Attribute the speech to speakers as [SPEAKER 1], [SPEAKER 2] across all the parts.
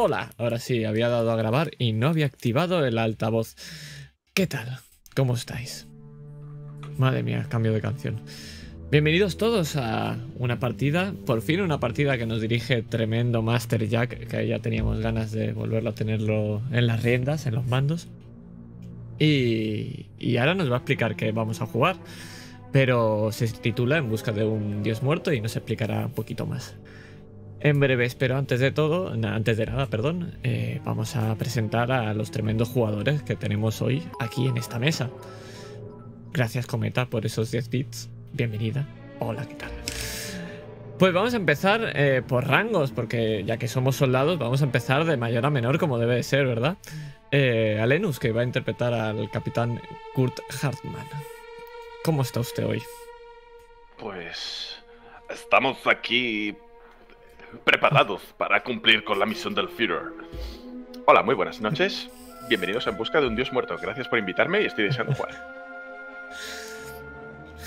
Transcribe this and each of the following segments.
[SPEAKER 1] Hola, ahora sí, había dado a grabar y no había activado el altavoz. ¿Qué tal? ¿Cómo estáis? Madre mía, cambio de canción. Bienvenidos todos a una partida, por fin una partida que nos dirige tremendo Master Jack, que ya teníamos ganas de volverlo a tenerlo en las riendas, en los mandos. Y, y ahora nos va a explicar qué vamos a jugar, pero se titula En busca de un dios muerto y nos explicará un poquito más. En breve, pero antes de todo, antes de nada, perdón, eh, vamos a presentar a los tremendos jugadores que tenemos hoy aquí en esta mesa. Gracias Cometa por esos 10 bits bienvenida. Hola, ¿qué tal? Pues vamos a empezar eh, por rangos, porque ya que somos soldados, vamos a empezar de mayor a menor como debe de ser, ¿verdad? Eh, Alenus, que va a interpretar al capitán Kurt Hartmann. ¿Cómo está usted hoy?
[SPEAKER 2] Pues estamos aquí preparados para cumplir con la misión del Führer. Hola, muy buenas noches. Bienvenidos En Busca de un Dios Muerto. Gracias por invitarme y estoy deseando jugar.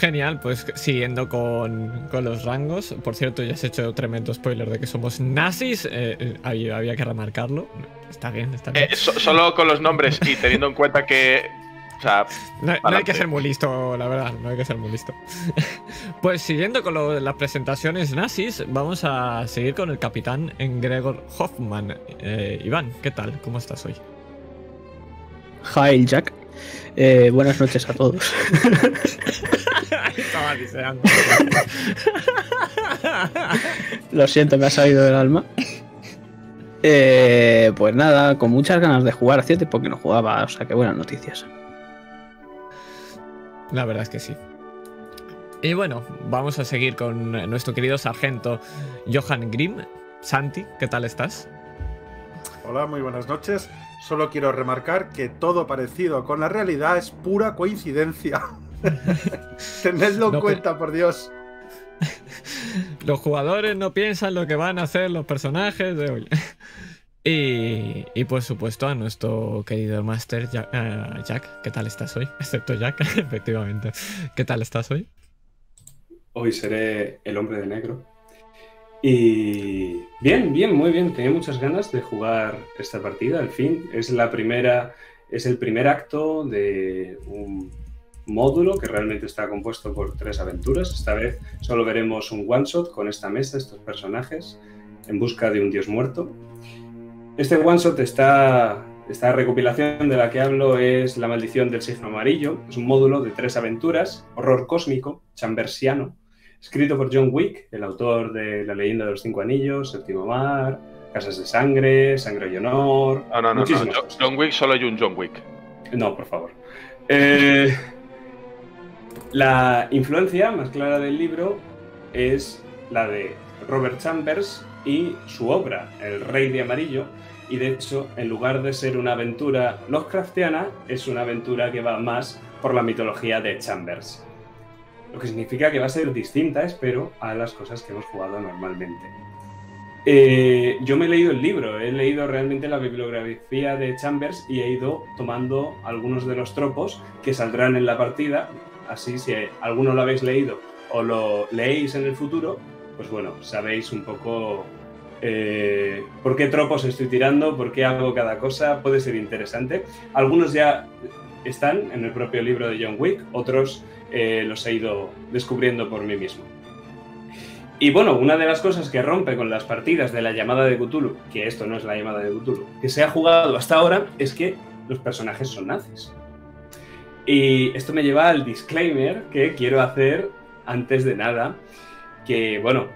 [SPEAKER 1] Genial, pues siguiendo con, los rangos. Por cierto, ya has hecho tremendo spoiler de que somos nazis. Eh, eh, había, que remarcarlo. Está bien, está bien.
[SPEAKER 2] Eh, solo con los nombres y teniendo en cuenta que. O sea,
[SPEAKER 1] no, hay que ser muy listo, la verdad, no hay que ser muy listo. pues siguiendo con las presentaciones nazis, vamos a seguir con el capitán Gregor Hoffman. Iván, ¿qué tal? ¿Cómo estás hoy?
[SPEAKER 3] Hi, Jack. Eh, buenas noches a todos. Lo siento, me ha salido del alma. Eh, pues nada, con muchas ganas de jugar. Hacía tiempo que no jugaba, o sea que buenas noticias.
[SPEAKER 1] La verdad es que sí. Y bueno, vamos a seguir con nuestro querido sargento Johan Grimm. Santi, ¿qué tal estás?
[SPEAKER 4] Hola, muy buenas noches. Solo quiero remarcar que todo parecido con la realidad es pura coincidencia. Tenedlo en cuenta, por Dios.
[SPEAKER 1] Los jugadores no piensan lo que van a hacer los personajes de hoy. Y, y, por supuesto a nuestro querido Master eh, Jack, ¿Qué tal estás hoy? Excepto Jack, efectivamente. ¿Qué tal estás hoy?
[SPEAKER 5] Hoy seré el hombre de negro. Y bien, bien, muy bien. Tenía muchas ganas de jugar esta partida. Al fin, es la primera, es el primer acto de un módulo que realmente está compuesto por tres aventuras. Esta vez solo veremos un one shot con esta mesa, estos personajes, en busca de un dios muerto. Este one shot está, esta recopilación de la que hablo es La maldición del signo amarillo. Es un módulo de tres aventuras, horror cósmico, chambersiano, escrito por John Wick, el autor de La leyenda de los cinco anillos, Séptimo mar, Casas de sangre, Sangre y honor.
[SPEAKER 2] No, no, no, John Wick solo hay un John Wick.
[SPEAKER 5] No, por favor. Eh, la influencia más clara del libro es la de Robert Chambers y su obra, El Rey de Amarillo, y de hecho, en lugar de ser una aventura Lovecraftiana, es una aventura que va más por la mitología de Chambers lo que significa que va a ser distinta, espero, a las cosas que hemos jugado normalmente. Eh, yo me he leído el libro, he leído realmente la bibliografía de Chambers y he ido tomando algunos de los tropos que saldrán en la partida. Así, si alguno lo habéis leído o lo leéis en el futuro, pues bueno, sabéis un poco eh, por qué tropos estoy tirando, por qué hago cada cosa, puede ser interesante. Algunos ya están en el propio libro de John Wick, otros eh, los he ido descubriendo por mí mismo. Y bueno, una de las cosas que rompe con las partidas de la llamada de Cthulhu, que esto no es la llamada de Cthulhu, que se ha jugado hasta ahora, es que los personajes son nazis. Y esto me lleva al disclaimer que quiero hacer antes de nada, que bueno,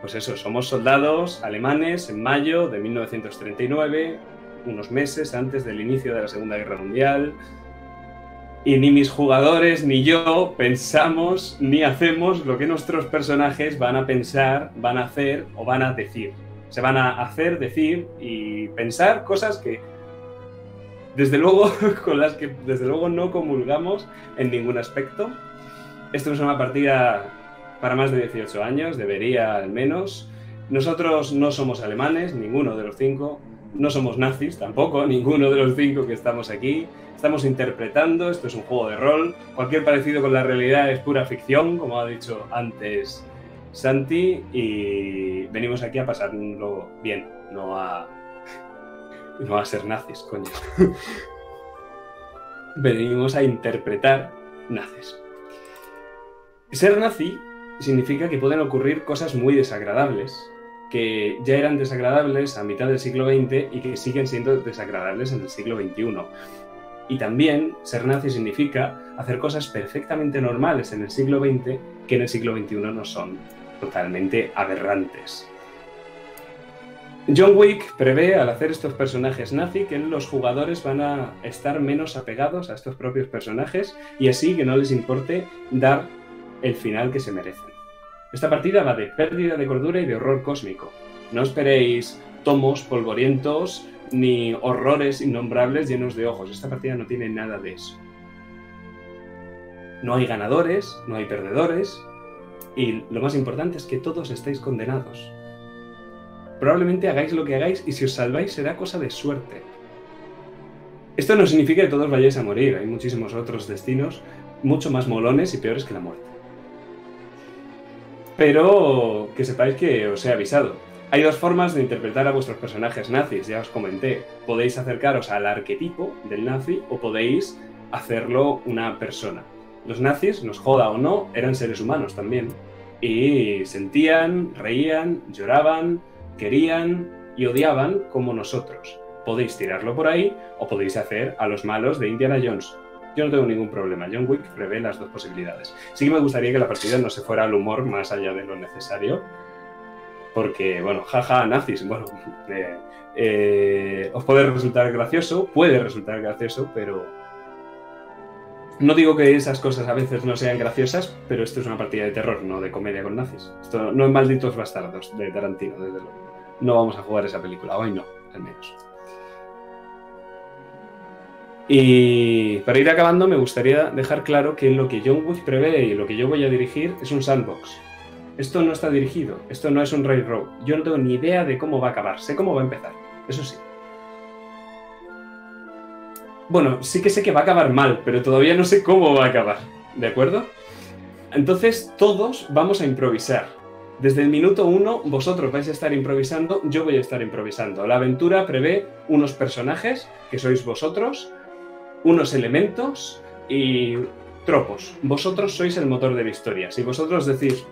[SPEAKER 5] pues eso, somos soldados alemanes en mayo de 1939, unos meses antes del inicio de la Segunda Guerra Mundial, y ni mis jugadores ni yo pensamos ni hacemos lo que nuestros personajes van a pensar, van a hacer o van a decir. Se van a hacer, decir y pensar cosas que desde luego con las que desde luego no comulgamos en ningún aspecto. Esto es una partida para más de 18 años, debería al menos. Nosotros no somos alemanes, ninguno de los cinco. No somos nazis tampoco, ninguno de los cinco que estamos aquí. Estamos interpretando, esto es un juego de rol. Cualquier parecido con la realidad es pura ficción, como ha dicho antes Santi, y venimos aquí a pasarlo bien, no a No a ser nazis, coño. Venimos a interpretar nazis. Ser nazi significa que pueden ocurrir cosas muy desagradables, que ya eran desagradables a mitad del siglo XX y que siguen siendo desagradables en el siglo XXI. Y también ser nazi significa hacer cosas perfectamente normales en el siglo XX que en el siglo XXI no son totalmente aberrantes. John Wick prevé al hacer estos personajes nazi que los jugadores van a estar menos apegados a estos propios personajes y así que no les importe dar el final que se merecen. Esta partida va de pérdida de cordura y de horror cósmico. No esperéis tomos polvorientos ni horrores innombrables llenos de ojos. Esta partida no tiene nada de eso. No hay ganadores, no hay perdedores y lo más importante es que todos estáis condenados. Probablemente hagáis lo que hagáis y si os salváis será cosa de suerte. Esto no significa que todos vayáis a morir, hay muchísimos otros destinos mucho más molones y peores que la muerte. Pero que sepáis que os he avisado. Hay dos formas de interpretar a vuestros personajes nazis, ya os comenté. Podéis acercaros al arquetipo del nazi o podéis hacerlo una persona. Los nazis, nos joda o no, eran seres humanos también. Y sentían, reían, lloraban, querían y odiaban como nosotros. Podéis tirarlo por ahí o podéis hacer a los malos de Indiana Jones. Yo no tengo ningún problema. John Wick prevé las dos posibilidades. Sí que me gustaría que la partida no se fuera al humor más allá de lo necesario. Porque, bueno, jaja, nazis. Bueno, eh, eh, os puede resultar gracioso, puede resultar gracioso, pero no digo que esas cosas a veces no sean graciosas, pero esto es una partida de terror, no de comedia con nazis. Esto no es Malditos Bastardos de Tarantino, desde luego. No vamos a jugar esa película, hoy no, al menos. Y para ir acabando, me gustaría dejar claro que lo que John Wick prevé y lo que yo voy a dirigir es un sandbox. Esto no está dirigido, esto no es un railroad. Yo no tengo ni idea de cómo va a acabar, sé cómo va a empezar, eso sí. Bueno, sí que sé que va a acabar mal, pero todavía no sé cómo va a acabar, ¿de acuerdo? Entonces todos vamos a improvisar. Desde el minuto uno vosotros vais a estar improvisando, yo voy a estar improvisando. La aventura prevé unos personajes, que sois vosotros, unos elementos y tropos. Vosotros sois el motor de la historia. Si vosotros decís,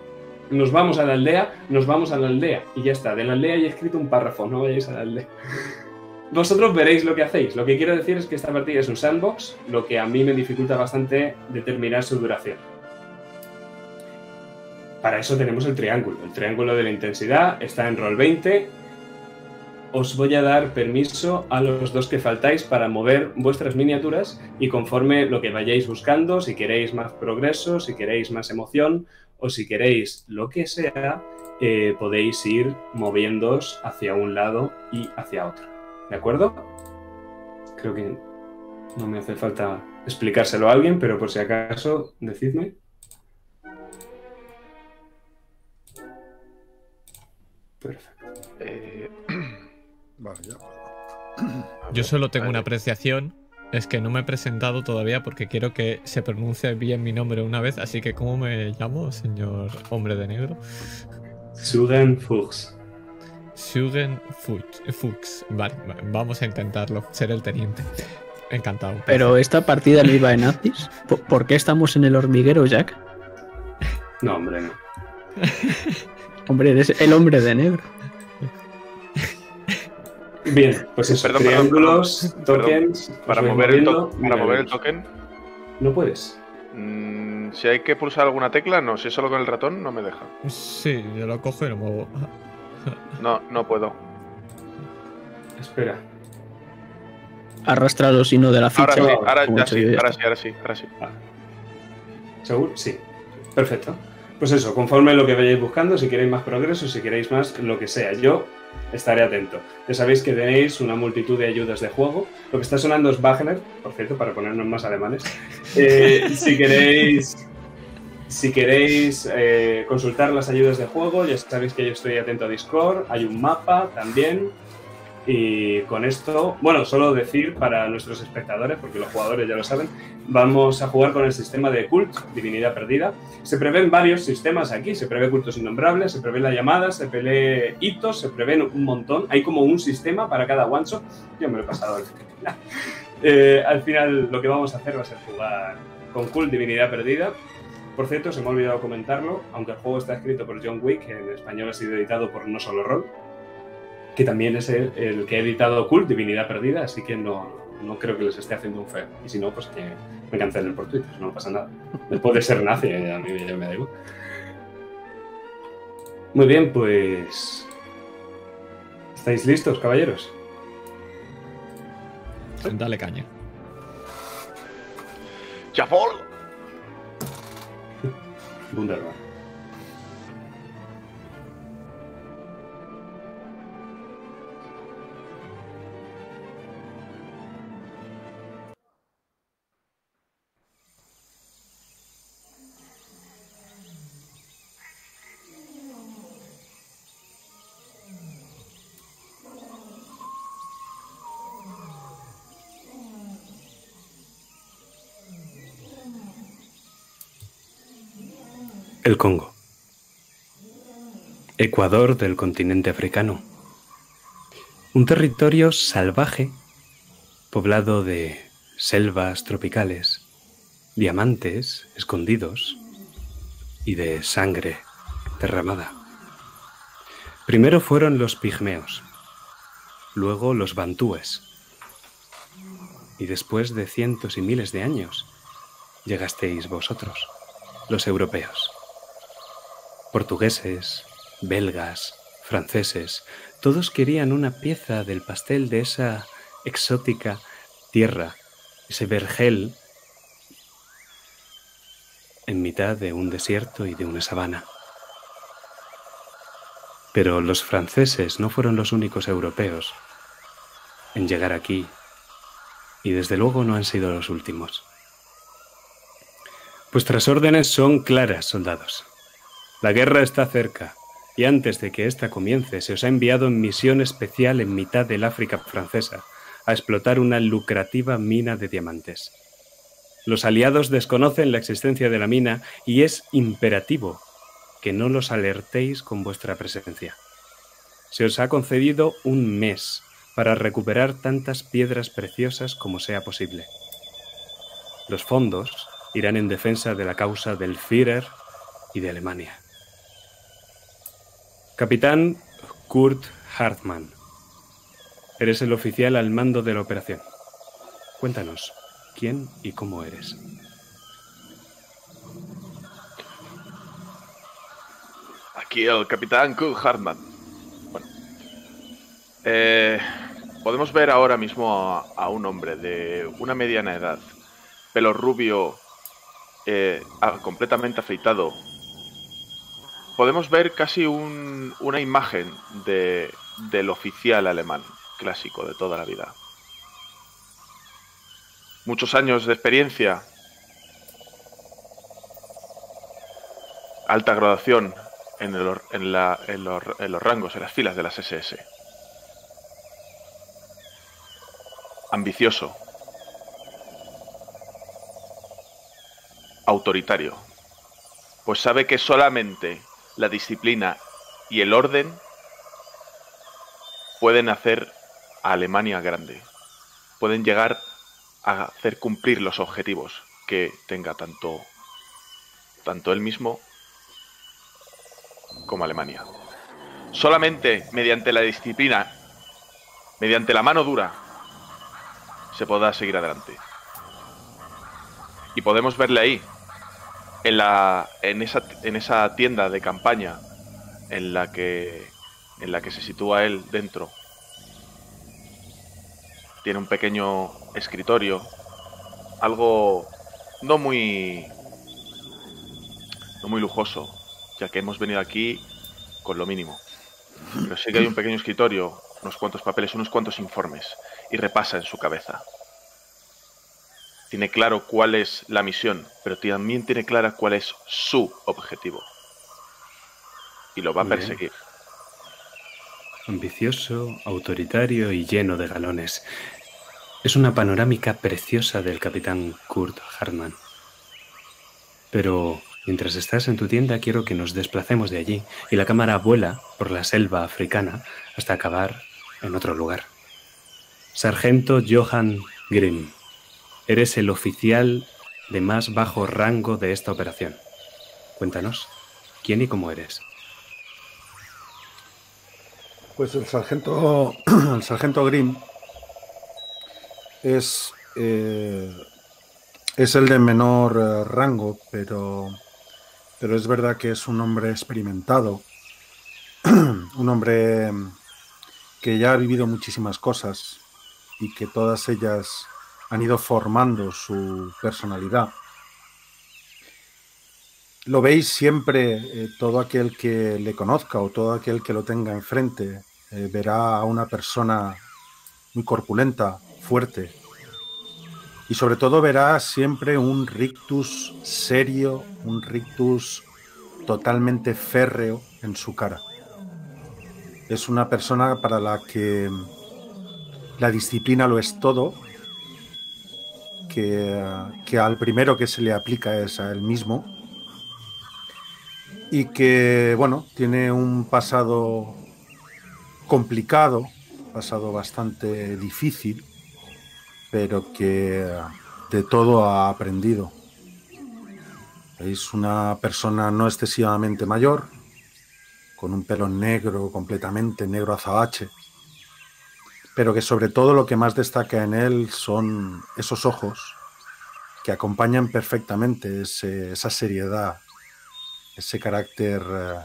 [SPEAKER 5] nos vamos a la aldea, nos vamos a la aldea. Y ya está, de la aldea he escrito un párrafo, no vayáis a la aldea. Vosotros veréis lo que hacéis. Lo que quiero decir es que esta partida es un sandbox, lo que a mí me dificulta bastante determinar su duración. Para eso tenemos el triángulo. El triángulo de la intensidad está en roll 20 os voy a dar permiso a los dos que faltáis para mover vuestras miniaturas y conforme lo que vayáis buscando, si queréis más progreso, si queréis más emoción o si queréis lo que sea, eh, podéis ir moviéndoos hacia un lado y hacia otro. ¿De acuerdo? Creo que no me hace falta explicárselo a alguien, pero por si acaso, decidme. Perfecto.
[SPEAKER 2] Eh,
[SPEAKER 4] Vale, ya.
[SPEAKER 1] Yo solo tengo una apreciación. Es que no me he presentado todavía porque quiero que se pronuncie bien mi nombre una vez. Así que, ¿cómo me llamo, señor hombre de negro?
[SPEAKER 5] Sugen Fuchs.
[SPEAKER 1] Sugen Fuchs. Fuchs. Vale, va- vamos a intentarlo. Ser el teniente. Encantado.
[SPEAKER 3] Pero esta partida no iba en nazis. ¿Por, por qué estamos en el hormiguero, Jack?
[SPEAKER 5] No, hombre, no.
[SPEAKER 3] Hombre, eres el hombre de negro.
[SPEAKER 5] Bien, pues eso,
[SPEAKER 2] Perdón, perdón,
[SPEAKER 5] triángulos,
[SPEAKER 2] perdón.
[SPEAKER 5] tokens. os
[SPEAKER 2] para mover, el, to- para mover el
[SPEAKER 5] miraros.
[SPEAKER 2] token,
[SPEAKER 5] No puedes.
[SPEAKER 2] mm, si hay que pulsar alguna tecla, no. Si es solo con el ratón, no me deja.
[SPEAKER 1] Sí, yo lo cojo y lo muevo.
[SPEAKER 2] No, no puedo.
[SPEAKER 5] Espera.
[SPEAKER 3] Arrastra los sino de la ficha.
[SPEAKER 2] Ahora sí, ahora ya sí,
[SPEAKER 3] ya
[SPEAKER 2] ahora sí, ahora sí, ahora sí.
[SPEAKER 5] ¿Seguro? Sí. Perfecto. Pues eso, conforme lo que vayáis buscando, si queréis más progreso, si queréis más lo que sea, yo estaré atento. Ya sabéis que tenéis una multitud de ayudas de juego. Lo que está sonando es Wagner, por cierto, para ponernos más alemanes. Eh, si queréis, si queréis eh, consultar las ayudas de juego, ya sabéis que yo estoy atento a Discord. Hay un mapa también. Y con esto, bueno, solo decir para nuestros espectadores, porque los jugadores ya lo saben, vamos a jugar con el sistema de cult, divinidad perdida. Se prevén varios sistemas aquí, se prevé cultos innombrables, se prevé la llamada, se prevé hitos, se prevén un montón. Hay como un sistema para cada one shot. Yo me lo he pasado al final. Eh, al final lo que vamos a hacer va a ser jugar con cult, divinidad perdida. Por cierto, se me ha olvidado comentarlo, aunque el juego está escrito por John Wick, en español ha sido editado por No Solo Roll, que también es el, el que ha editado Cult, Divinidad Perdida, así que no, no creo que les esté haciendo un feo. Y si no, pues que me cancelen por Twitter, no pasa nada. Después de ser nazi, eh, a mí ya me da igual. Muy bien, pues... ¿Estáis listos, caballeros?
[SPEAKER 1] Dale caña.
[SPEAKER 2] ¡Chafol!
[SPEAKER 5] Wunderbar. El Congo. Ecuador del continente africano. Un territorio salvaje, poblado de selvas tropicales, diamantes escondidos y de sangre derramada. Primero fueron los pigmeos, luego los bantúes, y después de cientos y miles de años llegasteis vosotros, los europeos portugueses, belgas, franceses, todos querían una pieza del pastel de esa exótica tierra, ese vergel en mitad de un desierto y de una sabana. Pero los franceses no fueron los únicos europeos en llegar aquí y desde luego no han sido los últimos. Vuestras órdenes son claras, soldados. La guerra está cerca, y antes de que ésta comience se os ha enviado en misión especial en mitad del África francesa a explotar una lucrativa mina de diamantes. Los aliados desconocen la existencia de la mina y es imperativo que no los alertéis con vuestra presencia. Se os ha concedido un mes para recuperar tantas piedras preciosas como sea posible. Los fondos irán en defensa de la causa del Führer y de Alemania. Capitán Kurt Hartmann. Eres el oficial al mando de la operación. Cuéntanos, ¿quién y cómo eres?
[SPEAKER 2] Aquí el capitán Kurt Hartmann. Bueno. Eh, podemos ver ahora mismo a, un hombre de una mediana edad, pelo rubio, eh, completamente afeitado, podemos ver casi un, una imagen de, del oficial alemán clásico de toda la vida. Muchos años de experiencia, alta graduación en, los, en los rangos, en las filas de las SS. Ambicioso. Autoritario. Pues sabe que solamente la disciplina y el orden pueden hacer a Alemania grande. Pueden llegar a hacer cumplir los objetivos que tenga tanto, tanto él mismo como Alemania. Solamente mediante la disciplina, mediante la mano dura, se podrá seguir adelante. Y podemos verle ahí, en, la, en, esa, en esa tienda de campaña en la que en la que se sitúa él dentro. Tiene un pequeño escritorio, algo no muy no muy lujoso, ya que hemos venido aquí con lo mínimo. Pero sí que hay un pequeño escritorio, unos cuantos papeles, unos cuantos informes y repasa en su cabeza tiene claro cuál es la misión, pero también tiene clara cuál es su objetivo. Y lo va a perseguir.
[SPEAKER 6] ambicioso, autoritario y lleno de galones. Es una panorámica preciosa del capitán Kurt Hartmann. Pero mientras estás en tu tienda quiero que nos desplacemos de allí y la cámara vuela por la selva africana hasta acabar en otro lugar. Sargento Johan Grimm, eres el oficial de más bajo rango de esta operación. Cuéntanos, ¿quién y cómo eres?
[SPEAKER 4] Pues el sargento, el sargento Grimm es, eh, es el de menor eh, rango, pero, pero es verdad que es un hombre experimentado, un hombre que ya ha vivido muchísimas cosas y que todas ellas han ido formando su personalidad. Lo veis siempre, eh, todo aquel que le conozca o todo aquel que lo tenga enfrente, eh, verá a una persona muy corpulenta, fuerte, y sobre todo verá siempre un rictus serio, un rictus totalmente férreo en su cara. Es una persona para la que la disciplina lo es todo, que, al primero que se le aplica es a él mismo, y que, bueno, tiene un pasado complicado, pasado bastante difícil, pero que de todo ha aprendido. Es una persona no excesivamente mayor, con un pelo negro, completamente negro azabache, pero que sobre todo lo que más destaca en él son esos ojos que acompañan perfectamente esa seriedad, ese carácter eh,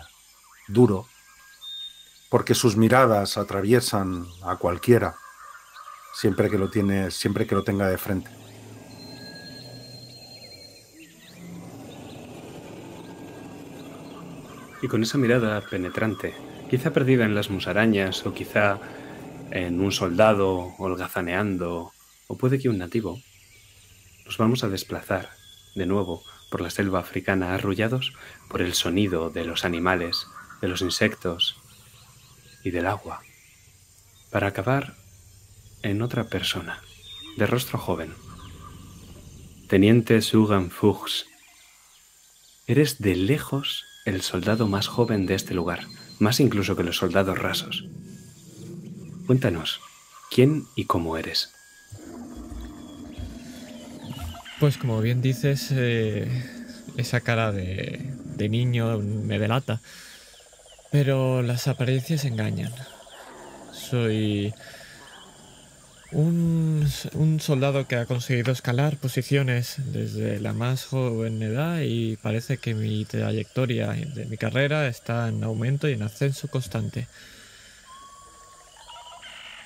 [SPEAKER 4] duro porque sus miradas atraviesan a cualquiera siempre que lo tiene, siempre que lo tenga de frente.
[SPEAKER 6] Y con esa mirada penetrante, quizá perdida en las musarañas o quizá en un soldado holgazaneando o puede que un nativo, nos vamos a desplazar de nuevo por la selva africana arrullados por el sonido de los animales, de los insectos y del agua, para acabar en otra persona, de rostro joven. Teniente Sugan Fuchs, eres de lejos el soldado más joven de este lugar, más incluso que los soldados rasos. Cuéntanos, ¿quién y cómo eres?
[SPEAKER 1] Pues como bien dices, eh, esa cara de, de niño me delata. Pero las apariencias engañan. Soy un, soldado que ha conseguido escalar posiciones desde la más joven edad y parece que mi trayectoria de mi carrera está en aumento y en ascenso constante.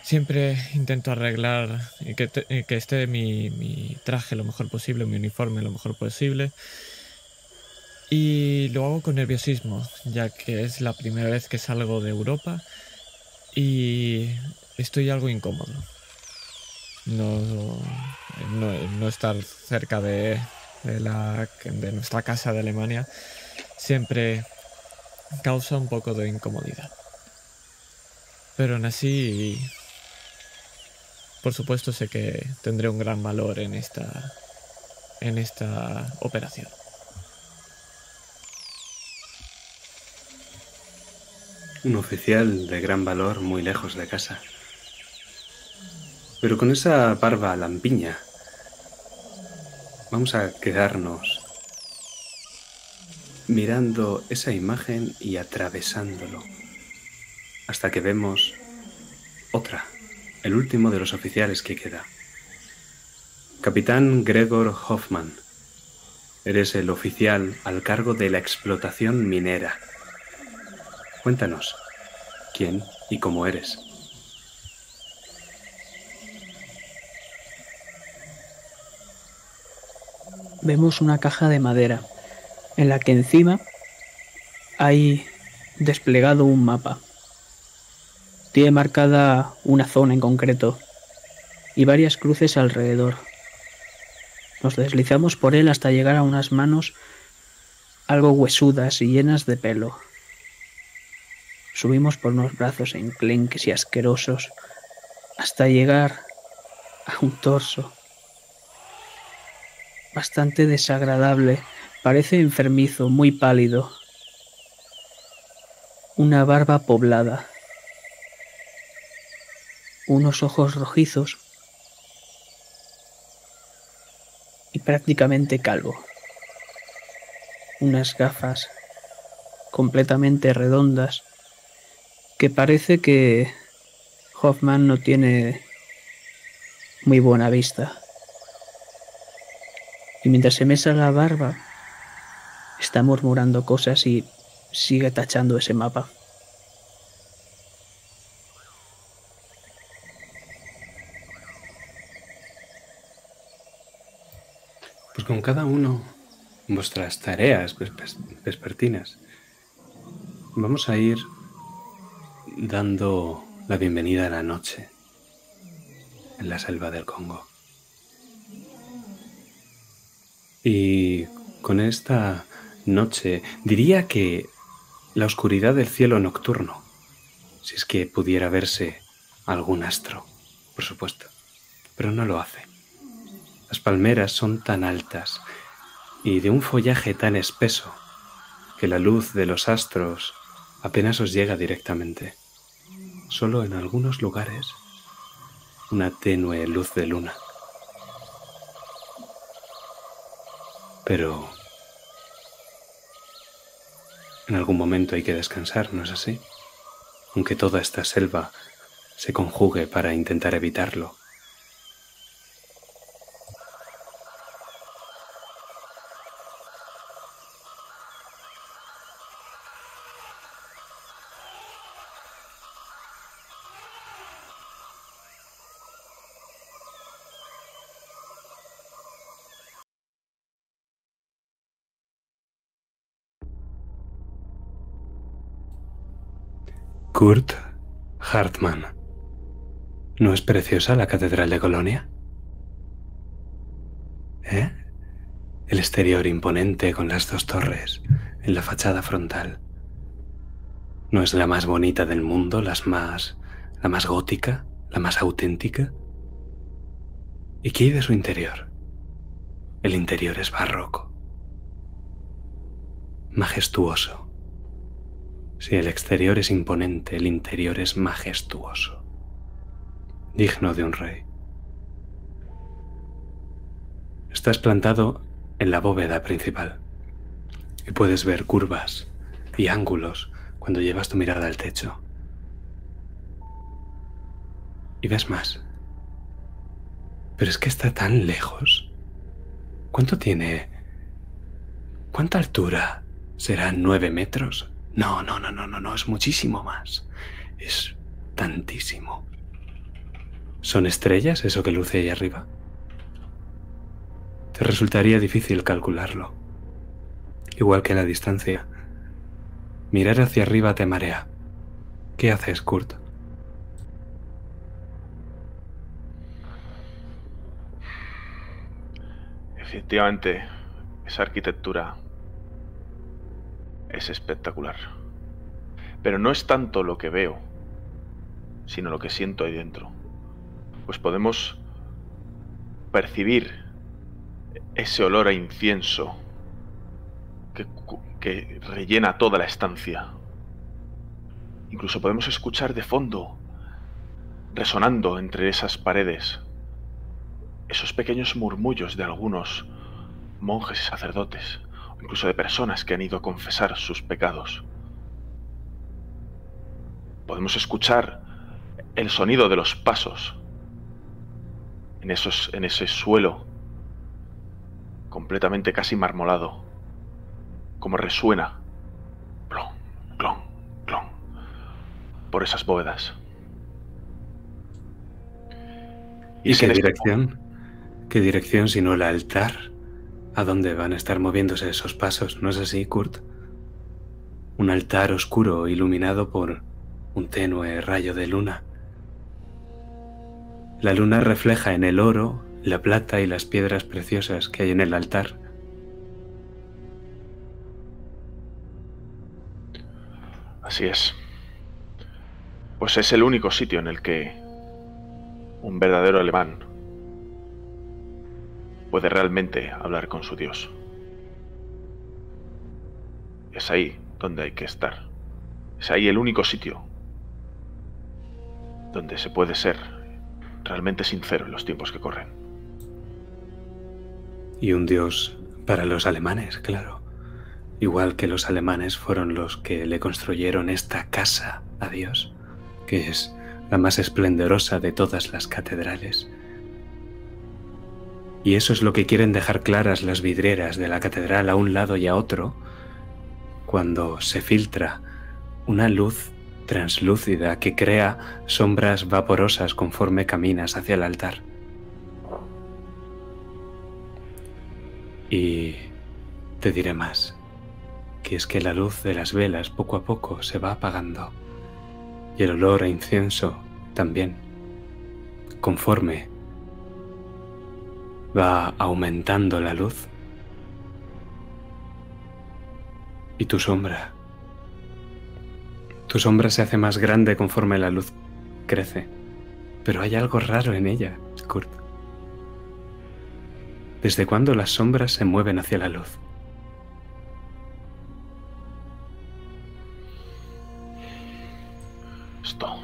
[SPEAKER 1] Siempre intento arreglar y que, esté mi, traje lo mejor posible, mi uniforme lo mejor posible y lo hago con nerviosismo, ya que es la primera vez que salgo de Europa y estoy algo incómodo. No, no, estar cerca de, de, la, de nuestra casa de Alemania siempre causa un poco de incomodidad. Pero aún así, por supuesto sé que tendré un gran valor en esta, en esta operación.
[SPEAKER 6] Un oficial de gran valor muy lejos de casa. Pero con esa barba lampiña, vamos a quedarnos mirando esa imagen y atravesándolo hasta que vemos otra, el último de los oficiales que queda. Capitán Gregor Hoffman, eres el oficial al cargo de la explotación minera. Cuéntanos, ¿quién y cómo eres?
[SPEAKER 3] Vemos una caja de madera en la que encima hay desplegado un mapa. Tiene marcada una zona en concreto y varias cruces alrededor. Nos deslizamos por él hasta llegar a unas manos algo huesudas y llenas de pelo Subimos por unos brazos enclenques y asquerosos hasta llegar a un torso bastante desagradable. Parece enfermizo, muy pálido. Una barba poblada. Unos ojos rojizos. Y prácticamente calvo. Unas gafas completamente redondas que parece que Hoffman no tiene muy buena vista. Y mientras se mesa la barba, está murmurando cosas y sigue tachando ese mapa.
[SPEAKER 6] Cada uno vuestras tareas vespertinas vamos a ir dando la bienvenida a la noche en la selva del Congo. Y con esta noche diría que la oscuridad del cielo nocturno, si es que pudiera verse algún astro, por supuesto, pero no lo hace. Las palmeras son tan altas y de un follaje tan espeso que la luz de los astros apenas os llega directamente. Solo en algunos lugares una tenue luz de luna. Pero en algún momento hay que descansar, ¿no es así? Aunque toda esta selva se conjugue para intentar evitarlo. Kurt Hartmann. ¿No es preciosa la Catedral de Colonia? ¿Eh? El exterior imponente con las dos torres en la fachada frontal. ¿No es la más bonita del mundo, las más, la más gótica, la más auténtica? ¿Y qué hay de su interior? El interior es barroco, majestuoso si el exterior es imponente, el interior es majestuoso, digno de un rey. Estás plantado en la bóveda principal y puedes ver curvas y ángulos cuando llevas tu mirada al techo. Y ves más. Pero es que está tan lejos. ¿Cuánto tiene? ¿Cuánta altura? ¿Serán nueve metros? No, no, no, no, no, no, es muchísimo más. Es tantísimo. ¿Son estrellas eso que luce ahí arriba? Te resultaría difícil calcularlo. Igual que la distancia. Mirar hacia arriba te marea. ¿Qué haces, Kurt?
[SPEAKER 2] Efectivamente, esa arquitectura es espectacular. Pero no es tanto lo que veo, sino lo que siento ahí dentro. Pues podemos percibir ese olor a incienso que, rellena toda la estancia. Incluso podemos escuchar de fondo, resonando entre esas paredes, esos pequeños murmullos de algunos monjes y sacerdotes incluso de personas que han ido a confesar sus pecados. Podemos escuchar el sonido de los pasos en, esos, en ese suelo completamente casi marmolado, como resuena, clon, clon, clon, por esas bóvedas.
[SPEAKER 6] ¿Y, qué dirección? ¿Qué dirección sino el altar? A dónde van a estar moviéndose esos pasos, ¿no es así, Kurt? Un altar oscuro iluminado por un tenue rayo de luna. La luna refleja en el oro, la plata y las piedras preciosas que hay en el altar.
[SPEAKER 2] Así es. Pues es el único sitio en el que un verdadero alemán puede realmente hablar con su Dios. Es ahí donde hay que estar. Es ahí el único sitio donde se puede ser realmente sincero en los tiempos que corren.
[SPEAKER 6] Y un Dios para los alemanes, claro. Igual que los alemanes fueron los que le construyeron esta casa a Dios, que es la más esplendorosa de todas las catedrales. Y eso es lo que quieren dejar claras las vidrieras de la catedral a un lado y a otro, cuando se filtra una luz translúcida que crea sombras vaporosas conforme caminas hacia el altar. Y te diré más, que es que la luz de las velas poco a poco se va apagando y el olor a incienso también, conforme va aumentando la luz. Y tu sombra, tu sombra se hace más grande conforme la luz crece, pero hay algo raro en ella, Kurt. ¿Desde cuándo las sombras se mueven hacia la luz?
[SPEAKER 2] Esto.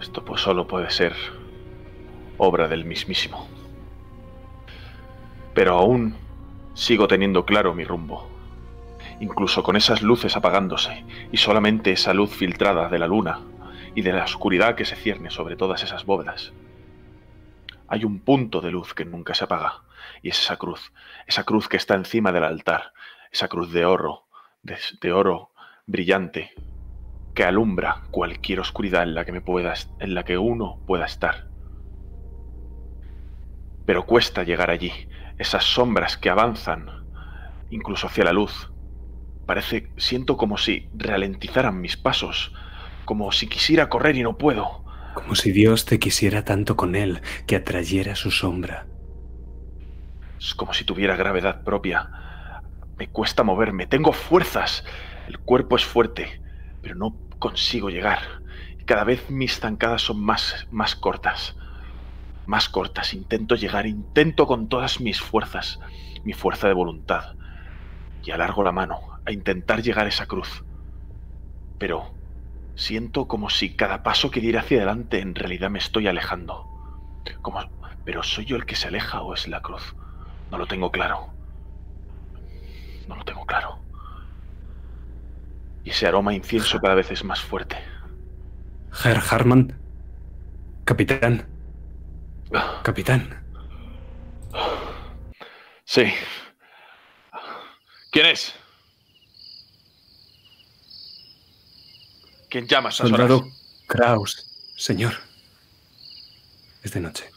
[SPEAKER 2] Esto pues solo puede ser obra del mismísimo. Pero aún sigo teniendo claro mi rumbo. Incluso con esas luces apagándose y solamente esa luz filtrada de la luna y de la oscuridad que se cierne sobre todas esas bóvedas. Hay un punto de luz que nunca se apaga y es esa cruz, esa cruz que está encima del altar, esa cruz de oro, de, oro brillante que alumbra cualquier oscuridad en la que me pueda, en la que uno pueda estar. Pero cuesta llegar allí, esas sombras que avanzan incluso hacia la luz. Parece, siento como si ralentizaran mis pasos, como si quisiera correr y no puedo.
[SPEAKER 6] Como si Dios te quisiera tanto con él que atrayera su sombra.
[SPEAKER 2] Es como si tuviera gravedad propia. Me cuesta moverme, tengo fuerzas. El cuerpo es fuerte, pero no consigo llegar. Y cada vez mis zancadas son más, más cortas. Más cortas. Intento llegar, intento con todas mis fuerzas, mi fuerza de voluntad. Y alargo la mano a intentar llegar a esa cruz. Pero siento como si cada paso que diera hacia adelante en realidad me estoy alejando. Como, pero ¿soy yo el que se aleja o es la cruz? No lo tengo claro. No lo tengo claro y ese aroma incienso cada vez es más fuerte.
[SPEAKER 6] Herr Harman. Capitán. Capitán.
[SPEAKER 2] Sí. ¿Quién es? ¿Quién llama a esas
[SPEAKER 6] Soldado
[SPEAKER 2] horas?
[SPEAKER 6] Kraus, señor. Es de noche.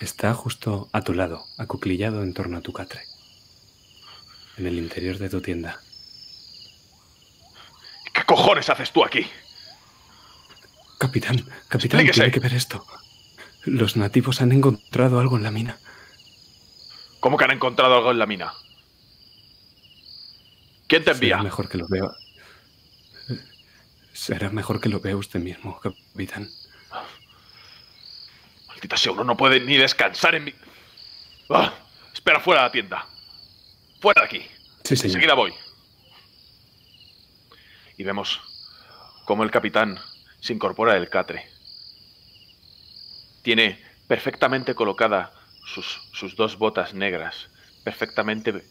[SPEAKER 6] Está justo a tu lado, acuclillado en torno a tu catre. En el interior de tu tienda.
[SPEAKER 2] ¿Qué cojones haces tú aquí?
[SPEAKER 6] Capitán, capitán,
[SPEAKER 2] Explíquese.
[SPEAKER 6] tiene que ver esto. Los nativos han encontrado algo en la mina.
[SPEAKER 2] ¿Cómo que han encontrado algo en la mina? ¿Quién te envía?
[SPEAKER 6] Será mejor que lo vea. Será mejor que lo vea usted mismo, capitán.
[SPEAKER 2] Maldita sea, uno no puede ni descansar en mi... Ah, espera fuera de la tienda. Fuera de aquí.
[SPEAKER 6] Sí, señor.
[SPEAKER 2] Enseguida voy. Y vemos cómo el capitán se incorpora del catre. Tiene perfectamente colocada sus, sus dos botas negras, perfectamente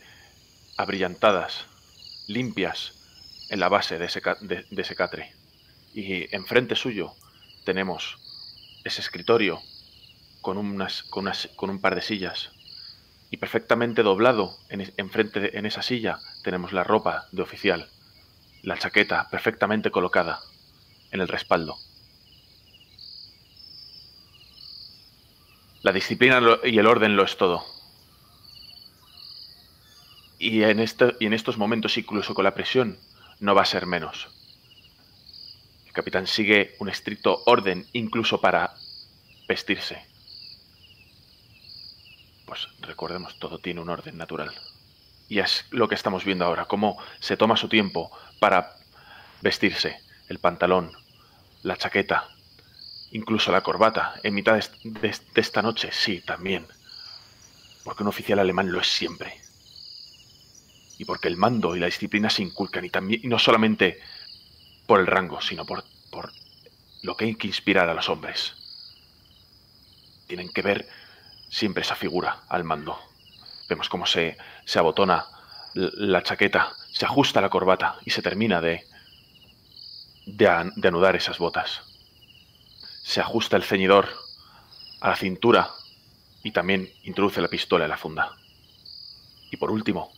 [SPEAKER 2] abrillantadas, limpias en la base de ese, de- ese catre. Y enfrente suyo tenemos ese escritorio con, unas, con, unas- con un par de sillas. Y perfectamente doblado en, en esa silla tenemos la ropa de oficial, la chaqueta perfectamente colocada en el respaldo. La disciplina y el orden lo es todo. Y en, y en estos momentos, incluso con la presión, no va a ser menos. El capitán sigue un estricto orden incluso para vestirse. Pues recordemos, todo tiene un orden natural. Y es lo que estamos viendo ahora, cómo se toma su tiempo para vestirse, el pantalón, la chaqueta, incluso la corbata, en mitad de, de- esta noche, sí, también. Porque un oficial alemán lo es siempre. Y porque el mando y la disciplina se inculcan, y, también, y no solamente por el rango, sino por, por lo que hay que inspirar a los hombres. Tienen que ver siempre esa figura al mando. Vemos cómo se, se abotona la chaqueta, se ajusta la corbata y se termina de, de anudar esas botas. Se ajusta el ceñidor a la cintura y también introduce la pistola en la funda. Y por último,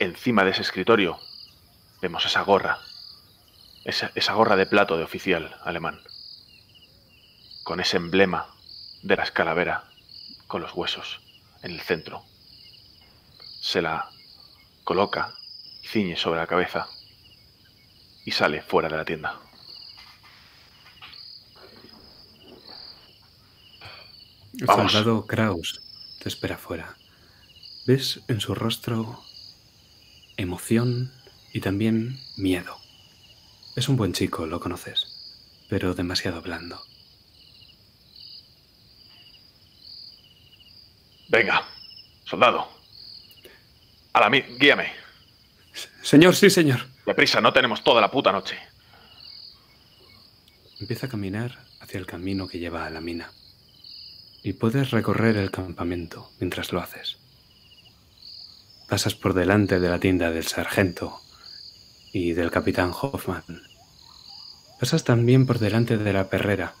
[SPEAKER 2] encima de ese escritorio, vemos esa gorra, esa, esa gorra de plato de oficial alemán, con ese emblema de la calavera con los huesos en el centro. Se la coloca ciñe sobre la cabeza y sale fuera de la tienda.
[SPEAKER 6] El
[SPEAKER 2] Vamos.
[SPEAKER 6] soldado Kraus te espera fuera. Ves en su rostro emoción y también miedo. Es un buen chico, lo conoces, pero demasiado blando.
[SPEAKER 2] Venga, soldado. A la mi, guíame.
[SPEAKER 6] Señor, sí, señor.
[SPEAKER 2] Deprisa, no tenemos toda la puta noche.
[SPEAKER 6] Empieza a caminar hacia el camino que lleva a la mina. Y puedes recorrer el campamento mientras lo haces. Pasas por delante de la tienda del sargento y del capitán Hoffman. Pasas también por delante de la perrera.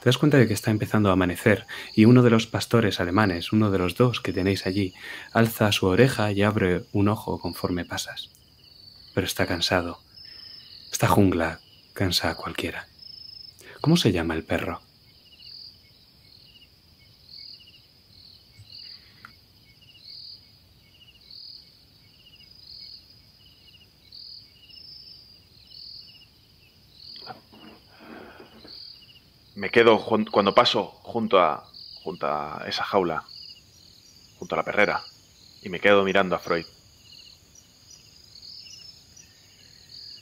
[SPEAKER 6] Te das cuenta de que está empezando a amanecer y uno de los pastores alemanes, uno de los dos que tenéis allí, alza su oreja y abre un ojo conforme pasas. Pero está cansado. Esta jungla cansa a cualquiera. ¿Cómo se llama el perro?
[SPEAKER 2] Me quedo cuando paso junto a, junto a esa jaula, junto a la perrera, y me quedo mirando a Freud.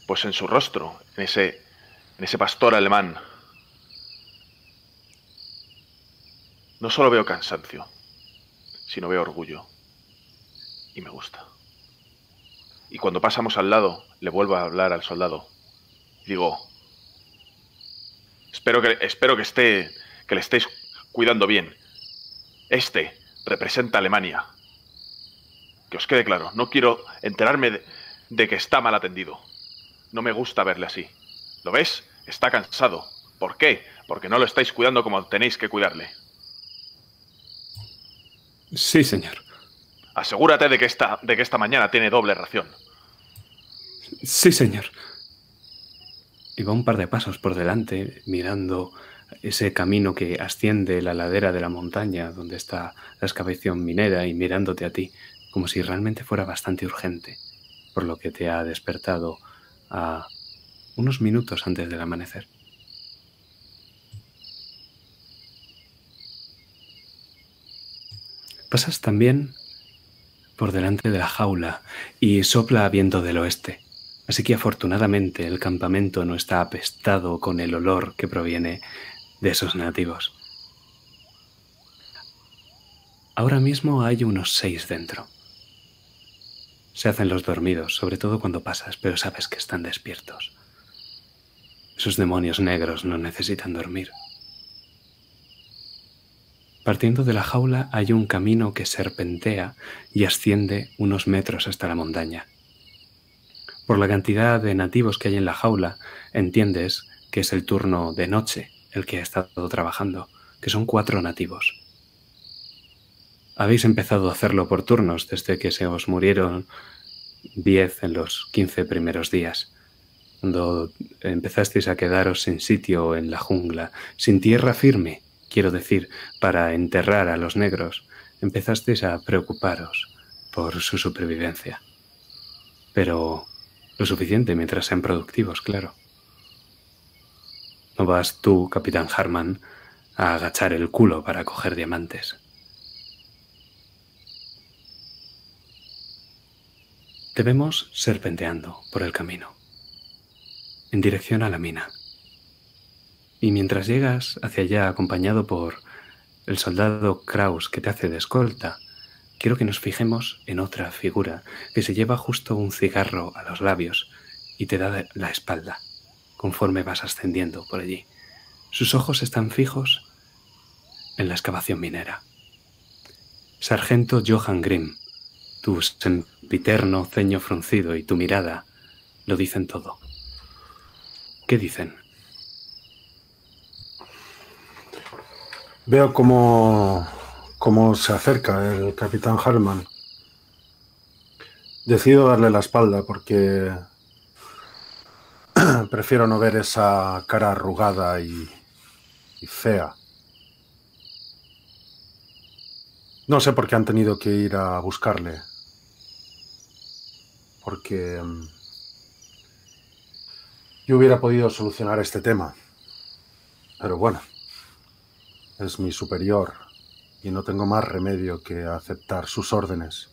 [SPEAKER 2] Pues en su rostro, en ese, en ese pastor alemán, no solo veo cansancio, sino veo orgullo. Y me gusta. Y cuando pasamos al lado, le vuelvo a hablar al soldado. Digo, Espero que, espero que esté, que le estéis cuidando bien. Este representa a Alemania. Que os quede claro, no quiero enterarme de, de que está mal atendido. No me gusta verle así. ¿Lo ves? Está cansado. ¿Por qué? Porque no lo estáis cuidando como tenéis que cuidarle.
[SPEAKER 6] Sí, señor.
[SPEAKER 2] Asegúrate de que esta, de que esta mañana tiene doble ración.
[SPEAKER 6] Sí, señor. Va un par de pasos por delante, mirando ese camino que asciende la ladera de la montaña donde está la excavación minera y mirándote a ti, como si realmente fuera bastante urgente, por lo que te ha despertado a unos minutos antes del amanecer. Pasas también por delante de la jaula y sopla viento del oeste. Así que afortunadamente el campamento no está apestado con el olor que proviene de esos nativos. Ahora mismo hay unos seis dentro. Se hacen los dormidos, sobre todo cuando pasas, pero sabes que están despiertos. Esos demonios negros no necesitan dormir. Partiendo de la jaula hay un camino que serpentea y asciende unos metros hasta la montaña. Por la cantidad de nativos que hay en la jaula, entiendes que es el turno de noche el que ha estado trabajando, que son cuatro nativos. Habéis empezado a hacerlo por turnos desde que se os murieron diez en los quince primeros días, cuando empezasteis a quedaros sin sitio en la jungla, sin tierra firme, quiero decir, para enterrar a los negros, empezasteis a preocuparos por su supervivencia. Pero lo suficiente mientras sean productivos, claro. No vas tú, capitán Harman, a agachar el culo para coger diamantes. Te vemos serpenteando por el camino. en dirección a la mina. Y mientras llegas hacia allá acompañado por el soldado Kraus que te hace de escolta, quiero que nos fijemos en otra figura que se lleva justo un cigarro a los labios y te da la espalda conforme vas ascendiendo por allí. Sus ojos están fijos en la excavación minera. Sargento Johan Grimm, tu sempiterno ceño fruncido y tu mirada lo dicen todo. ¿Qué dicen?
[SPEAKER 4] Veo cómo, cómo se acerca el capitán Harman. Decido darle la espalda porque prefiero no ver esa cara arrugada y, y fea. No sé por qué han tenido que ir a buscarle. Porque mm, yo hubiera podido solucionar este tema. Pero bueno, es mi superior y no tengo más remedio que aceptar sus órdenes.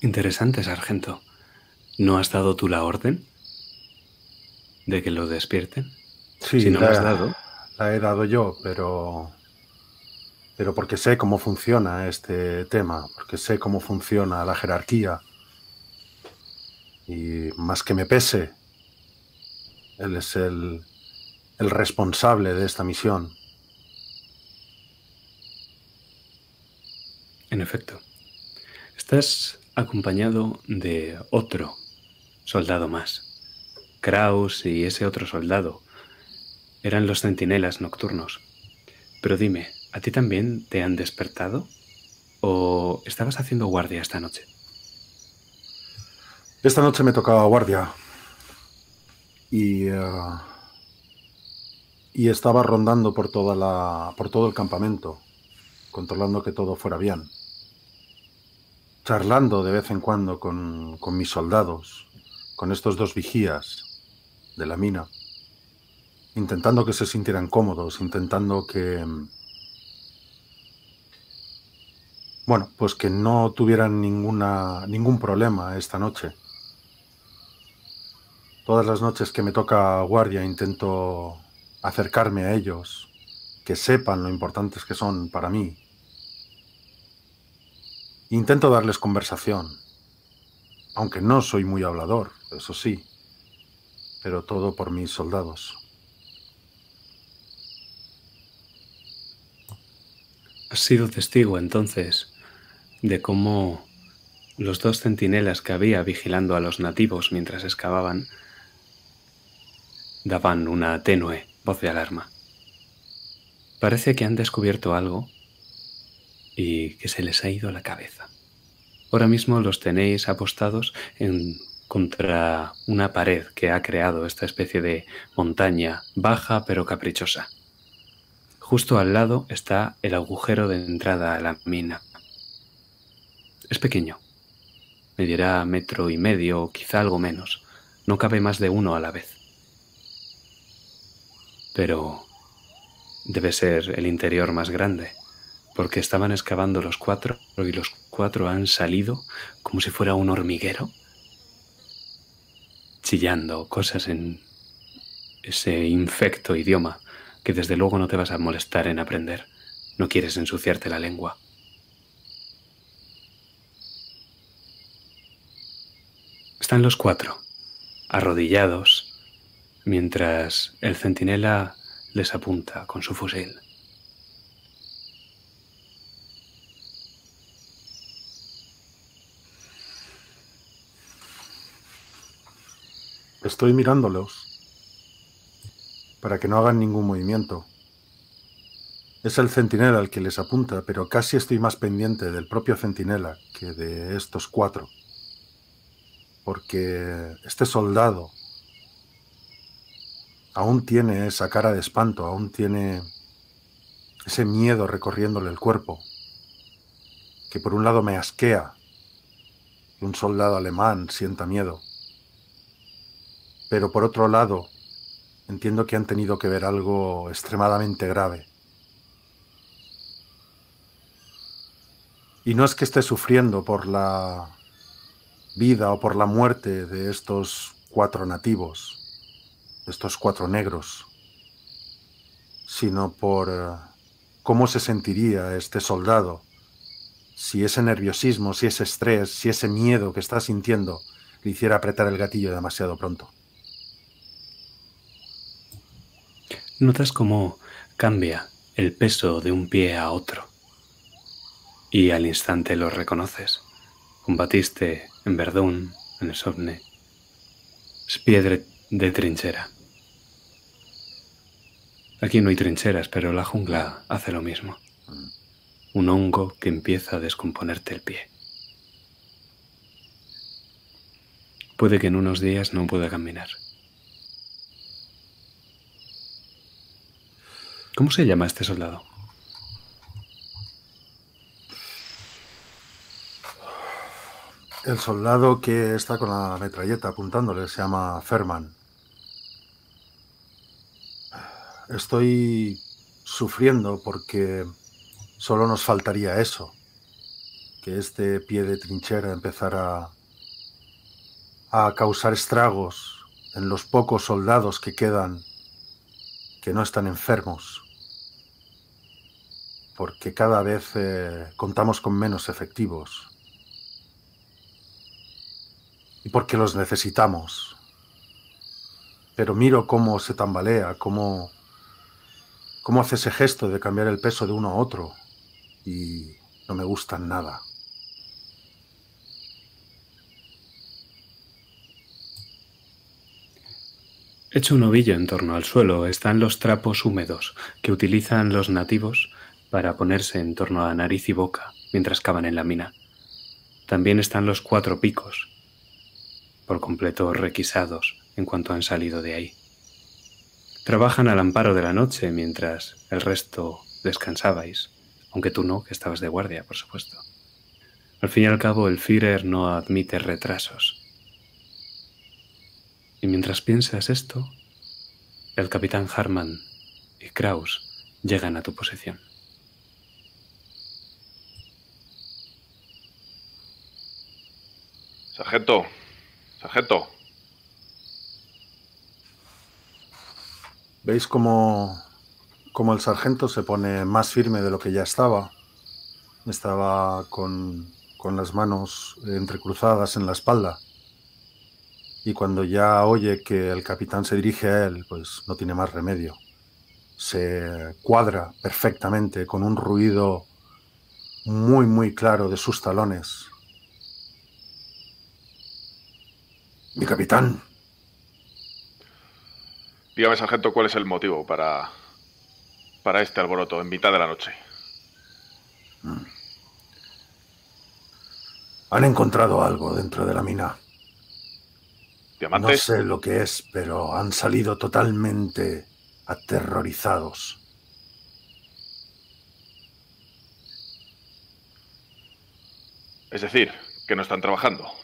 [SPEAKER 6] Interesante, sargento. ¿No has dado tú la orden de que lo despierten?
[SPEAKER 4] Sí,
[SPEAKER 6] si no
[SPEAKER 4] la,
[SPEAKER 6] la has dado.
[SPEAKER 4] la he dado yo, pero pero porque sé cómo funciona este tema, porque sé cómo funciona la jerarquía. Y más que me pese, él es el, el responsable de esta misión.
[SPEAKER 6] En efecto. Estás acompañado de otro soldado más. Kraus y ese otro soldado eran los centinelas nocturnos. Pero dime, ¿a ti también te han despertado? ¿O estabas haciendo guardia esta noche?
[SPEAKER 4] Esta noche me tocaba guardia y, eh, y estaba rondando por, toda la, por todo el campamento, controlando que todo fuera bien. Charlando de vez en cuando con, con mis soldados, con estos dos vigías de la mina, intentando que se sintieran cómodos, intentando que, bueno, pues que no tuvieran ninguna, ningún problema esta noche. Todas las noches que me toca guardia intento acercarme a ellos, que sepan lo importantes que son para mí. Intento darles conversación, aunque no soy muy hablador, eso sí, pero todo por mis soldados.
[SPEAKER 6] Has sido testigo entonces de cómo los dos centinelas que había vigilando a los nativos mientras excavaban daban una tenue voz de alarma. Parece que han descubierto algo y que se les ha ido la cabeza. Ahora mismo los tenéis apostados en contra una pared que ha creado esta especie de montaña baja pero caprichosa. Justo al lado está el agujero de entrada a la mina. Es pequeño. Medirá metro y medio o quizá algo menos. No cabe más de uno a la vez. Pero debe ser el interior más grande, porque estaban excavando los cuatro y los cuatro han salido como si fuera un hormiguero, chillando cosas en ese infecto idioma que desde luego no te vas a molestar en aprender. No quieres ensuciarte la lengua. Están los cuatro, arrodillados, mientras el centinela les apunta con su fusil.
[SPEAKER 4] Estoy mirándolos para que no hagan ningún movimiento. Es el centinela el que les apunta, pero casi estoy más pendiente del propio centinela que de estos cuatro. Porque este soldado aún tiene esa cara de espanto, aún tiene ese miedo recorriéndole el cuerpo, que por un lado me asquea que un soldado alemán sienta miedo, pero por otro lado entiendo que han tenido que ver algo extremadamente grave. Y no es que esté sufriendo por la vida o por la muerte de estos cuatro nativos, estos cuatro negros, sino por eh, cómo se sentiría este soldado si ese nerviosismo, si ese estrés, si ese miedo que está sintiendo le hiciera apretar el gatillo demasiado pronto.
[SPEAKER 6] Notas cómo cambia el peso de un pie a otro y al instante lo reconoces. Combatiste en Verdún, en Esovne. Es piedra de trinchera. Aquí no hay trincheras, pero la jungla hace lo mismo. Un hongo que empieza a descomponerte el pie. Puede que en unos días no pueda caminar. ¿Cómo se llama este soldado?
[SPEAKER 4] El soldado que está con la metralleta apuntándole se llama Ferman. Estoy sufriendo porque solo nos faltaría eso, que este pie de trinchera empezara a causar estragos en los pocos soldados que quedan que no están enfermos, porque cada vez eh, contamos con menos efectivos y porque los necesitamos. Pero miro cómo se tambalea, cómo, cómo hace ese gesto de cambiar el peso de uno a otro y no me gustan nada.
[SPEAKER 6] Hecho un ovillo en torno al suelo están los trapos húmedos que utilizan los nativos para ponerse en torno a nariz y boca mientras cavan en la mina. También están los cuatro picos, por completo requisados en cuanto han salido de ahí. Trabajan al amparo de la noche mientras el resto descansabais, aunque tú no, que estabas de guardia, por supuesto. Al fin y al cabo, el Führer no admite retrasos. Y mientras piensas esto, el capitán Harman y Kraus llegan a tu posición.
[SPEAKER 2] Sargento, Sargento.
[SPEAKER 4] ¿Veis cómo, cómo el sargento se pone más firme de lo que ya estaba? Estaba con, con las manos entrecruzadas en la espalda. Y cuando ya oye que el capitán se dirige a él, pues no tiene más remedio. Se cuadra perfectamente con un ruido muy, muy claro de sus talones Mi capitán.
[SPEAKER 2] Dígame, sargento, cuál es el motivo para, para este alboroto en mitad de la noche.
[SPEAKER 4] Mm. Han encontrado algo dentro de la mina.
[SPEAKER 2] ¿Diamantes?
[SPEAKER 4] No sé lo que es, pero han salido totalmente aterrorizados.
[SPEAKER 2] Es decir, que no están trabajando.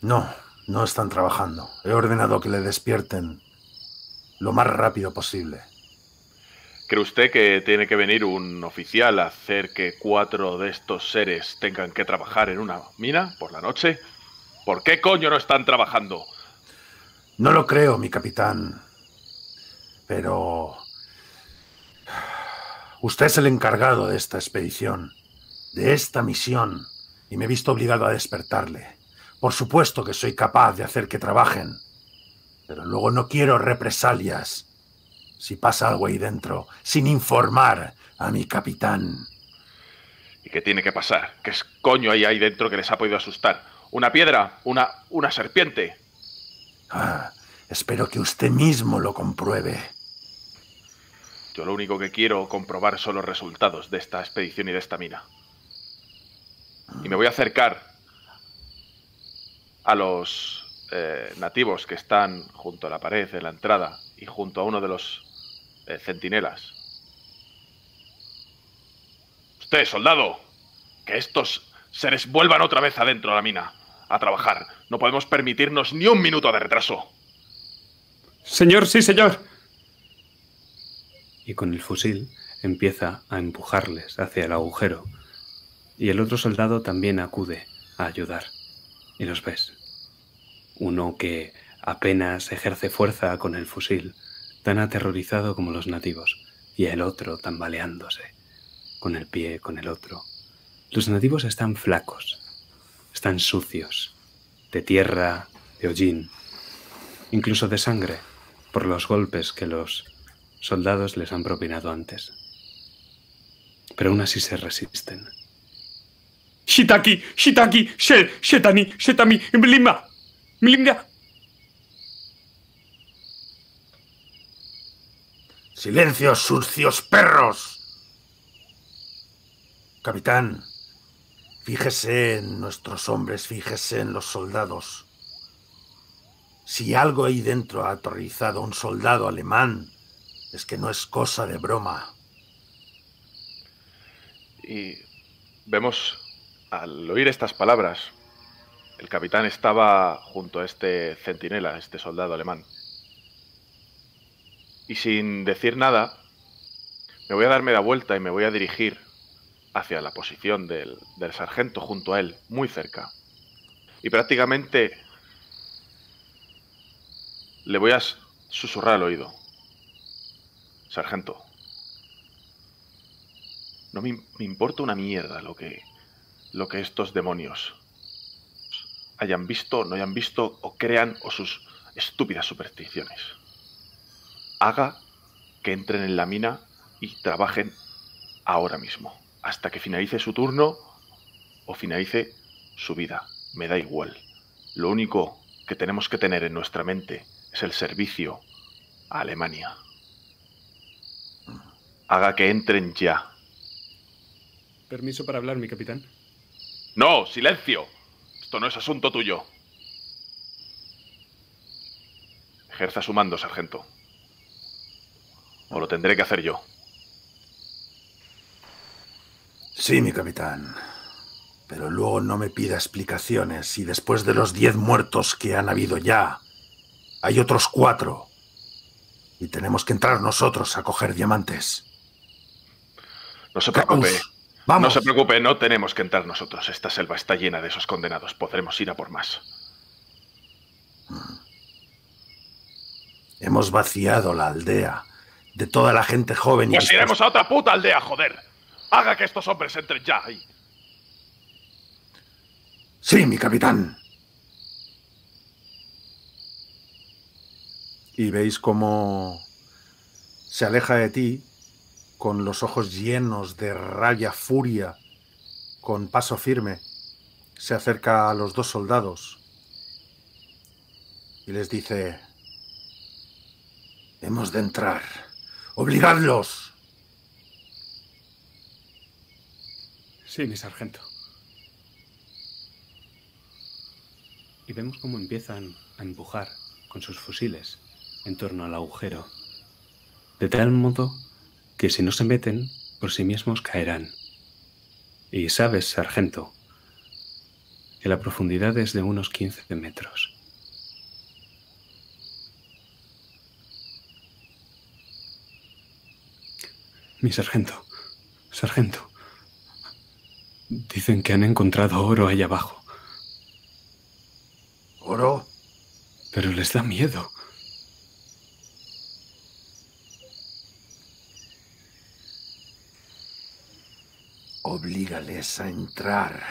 [SPEAKER 4] No, no están trabajando. He ordenado que le despierten lo más rápido posible.
[SPEAKER 2] ¿Cree usted que tiene que venir un oficial a hacer que cuatro de estos seres tengan que trabajar en una mina por la noche? ¿Por qué coño no están trabajando?
[SPEAKER 4] No lo creo, mi capitán. Pero... Usted es el encargado de esta expedición, de esta misión, y me he visto obligado a despertarle. Por supuesto que soy capaz de hacer que trabajen, pero luego no quiero represalias si pasa algo ahí dentro, sin informar a mi capitán.
[SPEAKER 2] ¿Y qué tiene que pasar? ¿Qué es coño hay ahí dentro que les ha podido asustar? ¿Una piedra? ¿Una, una serpiente?
[SPEAKER 4] Ah, espero que usted mismo lo compruebe.
[SPEAKER 2] Yo lo único que quiero comprobar son los resultados de esta expedición y de esta mina. Y me voy a acercar a los eh, nativos que están junto a la pared de la entrada y junto a uno de los eh, centinelas. Usted, soldado, que estos seres vuelvan otra vez adentro de la mina a trabajar. No podemos permitirnos ni un minuto de retraso.
[SPEAKER 6] Señor, sí, señor. Y con el fusil empieza a empujarles hacia el agujero. Y el otro soldado también acude a ayudar. Y los ves uno que apenas ejerce fuerza con el fusil, tan aterrorizado como los nativos, y el otro tambaleándose, con el pie, con el otro. Los nativos están flacos, están sucios, de tierra, de hollín, incluso de sangre, por los golpes que los soldados les han propinado antes. Pero aún así se resisten.
[SPEAKER 7] Shitaki, Shitaki, Shel, Shetani, Shetami, Mlimba, Mlimba.
[SPEAKER 4] ¡Silencio, sucios perros! Capitán, fíjese en nuestros hombres, fíjese en los soldados. Si algo ahí dentro ha aterrorizado a un soldado alemán, es que no es cosa de broma.
[SPEAKER 2] Y vemos, al oír estas palabras, el capitán estaba junto a este centinela, este soldado alemán. Y sin decir nada, me voy a dar media vuelta y me voy a dirigir hacia la posición del, sargento junto a él, muy cerca. Y prácticamente le voy a susurrar al oído. Sargento. No me, importa una mierda lo que, lo que estos demonios hayan visto, no hayan visto, o crean, o sus estúpidas supersticiones. Haga que entren en la mina y trabajen ahora mismo, hasta que finalice su turno o finalice su vida. Me da igual. Lo único que tenemos que tener en nuestra mente es el servicio a Alemania. Haga que entren ya.
[SPEAKER 6] Permiso para hablar, mi capitán.
[SPEAKER 2] No, silencio. Esto no es asunto tuyo. Ejerza su mando, sargento. O lo tendré que hacer yo.
[SPEAKER 4] Sí, mi capitán. Pero luego no me pida explicaciones y después de los diez muertos que han habido ya, hay otros cuatro. Y tenemos que entrar nosotros a coger diamantes.
[SPEAKER 2] No se preocupe. Vamos. No se preocupe, no tenemos que entrar nosotros. Esta selva está llena de esos condenados. Podremos ir a por más.
[SPEAKER 4] Hemos vaciado la aldea de toda la gente joven y.
[SPEAKER 2] Pues iremos a otra puta aldea, joder. Haga que estos hombres entren ya ahí.
[SPEAKER 4] Sí, mi capitán. y veis cómo se aleja de ti con los ojos llenos de rabia, furia, con paso firme. Se acerca a los dos soldados y les dice, hemos de entrar, obligadlos.
[SPEAKER 6] Sí, mi sargento. Y vemos cómo empiezan a empujar con sus fusiles en torno al agujero, de tal modo que si no se meten, por sí mismos caerán. Y sabes, sargento, que la profundidad es de unos 15 metros. Mi sargento, sargento, dicen que han encontrado oro ahí abajo.
[SPEAKER 4] ¿Oro?
[SPEAKER 6] Pero les da miedo.
[SPEAKER 4] Oblígales a entrar.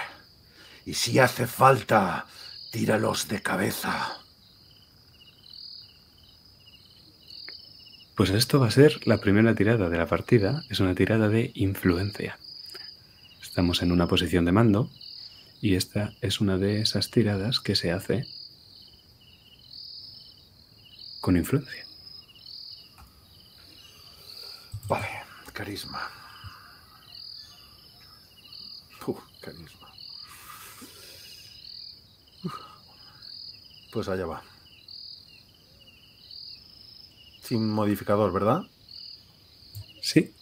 [SPEAKER 4] Y si hace falta, tíralos de cabeza.
[SPEAKER 6] Pues esto va a ser la primera tirada de la partida. Es una tirada de influencia. Estamos en una posición de mando y esta es una de esas tiradas que se hace con influencia.
[SPEAKER 4] Vale, carisma. Uf, Pues allá va. Sin modificador, ¿verdad?
[SPEAKER 6] Sí.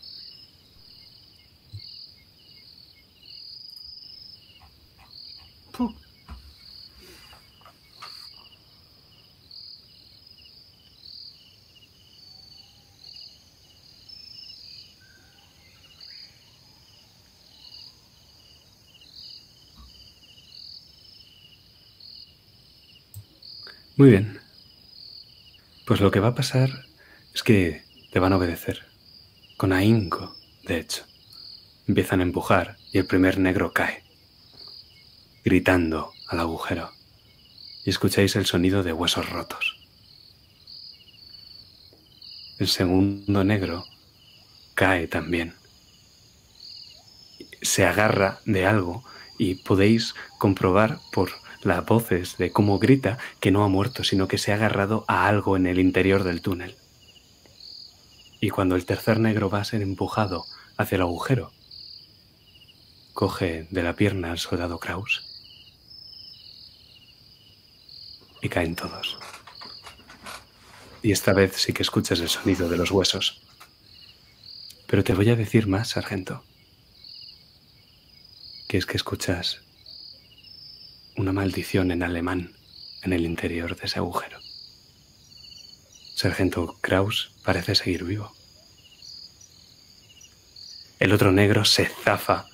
[SPEAKER 6] Muy bien. Pues lo que va a pasar es que te van a obedecer. Con ahínco, de hecho. Empiezan a empujar y el primer negro cae, gritando al agujero. Y escucháis el sonido de huesos rotos. El segundo negro cae también. Se agarra de algo y podéis comprobar por las voces de cómo grita que no ha muerto, sino que se ha agarrado a algo en el interior del túnel. Y cuando el tercer negro va a ser empujado hacia el agujero, coge de la pierna al soldado Kraus y caen todos. Y esta vez sí que escuchas el sonido de los huesos. Pero te voy a decir más, sargento, que es que escuchas una maldición en alemán en el interior de ese agujero. Sargento Kraus parece seguir vivo. El otro negro se zafa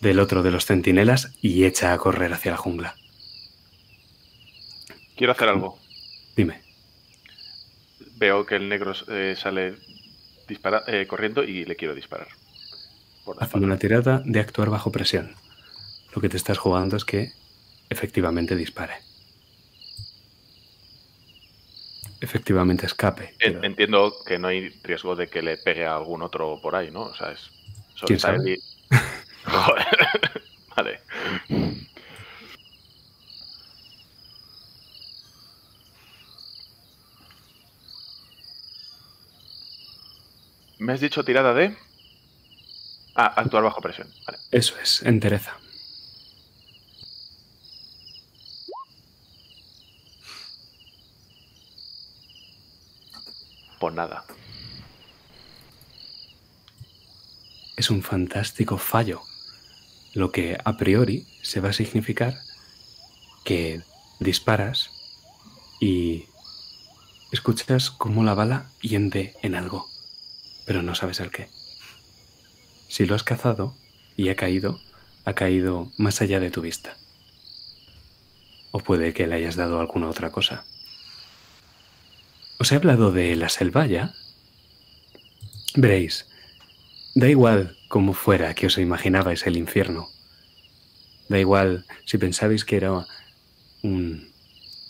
[SPEAKER 6] del otro de los centinelas y echa a correr hacia la jungla.
[SPEAKER 2] Quiero hacer algo.
[SPEAKER 6] Dime,
[SPEAKER 2] Veo que el negro eh, sale dispara- eh, corriendo y le quiero disparar. Por
[SPEAKER 6] hazme una tirada de actuar bajo presión. Lo que te estás jugando es que efectivamente dispare. Efectivamente escape. Pero-
[SPEAKER 2] Entiendo que no hay riesgo de que le pegue a algún otro por ahí, ¿no? O sea, es. solo
[SPEAKER 6] ¿Quién sabe?
[SPEAKER 2] y- Joder. vale. ¿Me has dicho tirada de? Ah, actuar bajo presión. Vale.
[SPEAKER 6] Eso es, entereza.
[SPEAKER 2] Nada.
[SPEAKER 6] Es un fantástico fallo, lo que a priori se va a significar que disparas y escuchas cómo la bala hiende en algo, pero no sabes el qué. Si lo has cazado y ha caído, ha caído más allá de tu vista. O puede que le hayas dado alguna otra cosa. Os he hablado de la selvalla. Veréis, Da igual cómo fuera que os imaginabais el infierno. Da igual si pensabais que era un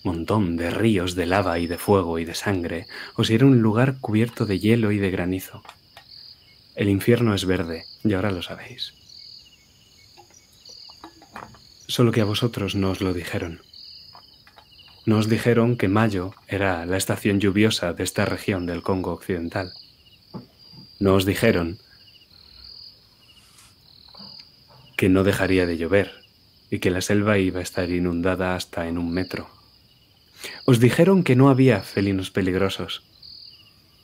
[SPEAKER 6] montón de ríos de lava y de fuego y de sangre, o si era un lugar cubierto de hielo y de granizo. El infierno es verde, y ahora lo sabéis. Solo que a vosotros no os lo dijeron. No os dijeron que mayo era la estación lluviosa de esta región del Congo occidental. No os dijeron que no dejaría de llover y que la selva iba a estar inundada hasta en un metro. Os dijeron que no había felinos peligrosos,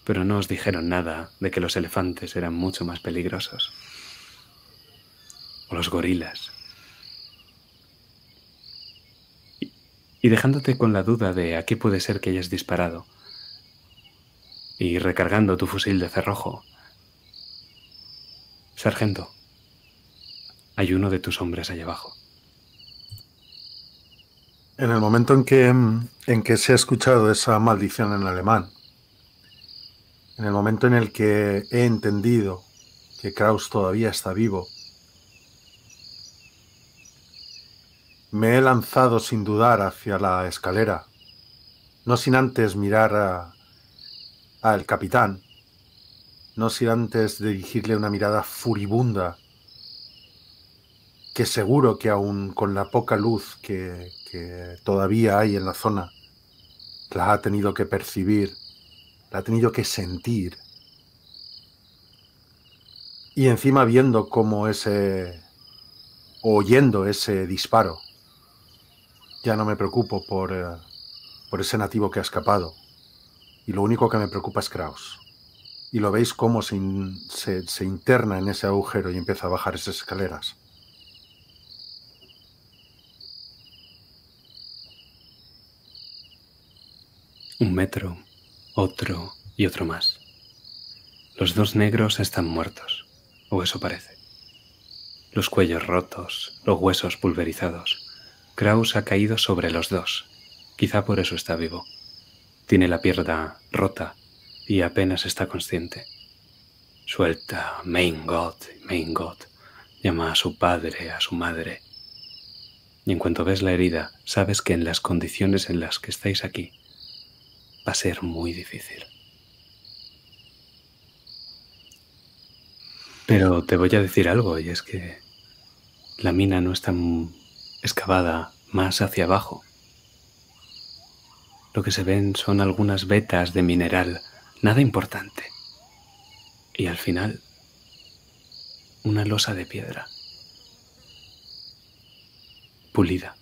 [SPEAKER 6] pero no os dijeron nada de que los elefantes eran mucho más peligrosos. O los gorilas. Y dejándote con la duda de a qué puede ser que hayas disparado, y recargando tu fusil de cerrojo, Sargento, hay uno de tus hombres allá abajo.
[SPEAKER 4] En el momento en que, en que se ha escuchado esa maldición en alemán, en el momento en el que he entendido que Kraus todavía está vivo, me he lanzado sin dudar hacia la escalera, no sin antes mirar a- al capitán, no sin antes dirigirle una mirada furibunda que seguro que aún con la poca luz que, que todavía hay en la zona, la ha tenido que percibir, la ha tenido que sentir. Y encima viendo cómo ese, oyendo ese disparo, ya no me preocupo por, eh, por ese nativo que ha escapado. Y lo único que me preocupa es Kraus. Y lo veis cómo se, se interna en ese agujero y empieza a bajar esas escaleras.
[SPEAKER 6] Un metro, otro y otro más. Los dos negros están muertos, o eso parece. Los cuellos rotos, los huesos pulverizados. Kraus ha caído sobre los dos, Quizá por eso está vivo. Tiene la pierna rota y apenas está consciente. Suelta, Main God, Main God. Llama a su padre, a su madre. Y en cuanto ves la herida, sabes que en las condiciones en las que estáis aquí, va a ser muy difícil. Pero te voy a decir algo, y es que la mina no está excavada más hacia abajo. Lo que se ven son algunas vetas de mineral, nada importante. Y al final, una losa de piedra, pulida.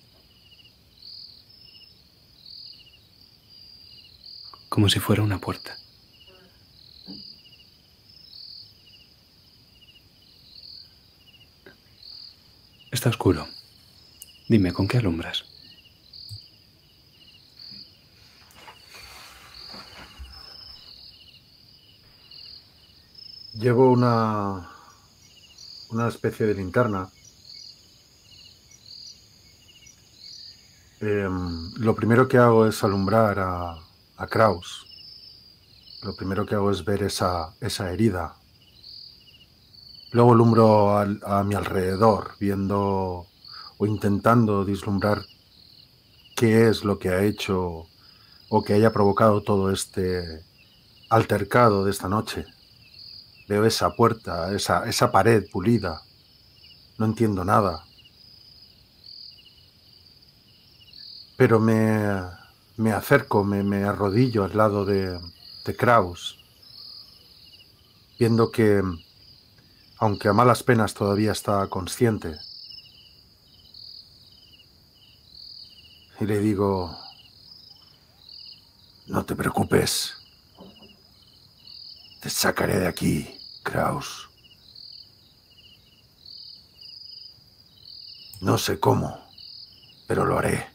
[SPEAKER 6] Como si fuera una puerta. Está oscuro. Dime, ¿con qué alumbras?
[SPEAKER 4] Llevo una, una especie de linterna. Em, lo primero que hago es alumbrar a, a Kraus. Lo primero que hago es ver esa, esa herida. Luego alumbro al- a mi alrededor, viendo o intentando vislumbrar qué es lo que ha hecho o que haya provocado todo este altercado de esta noche. Veo esa puerta, esa, esa pared pulida. No entiendo nada. Pero me, me acerco, me, me arrodillo al lado de, de Kraus, viendo que, aunque a malas penas todavía está consciente, y le digo, no te preocupes, te sacaré de aquí, Kraus. No sé cómo, pero lo haré.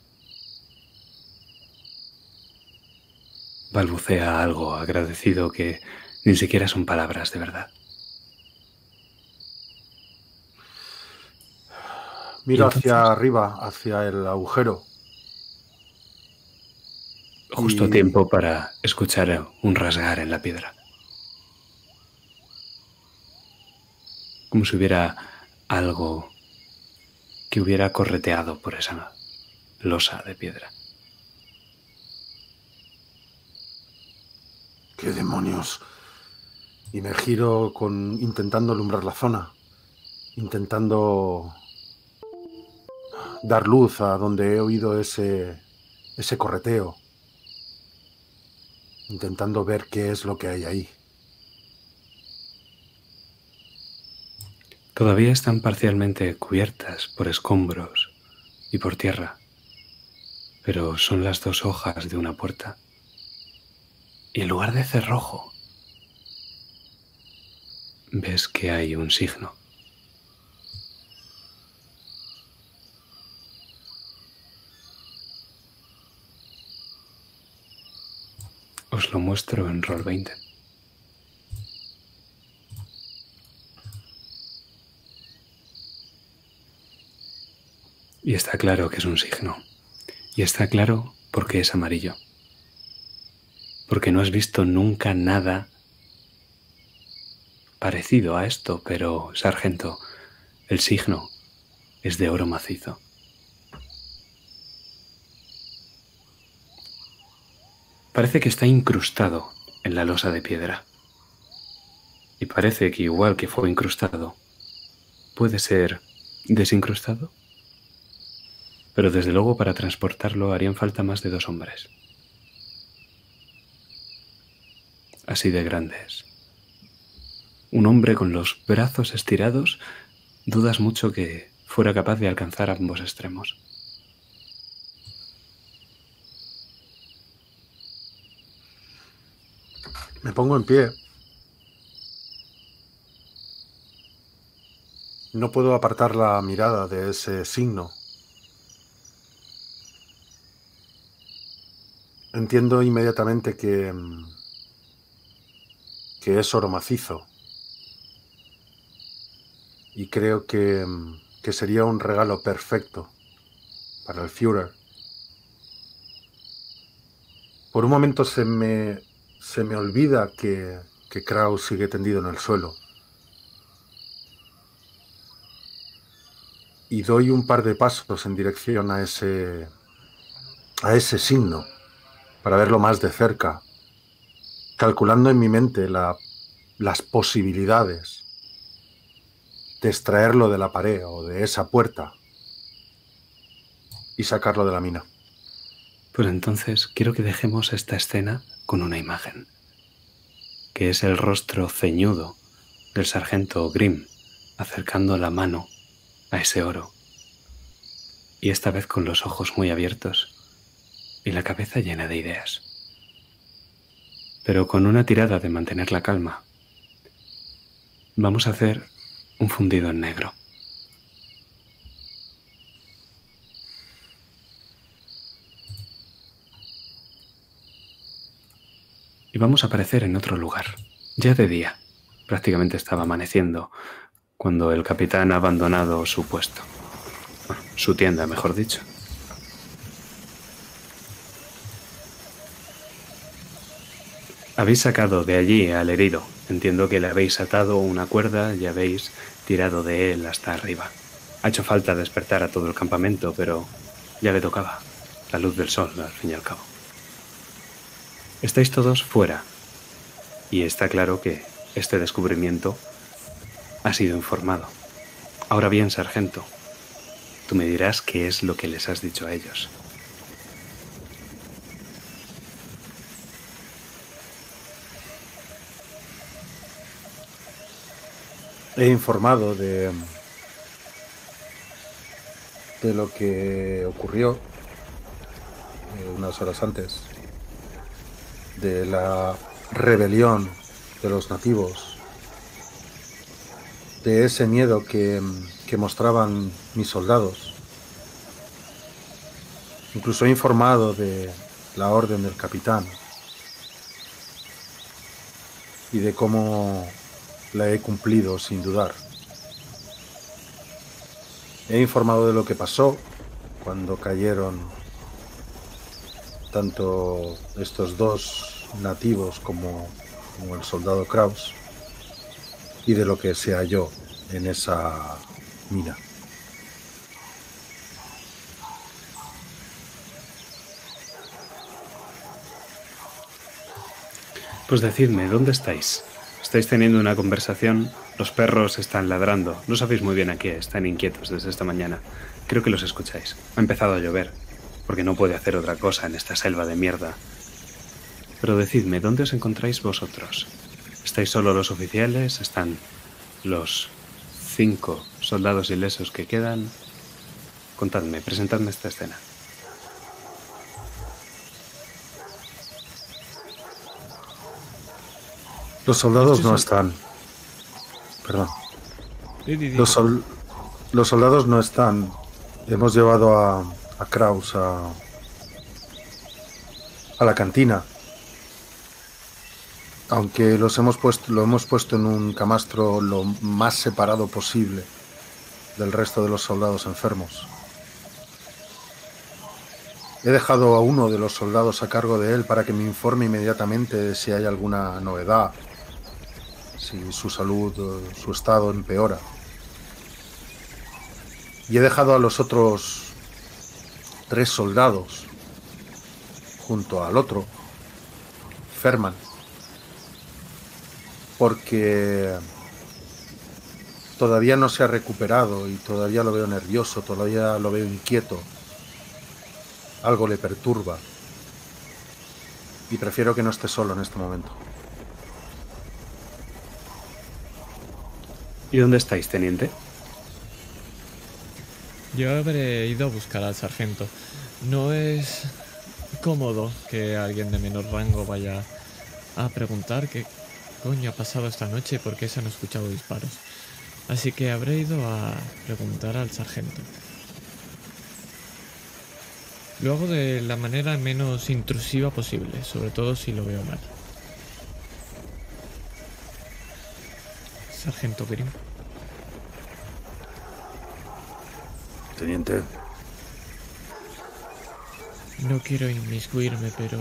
[SPEAKER 6] Balbucea algo agradecido que ni siquiera son palabras de verdad.
[SPEAKER 4] Miro hacia arriba, hacia el agujero.
[SPEAKER 6] Justo a
[SPEAKER 4] Y-
[SPEAKER 6] tiempo para escuchar un rasgar en la piedra. Como si hubiera algo que hubiera correteado por esa losa de piedra.
[SPEAKER 4] ¿Qué demonios? Y me giro con intentando alumbrar la zona, intentando dar luz a donde he oído ese ese correteo, intentando ver qué es lo que hay ahí.
[SPEAKER 6] Todavía están parcialmente cubiertas por escombros y por tierra, pero son las dos hojas de una puerta. Y en lugar de cerrojo, ves que hay un signo. Os lo muestro en Roll 20. Y está claro que es un signo. Y está claro porque es amarillo. Porque no has visto nunca nada parecido a esto, pero, sargento, el signo es de oro macizo. Parece que está incrustado en la losa de piedra. Y parece que igual que fue incrustado, puede ser desincrustado. Pero desde luego para transportarlo harían falta más de dos hombres. Así de grandes. Un hombre con los brazos estirados, dudas mucho que fuera capaz de alcanzar ambos extremos.
[SPEAKER 4] Me pongo en pie. No puedo apartar la mirada de ese signo. Entiendo inmediatamente que, que es oro macizo. Y creo que, que sería un regalo perfecto para el Führer. Por un momento se me, se me olvida que, que Kraus sigue tendido en el suelo. Y doy un par de pasos en dirección a ese, a ese signo para verlo más de cerca, calculando en mi mente la- las posibilidades de extraerlo de la pared o de esa puerta y sacarlo de la mina.
[SPEAKER 6] Pues entonces quiero que dejemos esta escena con una imagen, que es el rostro ceñudo del sargento Grimm acercando la mano a ese oro. Y esta vez con los ojos muy abiertos y la cabeza llena de ideas. Pero con una tirada de mantener la calma, vamos a hacer un fundido en negro. Vamos a aparecer en otro lugar, ya de día. Prácticamente estaba amaneciendo cuando el capitán ha abandonado su puesto. Su tienda, mejor dicho. Habéis sacado de allí al herido. Entiendo que le habéis atado una cuerda y habéis tirado de él hasta arriba. Ha hecho falta despertar a todo el campamento, pero ya le tocaba. La luz del sol, al fin y al cabo. Estáis todos fuera. Y está claro que este descubrimiento ha sido informado. Ahora bien, sargento, tú me dirás qué es lo que les has dicho a ellos.
[SPEAKER 4] He informado de, de lo que ocurrió eh, unas horas antes, de la rebelión de los nativos, de ese miedo que, mostraban mis soldados. Incluso he informado de la orden del capitán y de cómo la he cumplido sin dudar. He informado de lo que pasó cuando cayeron tanto estos dos nativos como, el soldado Kraus y de lo que se halló en esa mina.
[SPEAKER 6] Pues decidme, ¿dónde estáis? Estáis teniendo una conversación, los perros están ladrando, no sabéis muy bien a qué, están inquietos desde esta mañana. Creo que los escucháis. Ha empezado a llover, porque no puede hacer otra cosa en esta selva de mierda. Pero decidme, ¿dónde os encontráis vosotros? ¿Estáis solo los oficiales? ¿Están los cinco soldados ilesos que quedan? Contadme, presentadme esta escena.
[SPEAKER 4] Los soldados no están. Perdón. Los, sol- los soldados no están. Hemos llevado a, a Kraus a, a la cantina. Aunque los hemos puesto, lo hemos puesto en un camastro lo más separado posible del resto de los soldados enfermos. He dejado a uno de los soldados a cargo de él para que me informe inmediatamente si hay alguna novedad, si su salud, su estado empeora. Y he dejado a los otros tres soldados junto al otro, Ferman, porque todavía no se ha recuperado y todavía lo veo nervioso, todavía lo veo inquieto. Algo le perturba. Y prefiero que no esté solo en este momento.
[SPEAKER 6] ¿Y dónde estáis, teniente?
[SPEAKER 1] Yo habré ido a buscar al sargento. No es cómodo que alguien de menor rango vaya a preguntar qué coño ha pasado esta noche y por qué se han escuchado disparos. Así que habré ido a preguntar al sargento. Lo hago de la manera menos intrusiva posible, sobre todo si lo veo mal. Sargento Grimm.
[SPEAKER 4] Teniente.
[SPEAKER 1] No quiero inmiscuirme, pero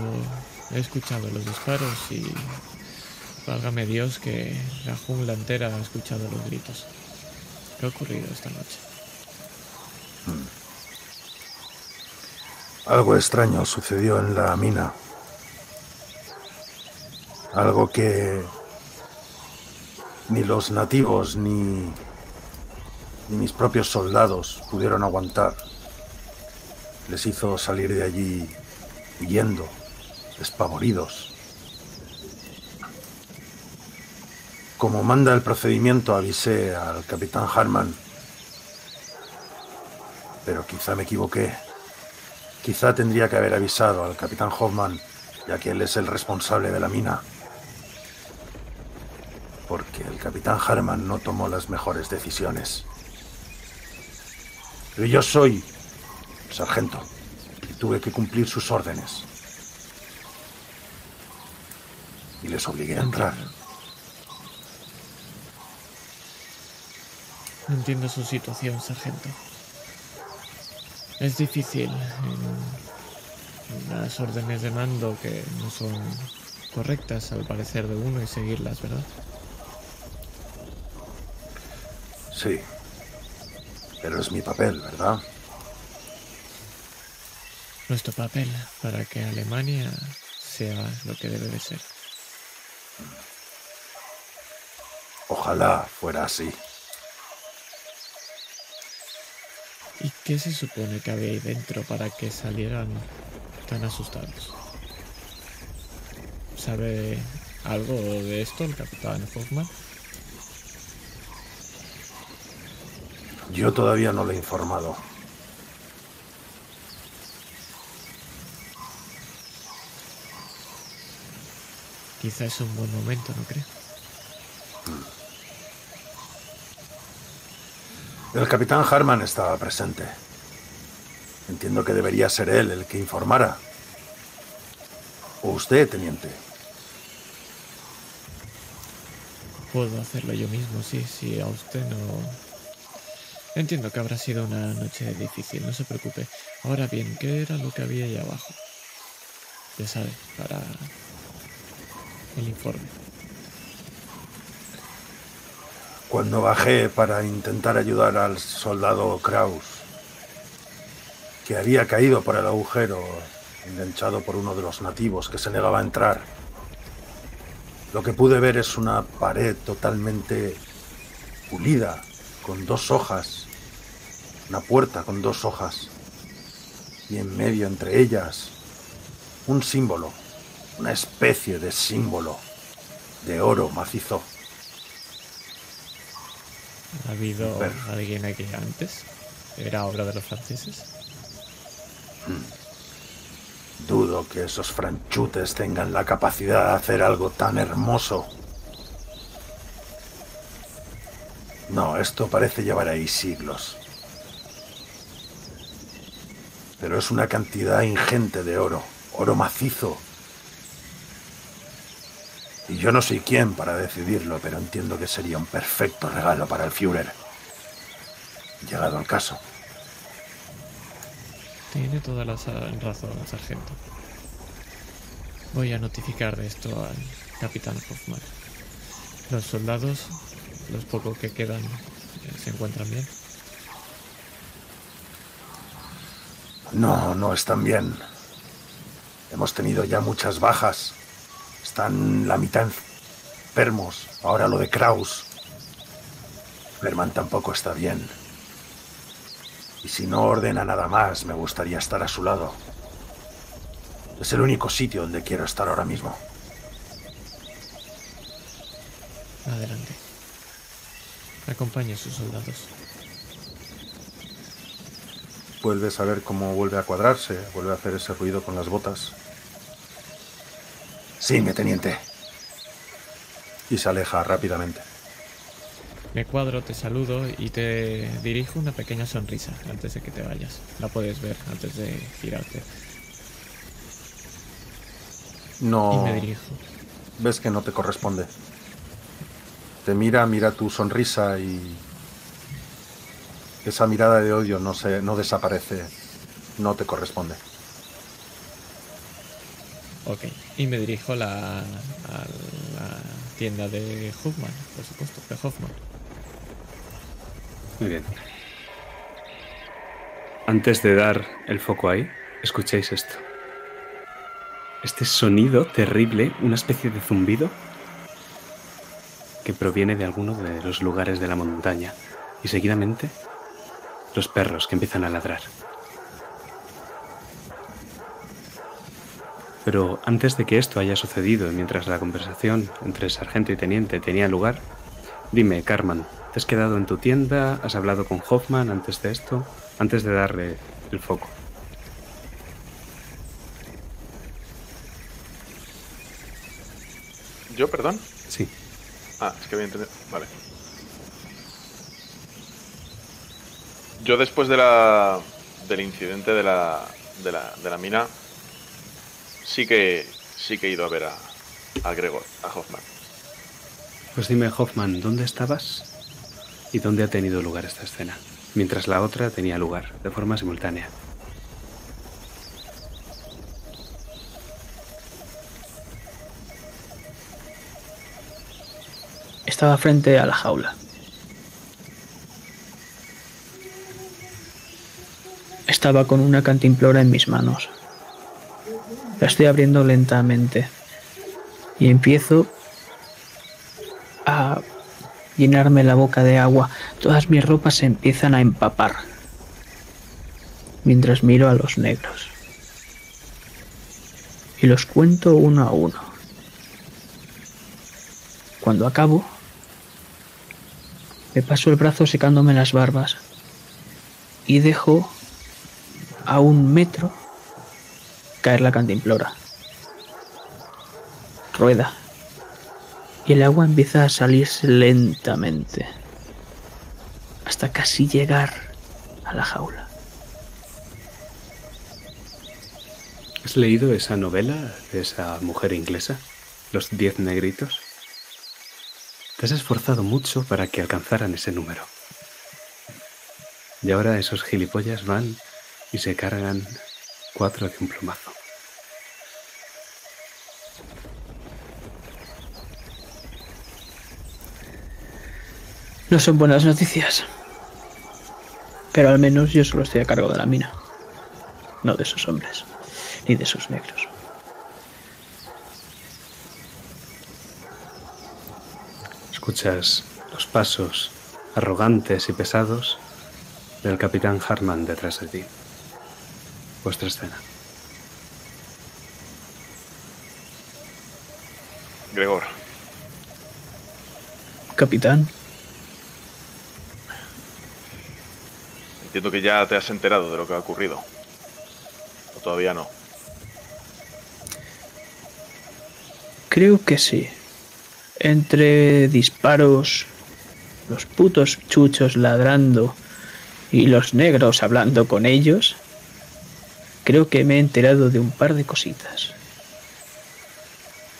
[SPEAKER 1] he escuchado los disparos y válgame Dios que la jungla entera ha escuchado los gritos. ¿Qué ha ocurrido esta noche?
[SPEAKER 4] Algo extraño sucedió en la mina. Algo que ni los nativos ni, mis propios soldados pudieron aguantar. Les hizo salir de allí huyendo, despavoridos. Como manda el procedimiento, avisé al capitán Harman. Pero quizá me equivoqué. Quizá tendría que haber avisado al capitán Hoffman, ya que él es el responsable de la mina. Porque el capitán Harman no tomó las mejores decisiones. Pero yo soy sargento y tuve que cumplir sus órdenes. Y les obligué a entrar.
[SPEAKER 1] No entiendo su situación, sargento. Es difícil en las órdenes de mando que no son correctas al parecer de uno y seguirlas, ¿verdad?
[SPEAKER 4] Sí. Pero es mi papel, ¿verdad?
[SPEAKER 1] Nuestro papel para que Alemania sea lo que debe de ser.
[SPEAKER 4] Ojalá fuera así.
[SPEAKER 1] ¿Y qué se supone que había ahí dentro para que salieran tan asustados? ¿Sabe algo de esto el capitán Hoffman?
[SPEAKER 4] Yo todavía no le he informado.
[SPEAKER 1] Quizá es un buen momento, ¿no cree?
[SPEAKER 4] El capitán Harman estaba presente. Entiendo que debería ser él el que informara. O usted, teniente.
[SPEAKER 1] Puedo hacerlo yo mismo, sí, sí, a usted no... Entiendo que habrá sido una noche difícil, no se preocupe. Ahora bien, ¿qué era lo que había ahí abajo? Ya sabe, para el informe.
[SPEAKER 4] Cuando bajé para intentar ayudar al soldado Kraus, que había caído por el agujero enganchado por uno de los nativos que se negaba a entrar, lo que pude ver es una pared totalmente pulida, con dos hojas, una puerta con dos hojas, y en medio entre ellas un símbolo, una especie de símbolo de oro macizo.
[SPEAKER 1] ¿Ha habido alguien aquí antes? ¿Era obra de los franceses?
[SPEAKER 4] Dudo que esos franchutes tengan la capacidad de hacer algo tan hermoso. No, esto parece llevar ahí siglos. Pero es una cantidad ingente de oro, oro macizo. Y yo no soy quien para decidirlo, pero entiendo que sería un perfecto regalo para el Führer. Llegado el caso.
[SPEAKER 1] Tiene toda la razón, sargento. Voy a notificar de esto al capitán Hoffman. Los soldados, los pocos que quedan, eh, se encuentran bien.
[SPEAKER 4] No, no están bien. Hemos tenido ya muchas bajas. Están la mitad enfermos. Ahora lo de Kraus. Berman tampoco está bien. Y si no ordena nada más, me gustaría estar a su lado. Es el único sitio donde quiero estar ahora mismo.
[SPEAKER 1] Adelante. Acompañe a sus soldados.
[SPEAKER 4] Vuelves a ver cómo vuelve a cuadrarse, vuelve a hacer ese ruido con las botas. Sí, mi teniente. Y se aleja rápidamente.
[SPEAKER 1] Me cuadro, te saludo y te dirijo una pequeña sonrisa antes de que te vayas. La puedes ver antes de girarte. Y
[SPEAKER 4] No.
[SPEAKER 1] me dirijo.
[SPEAKER 4] ves que no te corresponde. Te mira, mira tu sonrisa y esa mirada de odio no se, no desaparece, no te corresponde.
[SPEAKER 1] Ok, y me dirijo la, a la tienda de Hoffman, por supuesto, de Hoffman.
[SPEAKER 6] Muy bien. Antes de dar el foco ahí, escuchéis esto. Este sonido terrible, una especie de zumbido que proviene de alguno de los lugares de la montaña. Y seguidamente, los perros que empiezan a ladrar. Pero antes de que esto haya sucedido, y mientras la conversación entre sargento y teniente tenía lugar, dime, Carman, ¿te has quedado en tu tienda? ¿Has hablado con Hoffman antes de esto? Antes de darle el foco.
[SPEAKER 2] ¿Yo, perdón?
[SPEAKER 6] Sí.
[SPEAKER 2] Ah, es que había entendido. Vale. Yo después de la, del incidente de la, de la, de la mina, sí que, sí que he ido a ver a, a Gregor, a Hoffman.
[SPEAKER 6] Pues dime, Hoffman, ¿dónde estabas? ¿Y dónde ha tenido lugar esta escena? Mientras la otra tenía lugar, de forma simultánea.
[SPEAKER 3] Estaba frente a la jaula. Estaba con una cantimplora en mis manos. La estoy abriendo lentamente y empiezo a llenarme la boca de agua. Todas mis ropas se empiezan a empapar mientras miro a los negros. Y los cuento uno a uno. Cuando acabo, me paso el brazo secándome las barbas y dejo a un metro caer la cantimplora. Rueda. Y el agua empieza a salirse lentamente. Hasta casi llegar a la jaula.
[SPEAKER 6] ¿Has leído esa novela de esa mujer inglesa? Los diez negritos. Te has esforzado mucho para que alcanzaran ese número. Y ahora esos gilipollas van y se cargan cuatro de un plumazo.
[SPEAKER 3] No son buenas noticias. Pero al menos yo solo estoy a cargo de la mina. No de esos hombres. Ni de esos negros.
[SPEAKER 6] Escuchas los pasos arrogantes y pesados del capitán Harman detrás de ti. Vuestra escena.
[SPEAKER 2] Gregor,
[SPEAKER 3] Capitán,
[SPEAKER 2] entiendo que ya te has enterado de lo que ha ocurrido. O todavía no.
[SPEAKER 3] creo que sí. Entre disparos, los putos chuchos ladrando y los negros hablando con ellos, creo que me he enterado de un par de cositas.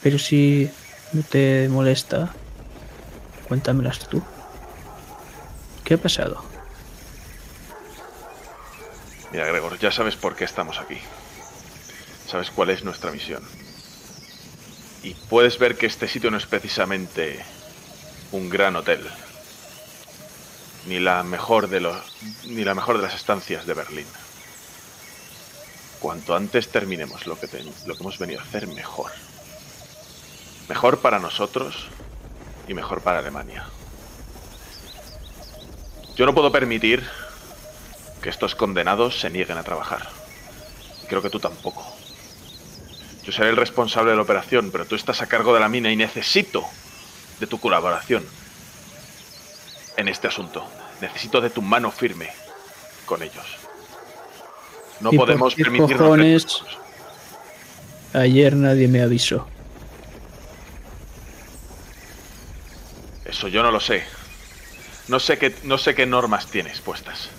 [SPEAKER 3] Pero si no te molesta, cuéntamelas tú. ¿Qué ha pasado?
[SPEAKER 2] Mira, Gregor, ya sabes por qué estamos aquí. Sabes cuál es nuestra misión. Y puedes ver que este sitio no es precisamente un gran hotel. Ni la mejor de los ni la mejor de las estancias de Berlín. Cuanto antes terminemos lo que, lo que hemos venido a hacer, mejor. Mejor para nosotros y mejor para Alemania. Yo no puedo permitir que estos condenados se nieguen a trabajar. Y creo que tú tampoco. Yo seré el responsable de la operación, pero tú estás a cargo de la mina y necesito de tu colaboración en este asunto. Necesito de tu mano firme con ellos. No
[SPEAKER 3] ¿Y por
[SPEAKER 2] podemos
[SPEAKER 3] qué
[SPEAKER 2] permitirnos
[SPEAKER 3] cojones?
[SPEAKER 2] retrasos.
[SPEAKER 3] Ayer nadie me avisó.
[SPEAKER 2] Eso yo no lo sé. No sé qué, no sé qué normas tienes puestas.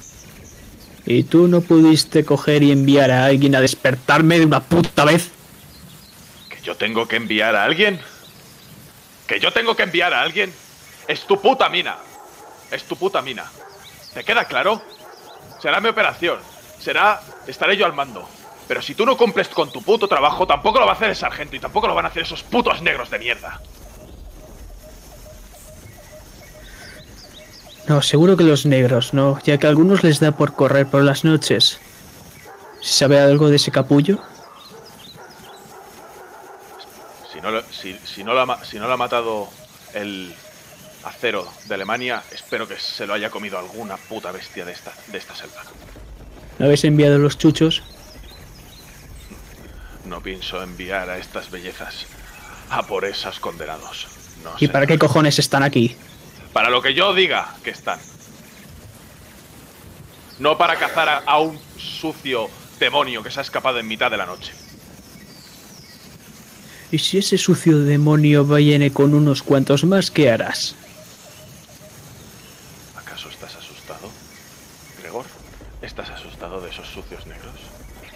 [SPEAKER 3] ¿Y tú no pudiste coger y enviar a alguien a despertarme de una puta vez?
[SPEAKER 2] ¿Que yo tengo que enviar a alguien? ¿Que yo tengo que enviar a alguien? Es tu puta mina. Es tu puta mina. ¿Te queda claro? Será mi operación. Será... Estaré yo al mando. Pero si tú no cumples con tu puto trabajo, tampoco lo va a hacer el sargento y tampoco lo van a hacer esos putos negros de mierda.
[SPEAKER 3] No, seguro que los negros, no, ya que a algunos les da por correr por las noches. ¿Se sabe algo de ese capullo?
[SPEAKER 2] Si no, lo, si, si no lo ha, ma- si no lo ha matado el acero de Alemania, espero que se lo haya comido alguna puta bestia de esta, de esta selva.
[SPEAKER 3] ¿No habéis enviado los chuchos?
[SPEAKER 2] No pienso enviar a estas bellezas a por esos condenados. No
[SPEAKER 3] ¿Y para qué cojones están aquí?
[SPEAKER 2] Para lo que yo diga que están. No para cazar a, a un sucio demonio que se ha escapado en mitad de la noche.
[SPEAKER 3] ¿Y si ese sucio demonio viene con unos cuantos más, qué harás?
[SPEAKER 2] ¿Acaso estás asustado? Gregor, ¿estás asustado de esos sucios negros?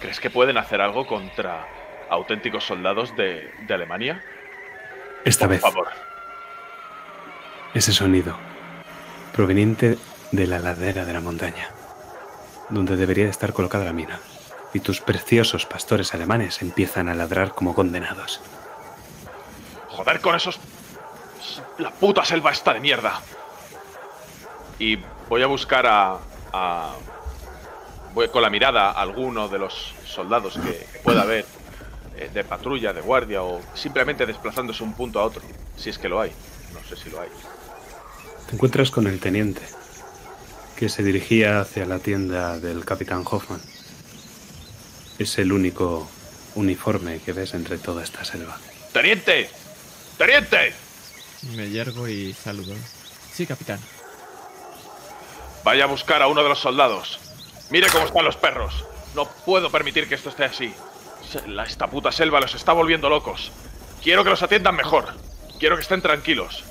[SPEAKER 2] ¿Crees que pueden hacer algo contra auténticos soldados de, de Alemania?
[SPEAKER 6] Esta
[SPEAKER 2] Por
[SPEAKER 6] vez,
[SPEAKER 2] favor.
[SPEAKER 6] ese sonido, proveniente de la ladera de la montaña, donde debería de estar colocada la mina, y tus preciosos pastores alemanes empiezan a ladrar como condenados.
[SPEAKER 2] Joder con esos... La puta selva esta de mierda. Y voy a buscar a... a- Voy con la mirada a alguno de los soldados que pueda haber eh, de patrulla, de guardia o simplemente desplazándose un punto a otro. Si es que lo hay. No sé si lo hay.
[SPEAKER 6] Te encuentras con el teniente, que se dirigía hacia la tienda del capitán Hoffman. Es el único uniforme que ves entre toda esta selva.
[SPEAKER 2] ¡Teniente! ¡Teniente!
[SPEAKER 1] Me yergo y saludo. Sí, capitán.
[SPEAKER 2] Vaya a buscar a uno de los soldados. Mire cómo están los perros. No puedo permitir que esto esté así. La- Esta puta selva los está volviendo locos. Quiero que los atiendan mejor. Quiero que estén tranquilos.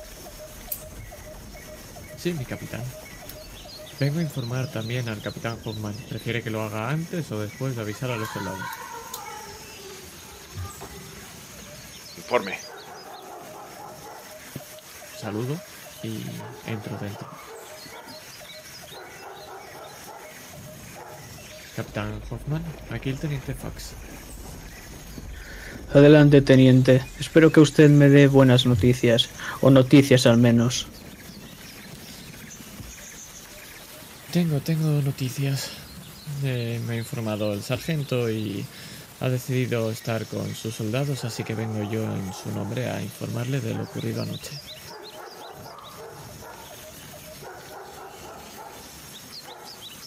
[SPEAKER 1] Sí, mi capitán. Vengo a informar también al capitán Hoffman. ¿Prefiere que lo haga antes o después de avisar a los soldados?
[SPEAKER 2] Informe.
[SPEAKER 1] Saludo y entro dentro. Capitán Hoffman, aquí el teniente Fox.
[SPEAKER 3] Adelante, teniente. Espero que usted me dé buenas noticias, o noticias al menos.
[SPEAKER 1] Tengo, tengo noticias. Eh, me ha informado el sargento y ha decidido estar con sus soldados, así que vengo yo en su nombre a informarle de lo ocurrido anoche.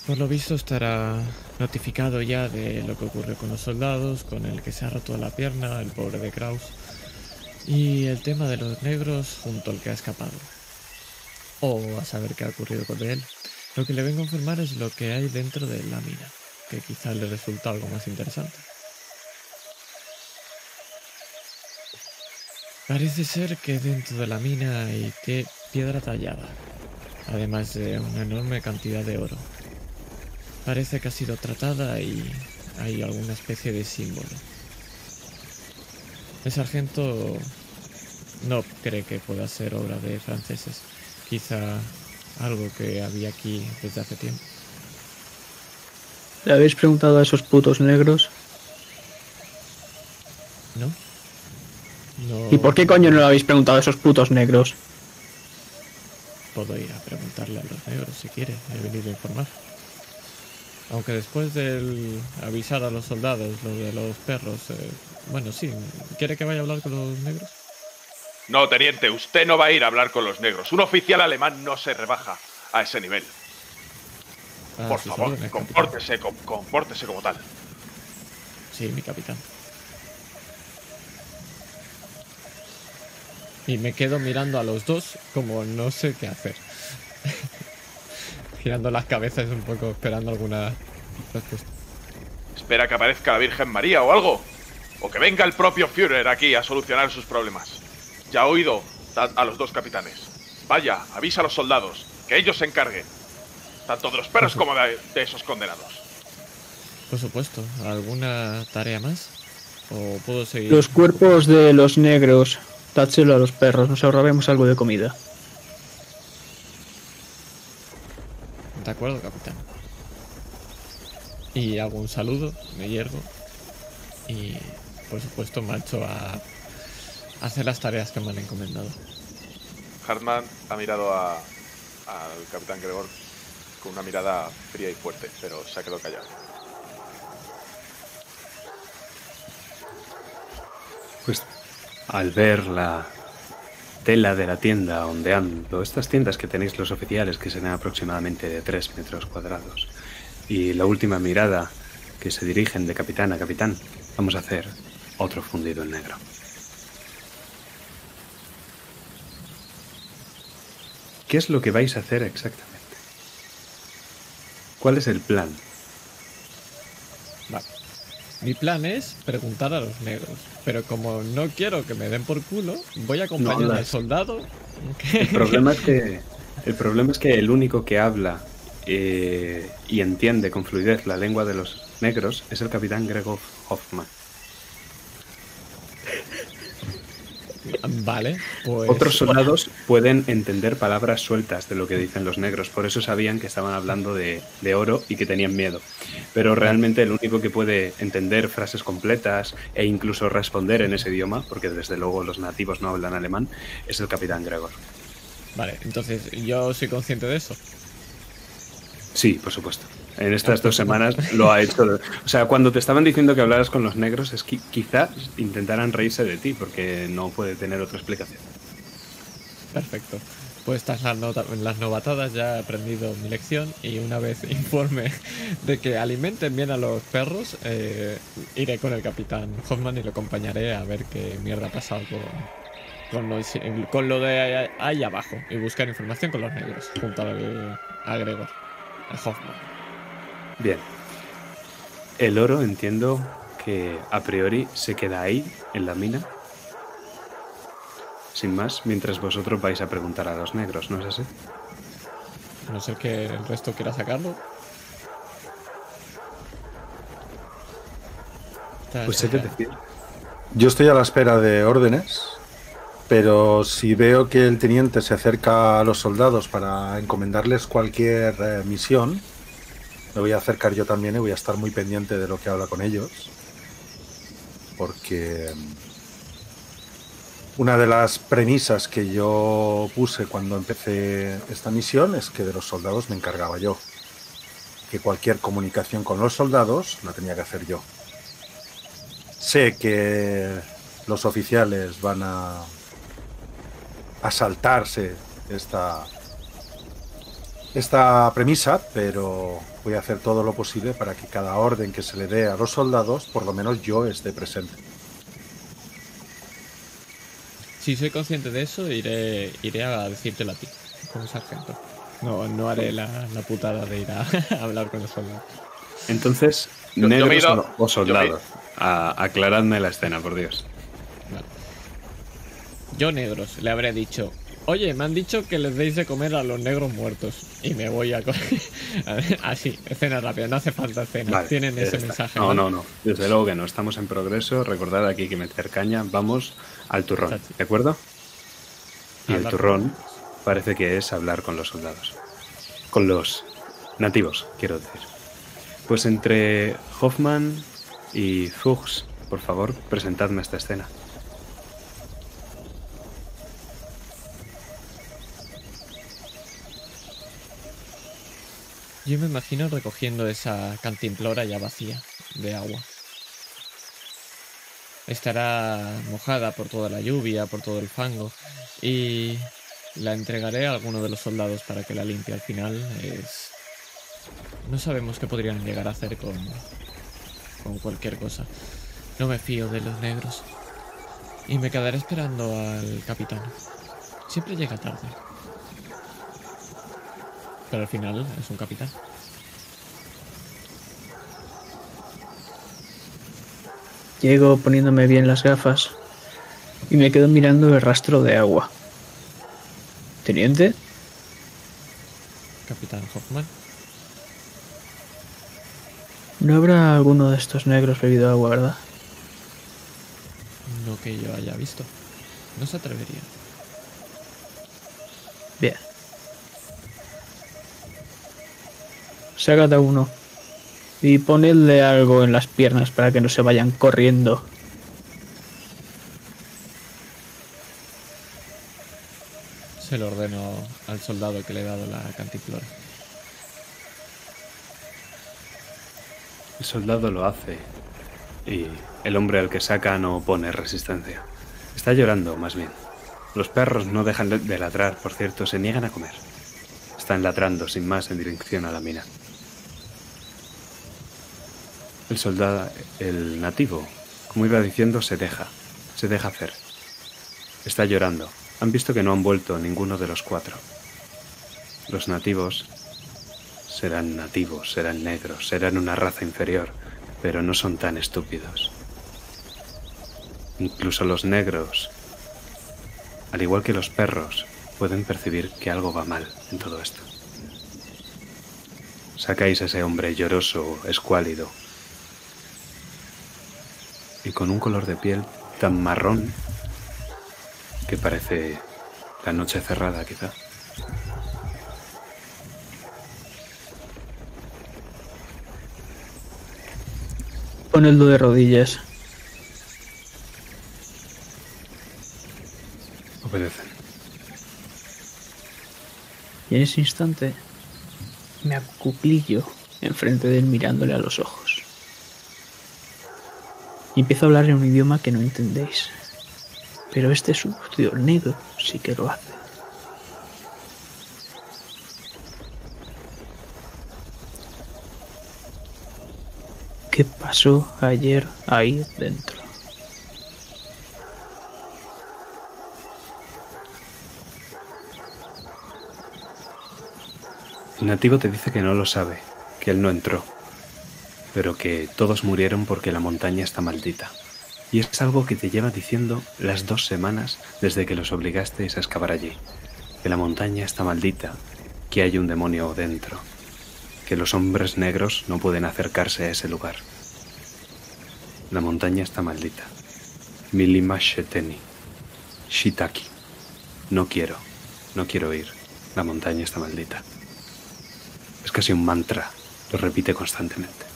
[SPEAKER 1] Por lo visto estará notificado ya de lo que ocurrió con los soldados, con el que se ha roto la pierna, el pobre de Kraus, y el tema de los negros junto al que ha escapado. O a saber qué ha ocurrido con él. Lo que le vengo a informar es lo que hay dentro de la mina, que quizá le resulta algo más interesante. Parece ser que dentro de la mina hay piedra tallada, además de una enorme cantidad de oro. Parece que ha sido tratada y hay alguna especie de símbolo. El sargento no cree que pueda ser obra de franceses, quizá algo que había aquí desde hace tiempo.
[SPEAKER 3] ¿Le habéis preguntado a esos putos negros?
[SPEAKER 1] ¿No? No
[SPEAKER 3] ¿Y por qué coño no le habéis preguntado a esos putos negros?
[SPEAKER 1] puedo ir a preguntarle a los negros si quiere. He venido a informar. Aunque después del avisar a los soldados lo de los perros, eh, bueno, sí, ¿quiere que vaya a hablar con los negros?
[SPEAKER 2] No, teniente, usted no va a ir a hablar con los negros. Un oficial alemán no se rebaja a ese nivel.
[SPEAKER 1] A
[SPEAKER 2] Por favor,
[SPEAKER 1] órdenes,
[SPEAKER 2] compórtese, com- compórtese como tal.
[SPEAKER 1] Sí, mi capitán. Y me quedo mirando a los dos como no sé qué hacer. Girando las cabezas un poco, esperando alguna respuesta.
[SPEAKER 2] Espera que aparezca la Virgen María o algo. O que venga el propio Führer aquí a solucionar sus problemas. Ya ha oído a los dos capitanes. Vaya, avisa a los soldados, que ellos se encarguen. Tanto de los perros como de, de esos condenados.
[SPEAKER 1] Por supuesto, ¿alguna tarea más? ¿O puedo seguir?
[SPEAKER 3] Los cuerpos de los negros, dádselo a los perros, nos ahorraremos algo de comida.
[SPEAKER 1] De acuerdo, capitán. Y hago un saludo, me hiergo y por supuesto marcho a a hacer las tareas que me han encomendado.
[SPEAKER 2] Hartman ha mirado a- al capitán Gregor con una mirada fría y fuerte, pero se ha quedado callado.
[SPEAKER 6] Pues al ver la tela de la tienda ondeando, estas tiendas que tenéis los oficiales que serán aproximadamente de 3 metros cuadrados, y la última mirada que se dirigen de capitán a capitán, vamos a hacer otro fundido en negro. ¿Qué es lo que vais a hacer exactamente? ¿Cuál es el plan?
[SPEAKER 1] Vale. Mi plan es preguntar a los negros, pero como no quiero que me den por culo, voy a acompañar
[SPEAKER 6] No,
[SPEAKER 1] al soldado.
[SPEAKER 6] El problema es que el problema es que el único que habla eh, y entiende con fluidez la lengua de los negros es el capitán Gregor Hoffman.
[SPEAKER 1] Vale, pues.
[SPEAKER 6] Otros soldados pueden entender palabras sueltas de lo que dicen los negros, por eso sabían que estaban hablando de, de oro y que tenían miedo. Pero realmente el único que puede entender frases completas e incluso responder en ese idioma, porque desde luego los nativos no hablan alemán, es el capitán Gregor.
[SPEAKER 1] Vale, entonces yo soy consciente de eso.
[SPEAKER 6] Sí, por supuesto. En estas dos semanas lo ha hecho. O sea, cuando te estaban diciendo que hablaras con los negros, es que quizás intentaran reírse de ti, porque no puede tener otra explicación.
[SPEAKER 1] Perfecto. Pues estas las, las novatadas ya he aprendido mi lección y una vez informe de que alimenten bien a los perros, eh, iré con el capitán Hoffman y lo acompañaré a ver qué mierda ha pasado con, con, lo, con lo de ahí abajo y buscar información con los negros junto al a Gregor, a Hoffman.
[SPEAKER 6] Bien. El oro entiendo que a priori se queda ahí, en la mina. Sin más, mientras vosotros vais a preguntar a los negros, ¿no es así?
[SPEAKER 1] A no ser que el resto quiera sacarlo.
[SPEAKER 6] Pues sé que decir.
[SPEAKER 4] Yo estoy a la espera de órdenes, pero si veo que el teniente se acerca a los soldados para encomendarles cualquier eh, misión, me voy a acercar yo también y voy a estar muy pendiente de lo que habla con ellos. Porque mm, una de las premisas que yo puse cuando empecé esta misión es que de los soldados me encargaba yo. Que cualquier comunicación con los soldados la tenía que hacer yo. Sé que los oficiales van a, a saltarse esta, esta premisa, pero voy a hacer todo lo posible para que cada orden que se le dé a los soldados, por lo menos yo esté presente.
[SPEAKER 1] Si soy consciente de eso, iré, iré a decírtelo a ti, como sargento. No, no haré la, la putada de ir a, a hablar con los soldados.
[SPEAKER 6] Entonces,
[SPEAKER 2] Yo- yo
[SPEAKER 6] negros o- soldados. A- aclaradme la escena, por Dios.
[SPEAKER 1] Vale. Yo negros le habré dicho, oye, me han dicho que les deis de comer a los negros muertos. Y me voy a coger... Así, escena rápida, no hace falta escena.
[SPEAKER 6] Vale,
[SPEAKER 1] Tienen ese
[SPEAKER 6] está.
[SPEAKER 1] mensaje.
[SPEAKER 6] No, no, no. Desde luego que no. Estamos en progreso. Recordad aquí que meter caña. Vamos al turrón. ¿De acuerdo? Y el turrón parece que es hablar con los soldados. Con los nativos, quiero decir. Pues entre Hoffman y Fuchs, por favor, presentadme esta escena.
[SPEAKER 1] Yo me imagino recogiendo esa cantimplora ya vacía de agua. Estará mojada por toda la lluvia, por todo el fango, y la entregaré a alguno de los soldados para que la limpie. Al final es... No sabemos qué podrían llegar a hacer con, con cualquier cosa. No me fío de los negros. Y me quedaré esperando al capitán. Siempre llega tarde. Pero al final es un capitán.
[SPEAKER 3] Llego poniéndome bien las gafas y me quedo mirando el rastro de agua. Teniente,
[SPEAKER 1] Capitán Hoffman.
[SPEAKER 3] no habrá alguno de estos negros bebido agua, ¿verdad?
[SPEAKER 1] No que yo haya visto. No se atrevería.
[SPEAKER 3] Bien. Sácate a uno Y ponedle algo en las piernas para que no se vayan corriendo.
[SPEAKER 1] Se lo ordeno al soldado que le he dado la cantiflora.
[SPEAKER 6] El soldado lo hace y el hombre al que saca no opone resistencia. Está llorando, más bien. Los perros no dejan de ladrar, por cierto, se niegan a comer. Están ladrando sin más en dirección a la mina. El soldado, el nativo, como iba diciendo, se deja, se deja hacer. Está llorando. Han visto que no han vuelto ninguno de los cuatro. Los nativos serán nativos, serán negros, serán una raza inferior, pero no son tan estúpidos. Incluso los negros, al igual que los perros, pueden percibir que algo va mal en todo esto. Sacáis a ese hombre lloroso, escuálido, y con un color de piel tan marrón que parece la noche cerrada quizá.
[SPEAKER 3] Ponedlo de rodillas.
[SPEAKER 6] Obedecen.
[SPEAKER 3] Y en ese instante me acuclillo enfrente de él mirándole a los ojos. Y empiezo a hablar en un idioma que no entendéis. Pero este sucio negro sí que lo hace. ¿Qué pasó ayer ahí dentro?
[SPEAKER 6] El nativo te dice que no lo sabe, que él no entró, pero que todos murieron porque la montaña está maldita. Y es algo que te lleva diciendo las dos semanas desde que los obligasteis a excavar allí. Que la montaña está maldita, que hay un demonio dentro, que los hombres negros no pueden acercarse a ese lugar. La montaña está maldita. Milima Sheteni. Shitaki. No quiero, no quiero ir. La montaña está maldita. Es casi un mantra, lo repite constantemente.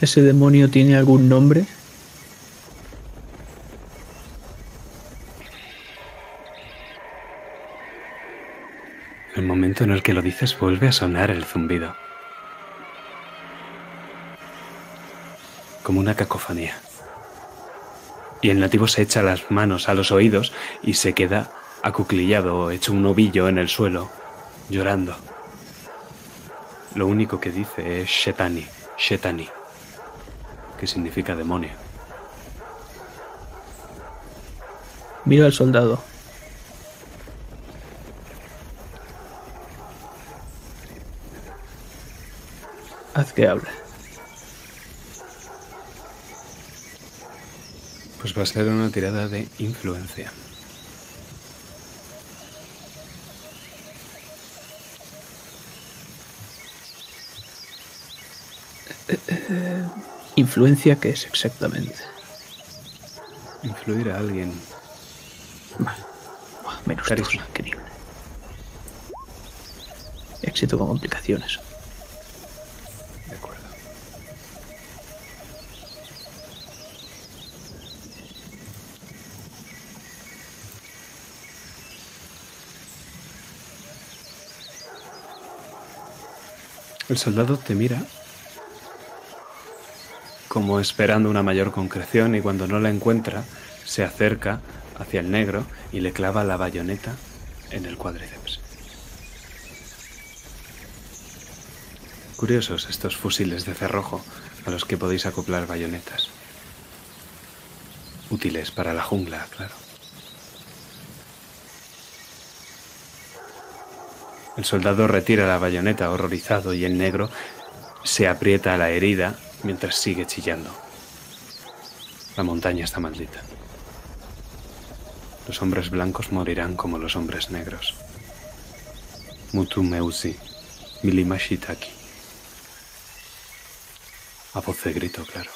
[SPEAKER 3] ¿Ese demonio tiene algún nombre?
[SPEAKER 6] El momento en el que lo dices vuelve a sonar el zumbido. Como una cacofonía. Y el nativo se echa las manos a los oídos y se queda acuclillado, hecho un ovillo en el suelo, llorando. Lo único que dice es Shetani, Shetani, que significa demonio.
[SPEAKER 3] Miro al soldado. Haz que hable.
[SPEAKER 6] Pues va a ser una tirada de influencia.
[SPEAKER 3] ¿Influencia qué es exactamente?
[SPEAKER 6] Influir a alguien.
[SPEAKER 3] Vale. Buah, Menos
[SPEAKER 6] Carisma.
[SPEAKER 3] dos, increíble. Éxito con complicaciones.
[SPEAKER 6] De acuerdo. El soldado te mira como esperando una mayor concreción y cuando no la encuentra se acerca hacia el negro y le clava la bayoneta en el cuádriceps. Curiosos estos fusiles de cerrojo a los que podéis acoplar bayonetas. Útiles para la jungla, claro. El soldado retira la bayoneta horrorizado y el negro se aprieta a la herida mientras sigue chillando. La montaña está maldita. Los hombres blancos morirán como los hombres negros. Mutu Meusi, Milima Shitaki. A voz de grito, claro.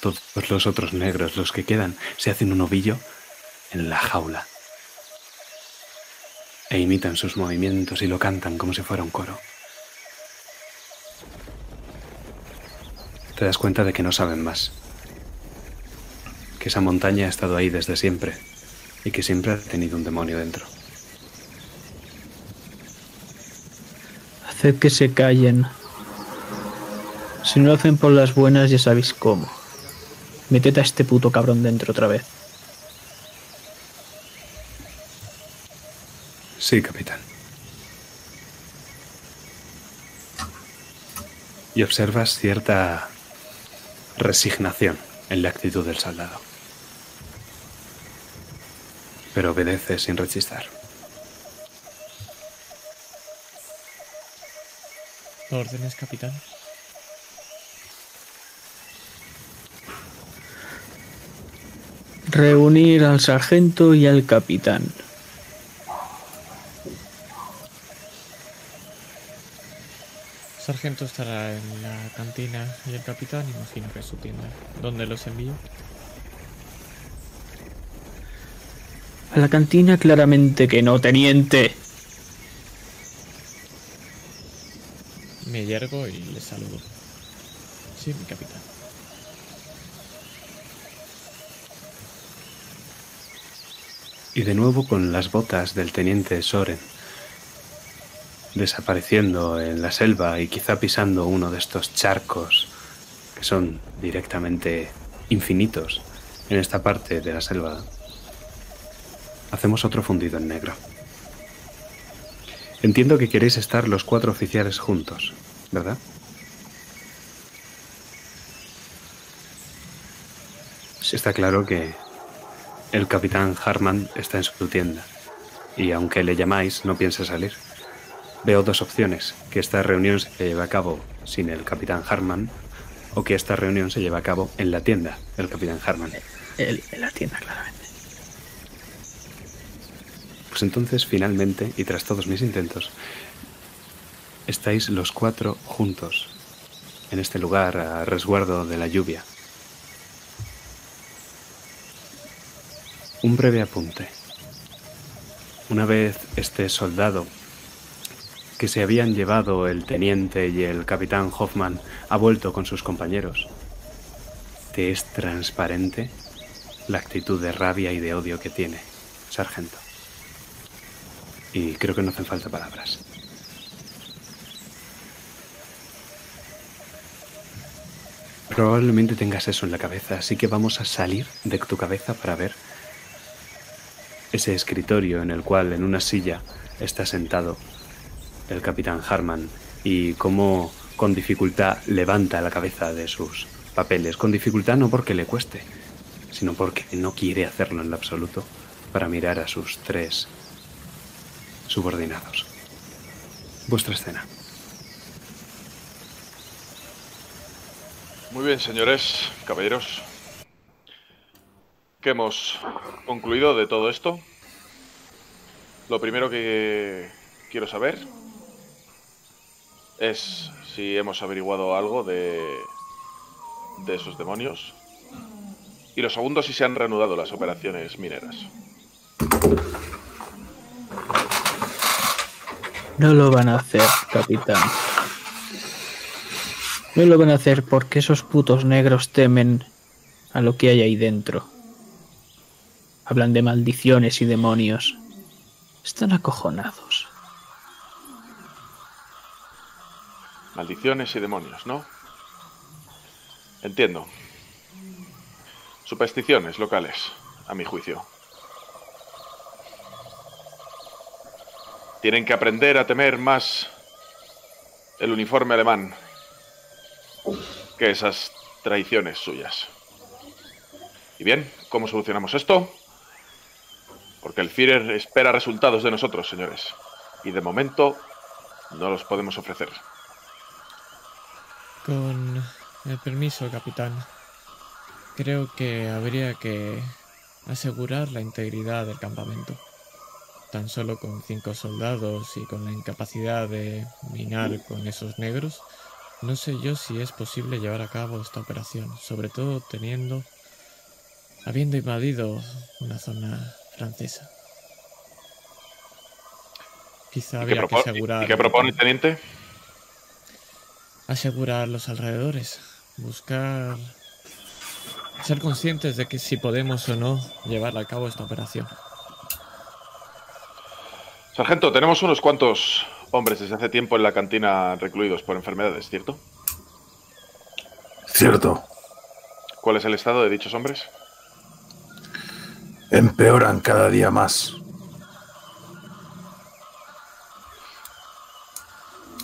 [SPEAKER 6] Todos los otros negros, los que quedan, se hacen un ovillo en la jaula. e imitan sus movimientos y lo cantan como si fuera un coro. Te das cuenta de que no saben más, que esa montaña ha estado ahí desde siempre y que siempre ha tenido un demonio dentro.
[SPEAKER 3] Haced que se callen. Si no lo hacen por las buenas, ya sabéis cómo. Meted a este puto cabrón dentro otra vez.
[SPEAKER 6] Sí, capitán. Y observas cierta resignación en la actitud del soldado. Pero obedece sin rechistar.
[SPEAKER 1] Órdenes, capitán.
[SPEAKER 3] Reunir al sargento y al capitán.
[SPEAKER 1] Sargento estará en la cantina y el capitán, imagino que es su tienda. ¿Dónde los envío?
[SPEAKER 3] A la cantina claramente que no, teniente.
[SPEAKER 1] Me yergo y le saludo. Sí, mi capitán.
[SPEAKER 6] Y de nuevo con las botas del teniente Soren, desapareciendo en la selva y quizá pisando uno de estos charcos que son directamente infinitos en esta parte de la selva, hacemos otro fundido en negro. Entiendo que queréis estar los cuatro oficiales juntos, ¿verdad? Está claro que el capitán Harman está en su tienda y aunque le llamáis no piensa salir. Veo dos opciones, que esta reunión se lleve a cabo sin el capitán Harman o que esta reunión se lleve a cabo en la tienda del capitán Harman.
[SPEAKER 3] El- en la tienda, claramente.
[SPEAKER 6] Pues entonces, finalmente, y tras todos mis intentos, estáis los cuatro juntos en este lugar a resguardo de la lluvia. Un breve apunte. Una vez este soldado que se habían llevado el teniente y el capitán Hoffman ha vuelto con sus compañeros, te es transparente la actitud de rabia y de odio que tiene, sargento. Y creo que no hacen falta palabras. Probablemente tengas eso en la cabeza, así que vamos a salir de tu cabeza para ver ese escritorio en el cual en una silla está sentado el capitán Harman y cómo con dificultad levanta la cabeza de sus papeles. Con dificultad no porque le cueste, sino porque no quiere hacerlo en lo absoluto para mirar a sus tres subordinados. Vuestra escena.
[SPEAKER 2] Muy bien, señores, caballeros. ¿Qué hemos concluido de todo esto? Lo primero que quiero saber es si hemos averiguado algo de, de esos demonios. Y lo segundo, si se han reanudado las operaciones mineras.
[SPEAKER 3] No lo van a hacer, capitán. No lo van a hacer porque esos putos negros temen a lo que hay ahí dentro. Hablan de maldiciones y demonios. Están acojonados.
[SPEAKER 2] Maldiciones y demonios, ¿no? Entiendo. Supersticiones locales, a mi juicio. Tienen que aprender a temer más el uniforme alemán que esas traiciones suyas. Y bien, ¿cómo solucionamos esto? Porque el Führer espera resultados de nosotros, señores. Y de momento no los podemos ofrecer.
[SPEAKER 1] Con el permiso, capitán. Creo que habría que asegurar la integridad del campamento. Tan solo con cinco soldados y con la incapacidad de minar con esos negros, no sé yo si es posible llevar a cabo esta operación, sobre todo teniendo, habiendo invadido una zona francesa. Quizá
[SPEAKER 2] ¿Y qué,
[SPEAKER 1] había que asegurar,
[SPEAKER 2] ¿Y qué propone, teniente?
[SPEAKER 1] Asegurar los alrededores. Buscar. Ser conscientes de que si podemos o no llevar a cabo esta operación.
[SPEAKER 2] Sargento, tenemos unos cuantos hombres desde hace tiempo en la cantina recluidos por enfermedades, ¿cierto?
[SPEAKER 4] Cierto,
[SPEAKER 2] ¿Cuál es el estado de dichos hombres?
[SPEAKER 4] empeoran cada día más.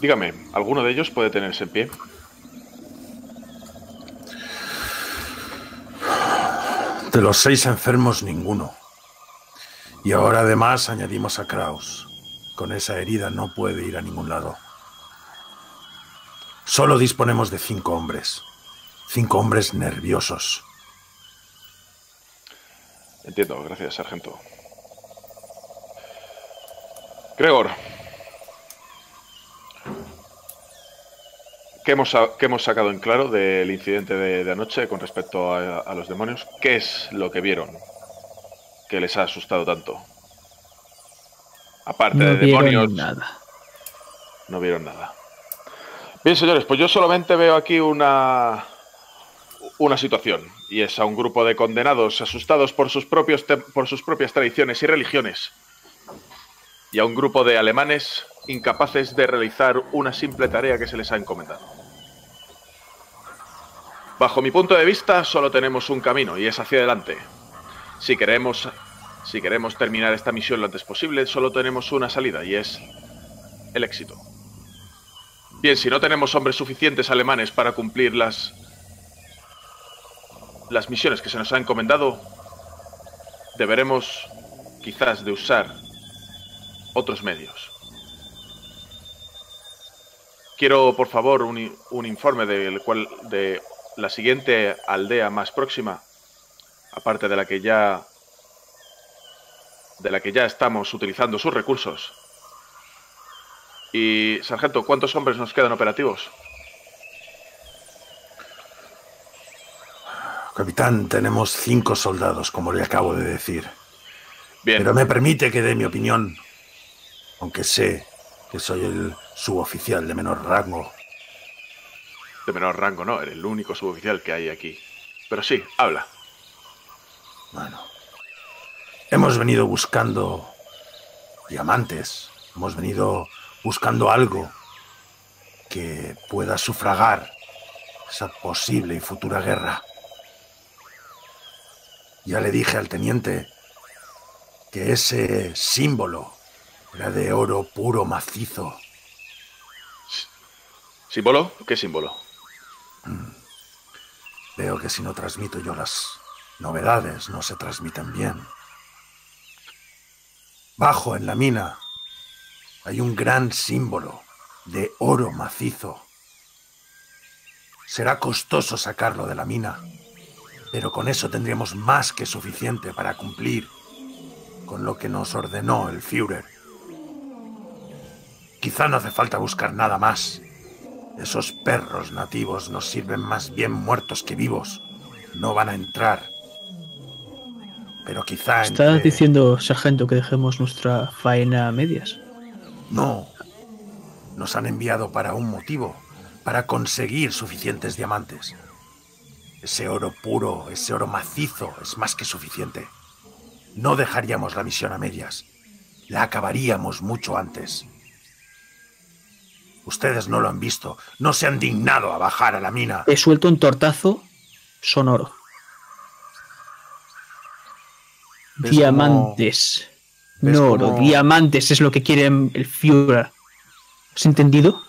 [SPEAKER 2] Dígame, ¿alguno de ellos puede tenerse en pie?
[SPEAKER 4] De los seis enfermos, ninguno. Y ahora además añadimos a Kraus. Con esa herida no puede ir a ningún lado. Solo disponemos de cinco hombres. Cinco hombres nerviosos.
[SPEAKER 2] Entiendo, gracias, sargento. Gregor. ¿Qué hemos, qué hemos sacado en claro del incidente de, de anoche con respecto a, a los demonios? ¿Qué es lo que vieron que les ha asustado tanto? Aparte
[SPEAKER 3] No
[SPEAKER 2] de demonios,
[SPEAKER 3] nada.
[SPEAKER 2] no vieron nada. Bien, señores, pues yo solamente veo aquí una una situación y es a un grupo de condenados asustados por sus propios por sus propias tradiciones y religiones y a un grupo de alemanes incapaces de realizar una simple tarea que se les ha encomendado. Bajo mi punto de vista, solo tenemos un camino y es hacia adelante. Si queremos si queremos terminar esta misión lo antes posible, solo tenemos una salida y es el éxito. Bien, si no tenemos hombres suficientes alemanes para cumplir las las misiones que se nos ha encomendado, deberemos quizás de usar otros medios. Quiero, por favor, un, un informe del cual de la siguiente aldea más próxima, aparte de la que ya de la que ya estamos utilizando sus recursos. Y, sargento, ¿cuántos hombres nos quedan operativos?
[SPEAKER 4] Capitán, tenemos cinco soldados, como le acabo de decir.
[SPEAKER 2] Bien,
[SPEAKER 4] Pero me permite que dé mi opinión, aunque sé que soy el suboficial de menor rango.
[SPEAKER 2] de menor rango, ¿no? Eres el único suboficial que hay aquí. Pero sí, habla.
[SPEAKER 4] Bueno, hemos venido buscando diamantes, hemos venido buscando algo que pueda sufragar esa posible y futura guerra. Ya le dije al teniente que ese símbolo era de oro puro macizo.
[SPEAKER 2] ¿Símbolo? ¿Qué símbolo?
[SPEAKER 4] Veo que si no transmito yo las novedades, no se transmiten bien. Bajo en la mina hay un gran símbolo de oro macizo. Será costoso sacarlo de la mina, pero con eso tendríamos más que suficiente para cumplir con lo que nos ordenó el Führer. Quizá no hace falta buscar nada más. Esos perros nativos nos sirven más bien muertos que vivos. No van a entrar. Pero quizá...
[SPEAKER 3] ¿Está
[SPEAKER 4] entre-
[SPEAKER 3] diciendo, sargento, que dejemos nuestra faena a medias?
[SPEAKER 4] No. Nos han enviado para un motivo. Para conseguir suficientes diamantes. Ese oro puro, ese oro macizo es más que suficiente. No dejaríamos la misión a medias. La acabaríamos mucho antes. Ustedes no lo han visto. No se han dignado a bajar a la mina.
[SPEAKER 3] He suelto un tortazo sonoro.
[SPEAKER 4] ¿Ves
[SPEAKER 3] Diamantes. No oro, diamantes es lo que quiere el Führer. ¿Has entendido?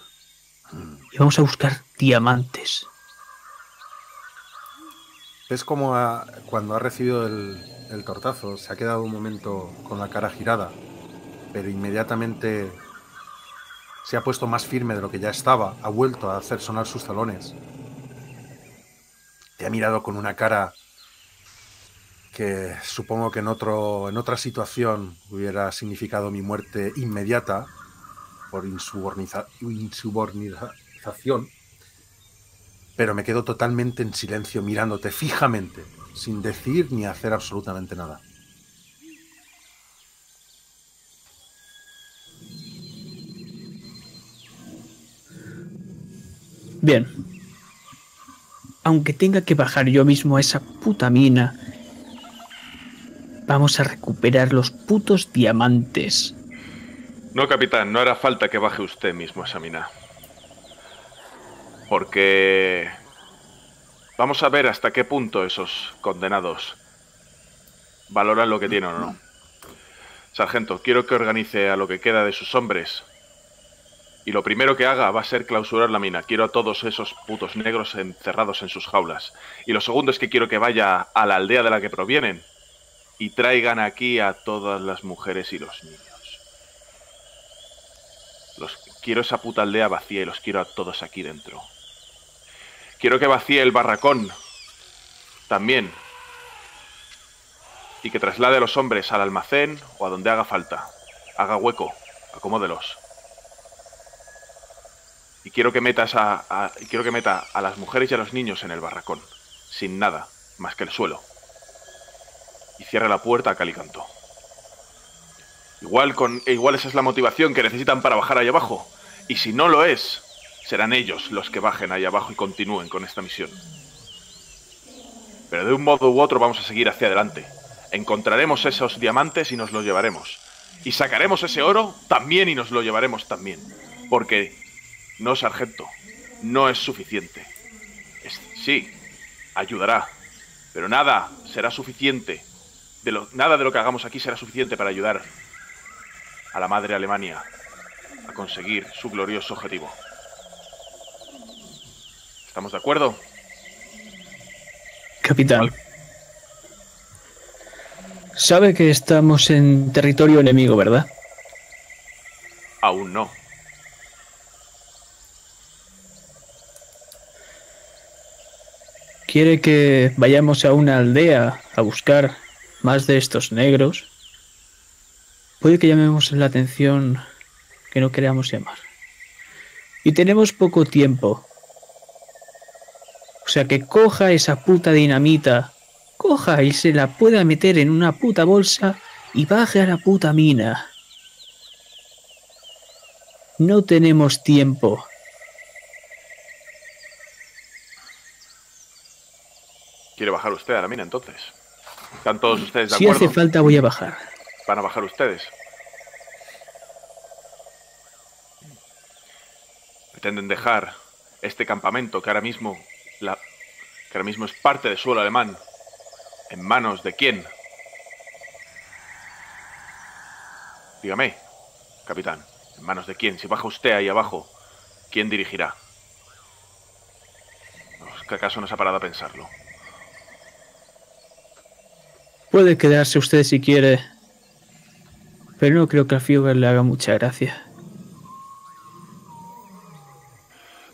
[SPEAKER 3] Y vamos a buscar diamantes.
[SPEAKER 4] ¿Ves cómo ha- cuando ha recibido el, el tortazo se ha quedado un momento con la cara girada, pero inmediatamente se ha puesto más firme de lo que ya estaba, ha vuelto a hacer sonar sus talones. Te ha mirado con una cara que supongo que en, otro, en otra situación hubiera significado mi muerte inmediata por insuborniza- insubordinación pero me quedo totalmente en silencio mirándote fijamente, sin decir ni hacer absolutamente nada.
[SPEAKER 3] Bien. Aunque tenga que bajar yo mismo a esa puta mina, vamos a recuperar los putos diamantes.
[SPEAKER 2] No, capitán, no hará falta que baje usted mismo a esa mina. Porque... Vamos a ver hasta qué punto esos condenados valoran lo que tienen o no. Sargento, quiero que organice a lo que queda de sus hombres. Y lo primero que haga va a ser clausurar la mina. Quiero a todos esos putos negros encerrados en sus jaulas. Y lo segundo es que quiero que vaya a la aldea de la que provienen y traigan aquí a todas las mujeres y los niños. Los quiero esa puta aldea vacía y los quiero a todos aquí dentro. Quiero que vacíe el barracón también. Y que traslade a los hombres al almacén o a donde haga falta. Haga hueco, acomódelos. Y quiero que metas a, y quiero que meta a las mujeres y a los niños en el barracón, sin nada, más que el suelo. Y cierre la puerta a calicanto. Igual con e igual esa es la motivación que necesitan para bajar ahí abajo. Y si no lo es, serán ellos los que bajen ahí abajo y continúen con esta misión. Pero de un modo u otro vamos a seguir hacia adelante. Encontraremos esos diamantes y nos los llevaremos. Y sacaremos ese oro también y nos lo llevaremos también. Porque, no, sargento, no es suficiente. Es- sí, ayudará. Pero nada será suficiente. De lo, nada de lo que hagamos aquí será suficiente para ayudar a la madre Alemania a conseguir su glorioso objetivo. ¿Estamos de acuerdo?
[SPEAKER 3] Capitán. Sabe que estamos en territorio enemigo, ¿verdad?
[SPEAKER 2] Aún no.
[SPEAKER 3] ¿Quiere que vayamos a una aldea a buscar más de estos negros? Puede que llamemos la atención que no queramos llamar. Y tenemos poco tiempo. O sea que coja esa puta dinamita, coja y se la pueda meter en una puta bolsa y baje a la puta mina. No tenemos tiempo.
[SPEAKER 2] ¿Quiere bajar usted a la mina entonces? ¿Están todos ustedes de
[SPEAKER 3] Si
[SPEAKER 2] acuerdo?
[SPEAKER 3] hace falta voy a bajar.
[SPEAKER 2] ¿Van a bajar ustedes? Pretenden dejar este campamento que ahora mismo la, que ahora mismo es parte del suelo alemán en manos de quién? Dígame, capitán, ¿en manos de quién? Si baja usted ahí abajo, ¿quién dirigirá? No, ¿es que ¿Acaso no se ha parado a pensarlo?
[SPEAKER 3] Puede quedarse usted si quiere, pero no creo que a Führer le haga mucha gracia.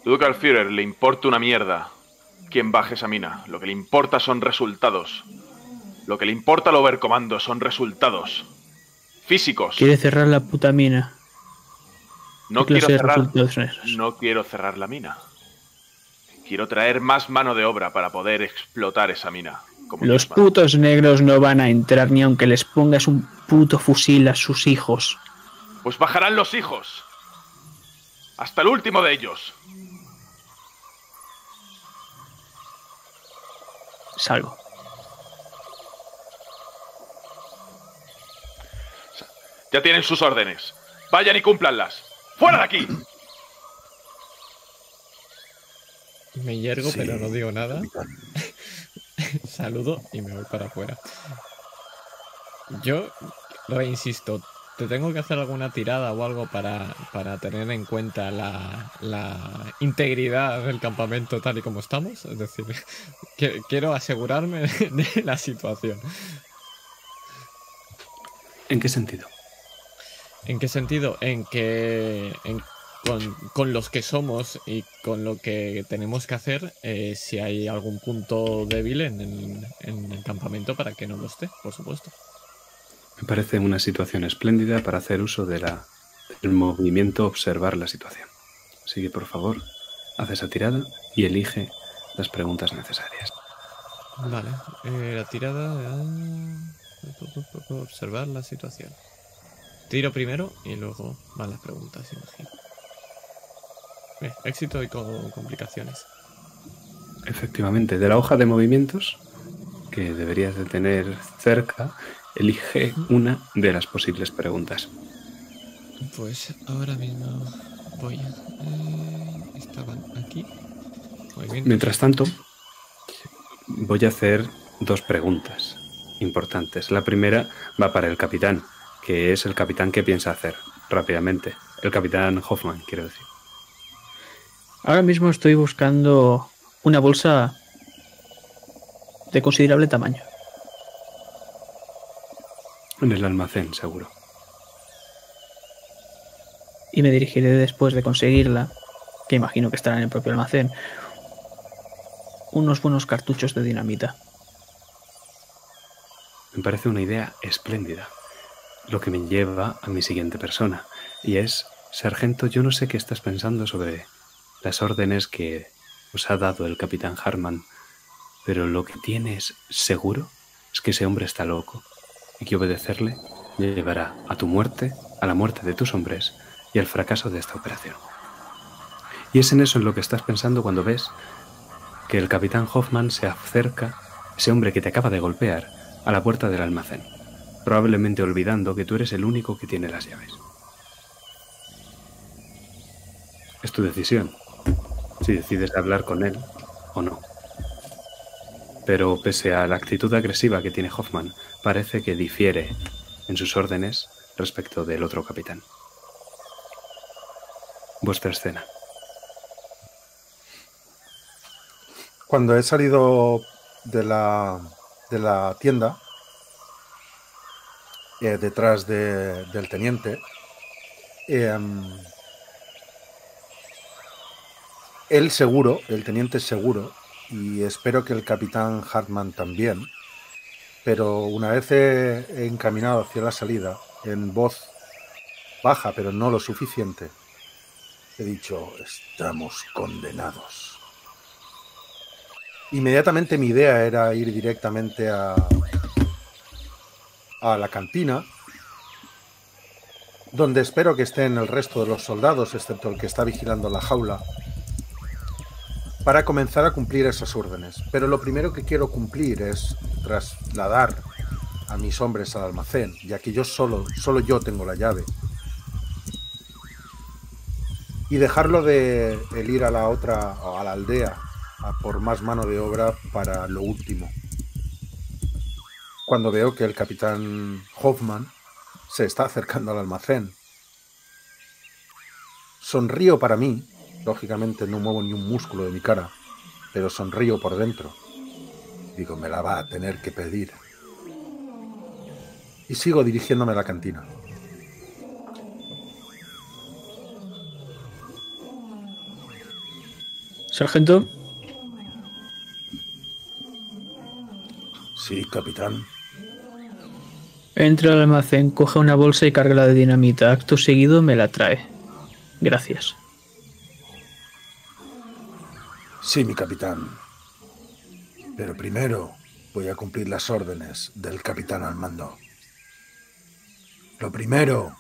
[SPEAKER 2] Dudo que al Führer le importe una mierda quién baje esa mina. Lo que le importa son resultados. Lo que le importa al Overcomando son resultados. Físicos.
[SPEAKER 3] Quiere cerrar la puta mina.
[SPEAKER 2] No
[SPEAKER 3] ¿Qué
[SPEAKER 2] quiero cerrar. No quiero cerrar la mina. Quiero traer más mano de obra para poder explotar esa mina. Como
[SPEAKER 3] Los putos negros no van a entrar ni aunque les pongas un puto fusil a sus hijos.
[SPEAKER 2] Pues bajarán los hijos. Hasta el último de ellos.
[SPEAKER 3] Salgo.
[SPEAKER 2] Ya tienen sus órdenes. Vayan y cúmplanlas. ¡Fuera de aquí!
[SPEAKER 1] Me hiergo,
[SPEAKER 4] Sí,
[SPEAKER 1] pero no digo nada. Saludo y me voy para afuera. Yo, reinsisto, ¿te tengo que hacer alguna tirada o algo para, para tener en cuenta la, la integridad del campamento tal y como estamos? Es decir, que- quiero asegurarme de la situación.
[SPEAKER 6] ¿En qué sentido?
[SPEAKER 1] ¿En qué sentido? En que en- con, con los que somos y con lo que tenemos que hacer, eh, si hay algún punto débil en el, en el campamento para que no lo esté, por supuesto.
[SPEAKER 6] Me parece una situación espléndida para hacer uso de la, del movimiento observar la situación. Así que, por favor, haz esa tirada y elige las preguntas necesarias.
[SPEAKER 1] Vale, eh, la tirada. eh, observar la situación. Tiro primero y luego van las preguntas, imagino. Eh, éxito y con complicaciones.
[SPEAKER 6] Efectivamente, de la hoja de movimientos que deberías de tener cerca, elige una de las posibles preguntas.
[SPEAKER 1] Pues ahora mismo voy a... eh, estaban aquí. Muy bien.
[SPEAKER 6] Mientras tanto, voy a hacer dos preguntas importantes. La primera va para el capitán, que es el capitán que piensa hacer rápidamente. El capitán Hoffman, quiero decir.
[SPEAKER 3] Ahora mismo estoy buscando una bolsa de considerable tamaño.
[SPEAKER 6] En el almacén, seguro.
[SPEAKER 3] Y me dirigiré después de conseguirla, que imagino que estará en el propio almacén, unos buenos cartuchos de dinamita.
[SPEAKER 6] Me parece una idea espléndida. Lo que me lleva a mi siguiente persona. Y es, Sargento, yo no sé qué estás pensando sobre las órdenes que os ha dado el capitán Harman, pero lo que tienes seguro es que ese hombre está loco y que obedecerle llevará a tu muerte, a la muerte de tus hombres y al fracaso de esta operación. Y es en eso en lo que estás pensando cuando ves que el capitán Hoffman se acerca, ese hombre que te acaba de golpear, a la puerta del almacén, probablemente olvidando que tú eres el único que tiene las llaves. Es tu decisión, si decides hablar con él o no. Pero pese a la actitud agresiva que tiene Hoffman, parece que difiere en sus órdenes respecto del otro capitán. Vuestra escena.
[SPEAKER 4] Cuando he salido de la, de la tienda, eh, detrás de- del teniente, em, él seguro, el teniente seguro, y espero que el capitán Hartman también, pero una vez encaminado hacia la salida, en voz baja, pero no lo suficiente, he dicho, estamos condenados. Inmediatamente mi idea era ir directamente a, a la cantina, donde espero que estén el resto de los soldados, excepto el que está vigilando la jaula, para comenzar a cumplir esas órdenes. Pero lo primero que quiero cumplir es trasladar a mis hombres al almacén, ya que yo solo, solo yo tengo la llave. Y dejarlo de el ir a la otra, a la aldea, a por más mano de obra para lo último. Cuando veo que el capitán Hoffman se está acercando al almacén. Sonrío para mí, lógicamente no muevo ni un músculo de mi cara, pero sonrío por dentro. Digo, me la va a tener que pedir. Y sigo dirigiéndome a la cantina.
[SPEAKER 3] Sargento,
[SPEAKER 4] Sí, capitán.
[SPEAKER 3] entra al almacén, coge una bolsa y cárgala de dinamita. Acto seguido me la trae. Gracias.
[SPEAKER 4] Sí, mi capitán. Pero primero voy a cumplir las órdenes del capitán al mando. Lo primero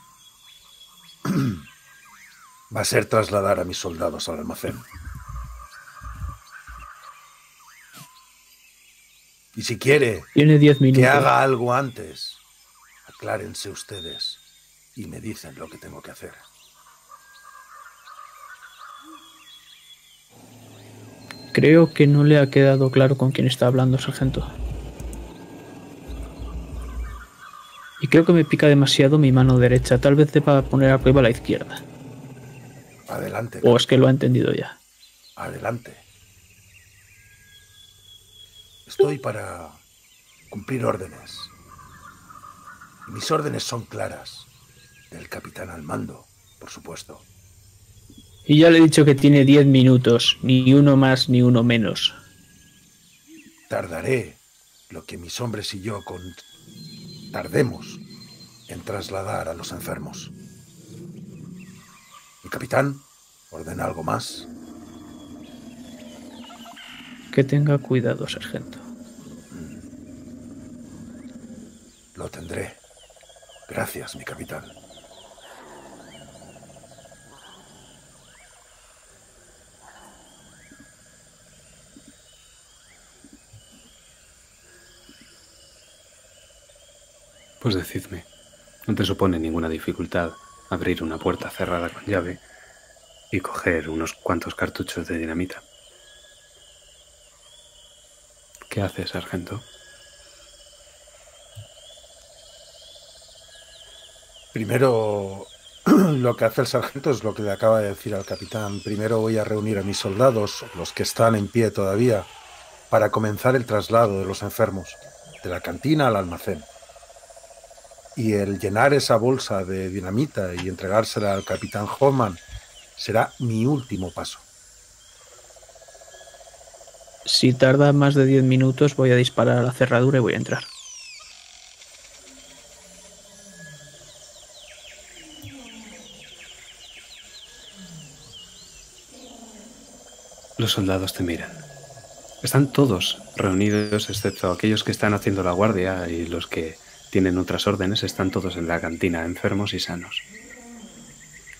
[SPEAKER 4] va a ser trasladar a mis soldados al almacén. Y si quiere
[SPEAKER 3] Tiene 10 minutos.
[SPEAKER 4] que haga algo antes, aclárense ustedes y me dicen lo que tengo que hacer.
[SPEAKER 3] Creo que no le ha quedado claro con quién está hablando, sargento. Y creo que me pica demasiado mi mano derecha. Tal vez deba poner a prueba la izquierda.
[SPEAKER 4] Adelante,
[SPEAKER 3] O es que lo ha entendido ya.
[SPEAKER 4] adelante. Estoy para cumplir órdenes. Mis órdenes son claras. Del capitán al mando, por supuesto.
[SPEAKER 3] Y ya le he dicho que tiene 10 minutos. Ni uno más ni uno menos.
[SPEAKER 4] Tardaré lo que mis hombres y yo con... tardemos en trasladar a los enfermos. Mi capitán, ordena algo más.
[SPEAKER 3] Que tenga cuidado, sargento.
[SPEAKER 4] Lo tendré. Gracias, mi capitán.
[SPEAKER 6] Pues decidme, no te supone ninguna dificultad abrir una puerta cerrada con llave y coger unos cuantos cartuchos de dinamita. ¿Qué haces, sargento?
[SPEAKER 4] Primero, lo que hace el sargento es lo que le acaba de decir al capitán. Primero voy a reunir a mis soldados, los que están en pie todavía, para comenzar el traslado de los enfermos, de la cantina al almacén. Y el llenar esa bolsa de dinamita y entregársela al capitán Hoffman será mi último paso.
[SPEAKER 3] Si tarda más de 10 minutos voy a disparar a la cerradura y voy a entrar.
[SPEAKER 6] Los soldados te miran. Están todos reunidos, excepto aquellos que están haciendo la guardia y los que tienen otras órdenes, están todos en la cantina, enfermos y sanos.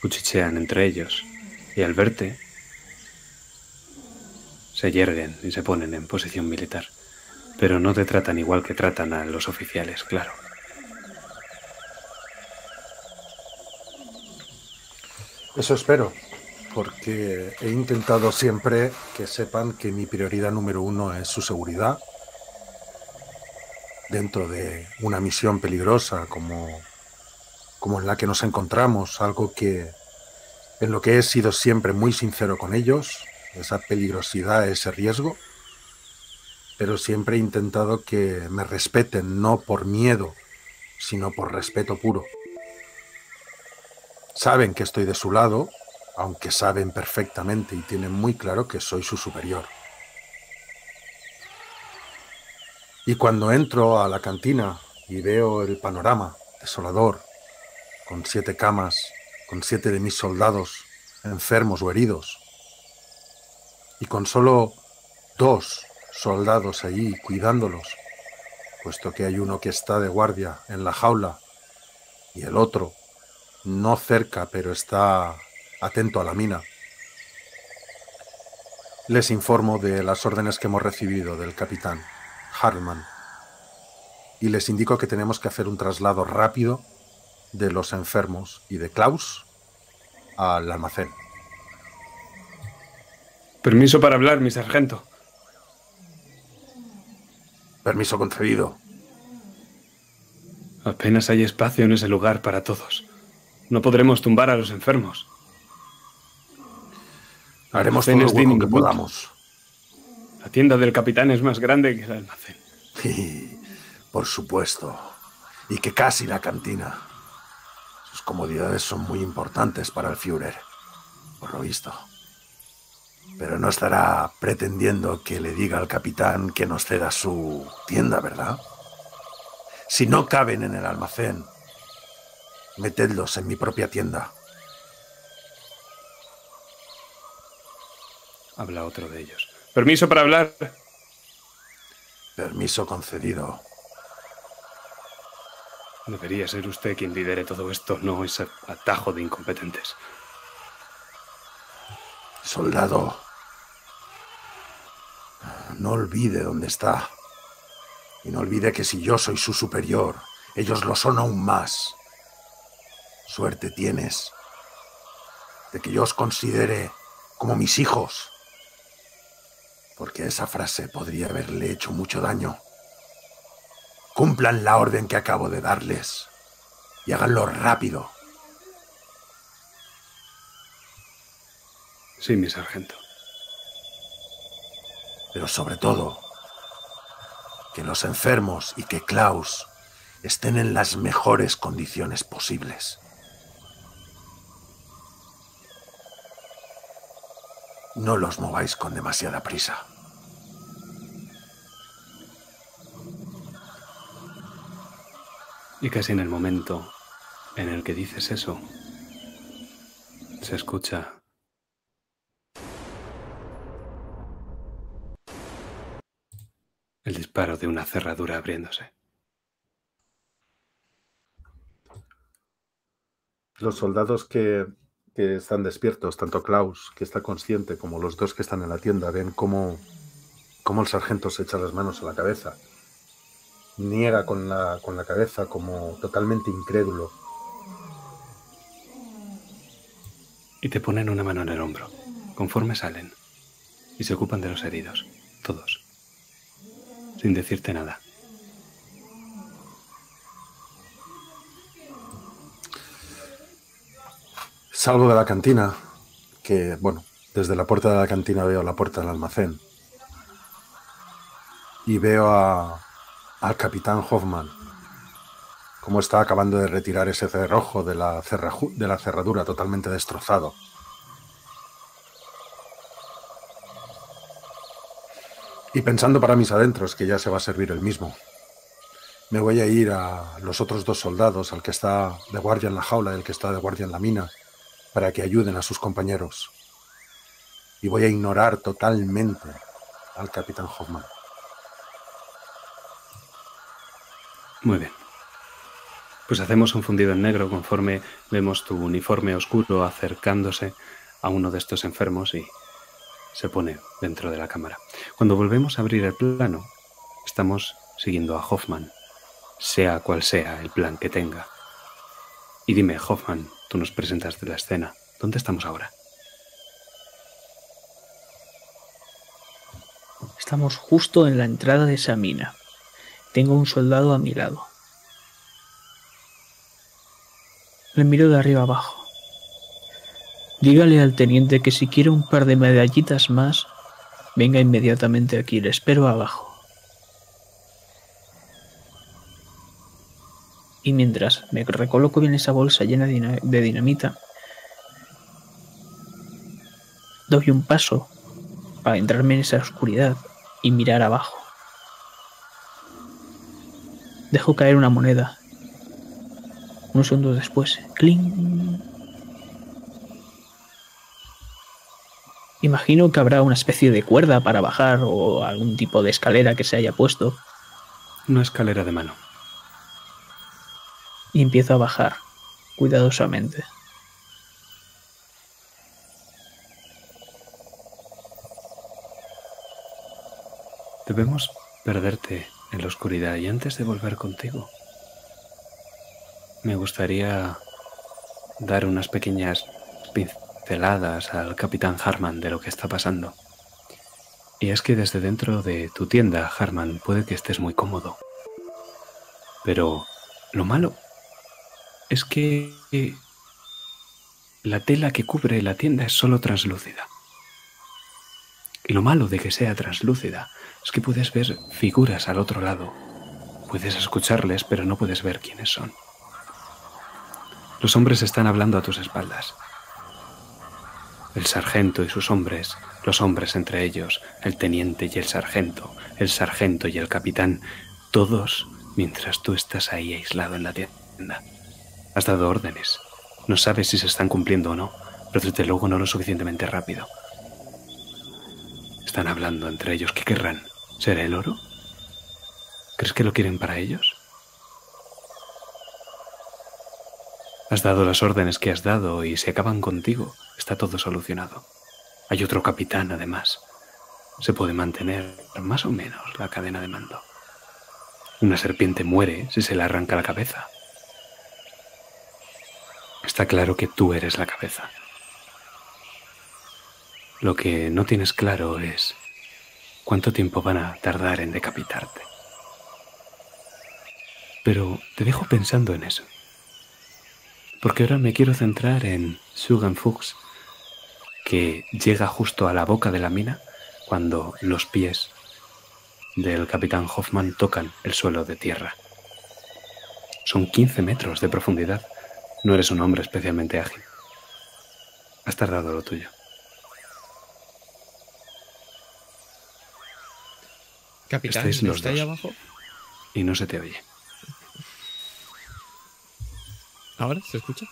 [SPEAKER 6] Cuchichean entre ellos y al verte se yerguen y se ponen en posición militar. Pero no te tratan igual que tratan a los oficiales, claro.
[SPEAKER 4] Eso espero, porque he intentado siempre que sepan que mi prioridad número uno es su seguridad dentro de una misión peligrosa como, como en la que nos encontramos, algo que en lo que he sido siempre muy sincero con ellos, esa peligrosidad, ese riesgo, pero siempre he intentado que me respeten, no por miedo, sino por respeto puro. Saben que estoy de su lado, aunque saben perfectamente y tienen muy claro que soy su superior. Y cuando entro a la cantina y veo el panorama desolador, con siete camas, con siete de mis soldados enfermos o heridos, y con solo dos soldados allí cuidándolos, puesto que hay uno que está de guardia en la jaula y el otro no cerca, pero está atento a la mina. Les informo de las órdenes que hemos recibido del capitán Harman y les indico que tenemos que hacer un traslado rápido de los enfermos y de Klaus al almacén.
[SPEAKER 7] Permiso para hablar, mi sargento.
[SPEAKER 4] Permiso concedido.
[SPEAKER 6] Apenas hay espacio en ese lugar para todos. No podremos tumbar a los enfermos.
[SPEAKER 4] Haremos todo lo que podamos.
[SPEAKER 6] La tienda del capitán es más grande que el almacén.
[SPEAKER 4] Sí, por supuesto. Y que casi la cantina. Sus comodidades son muy importantes para el Führer, por lo visto. Pero no estará pretendiendo que le diga al capitán que nos ceda su tienda, ¿verdad? Si no caben en el almacén, metedlos en mi propia tienda.
[SPEAKER 6] Habla otro de ellos.
[SPEAKER 7] Permiso para hablar.
[SPEAKER 4] Permiso concedido.
[SPEAKER 6] Debería ser usted quien lidere todo esto, no ese atajo de incompetentes.
[SPEAKER 4] Soldado, no olvide dónde está. Y no olvide que si yo soy su superior, ellos lo son aún más. Suerte tienes de que yo os considere como mis hijos. Porque esa frase podría haberle hecho mucho daño. Cumplan la orden que acabo de darles y háganlo rápido.
[SPEAKER 6] Sí, mi sargento.
[SPEAKER 4] pero sobre todo que los enfermos y que Klaus estén en las mejores condiciones posibles. No los mováis con demasiada prisa.
[SPEAKER 6] Y casi en el momento en el que dices eso, se escucha el disparo de una cerradura abriéndose.
[SPEAKER 4] Los soldados que, que están despiertos, tanto Klaus, que está consciente, como los dos que están en la tienda, ven cómo, cómo el sargento se echa las manos a la cabeza niega con la, con la cabeza como totalmente incrédulo.
[SPEAKER 6] Y te ponen una mano en el hombro, conforme salen, y se ocupan de los heridos, todos, sin decirte nada.
[SPEAKER 4] Salgo de la cantina, que, bueno, desde la puerta de la cantina veo la puerta del almacén. Y veo a, al capitán Hoffman, cómo está acabando de retirar ese cerrojo de la, de la cerradura totalmente destrozado. Y pensando para mis adentros que ya se va a servir el mismo, me voy a ir a los otros dos soldados, al que está de guardia en la jaula y el que está de guardia en la mina, para que ayuden a sus compañeros. Y voy a ignorar totalmente al capitán Hoffman.
[SPEAKER 6] Muy bien. Pues hacemos un fundido en negro conforme vemos tu uniforme oscuro acercándose a uno de estos enfermos y se pone dentro de la cámara. Cuando volvemos a abrir el plano, estamos siguiendo a Hoffman, sea cual sea el plan que tenga. Y dime, Hoffman, tú nos presentaste la escena. ¿Dónde estamos ahora?
[SPEAKER 3] Estamos justo en la entrada de esa mina. Tengo un soldado a mi lado. Le miro de arriba abajo. Dígale al teniente que si quiere un par de medallitas más, venga inmediatamente aquí. Le espero abajo. Y mientras me recoloco bien esa bolsa llena de dina- de dinamita, doy un paso para entrarme en esa oscuridad y mirar abajo. Dejo caer una moneda. Unos segundos después, ¡cling! Imagino que habrá una especie de cuerda para bajar o algún tipo de escalera que se haya puesto
[SPEAKER 6] Una escalera de mano.
[SPEAKER 3] y empiezo a bajar cuidadosamente.
[SPEAKER 6] Debemos perderte en la oscuridad y antes de volver contigo, me gustaría dar unas pequeñas pinceladas al capitán Harman de lo que está pasando. Y es que desde dentro de tu tienda, Harman, puede que estés muy cómodo. Pero lo malo es que la tela que cubre la tienda es solo translúcida. Y lo malo de que sea translúcida es que puedes ver figuras al otro lado. Puedes escucharles, pero no puedes ver quiénes son. Los hombres están hablando a tus espaldas. El sargento y sus hombres, los hombres entre ellos, el teniente y el sargento, el sargento y el capitán, todos mientras tú estás ahí aislado en la tienda. Has dado órdenes. No sabes si se están cumpliendo o no, pero desde luego no lo suficientemente rápido. Están hablando entre ellos. ¿Qué querrán? ¿Será el oro? ¿Crees que lo quieren para ellos? Has dado las órdenes que has dado y si acaban contigo, está todo solucionado. Hay otro capitán, además. Se puede mantener más o menos la cadena de mando. Una serpiente muere si se le arranca la cabeza. Está claro que tú eres la cabeza. Lo que no tienes claro es cuánto tiempo van a tardar en decapitarte. Pero te dejo pensando en eso. Porque ahora me quiero centrar en Sugan Fuchs, que llega justo a la boca de la mina cuando los pies del capitán Hoffman tocan el suelo de tierra. Son 15 metros de profundidad. No eres un hombre especialmente ágil. Has tardado lo tuyo.
[SPEAKER 1] Capitán,
[SPEAKER 6] Estáis los
[SPEAKER 1] ¿está ahí abajo?
[SPEAKER 6] Y no se te oye.
[SPEAKER 1] ¿Ahora se escucha?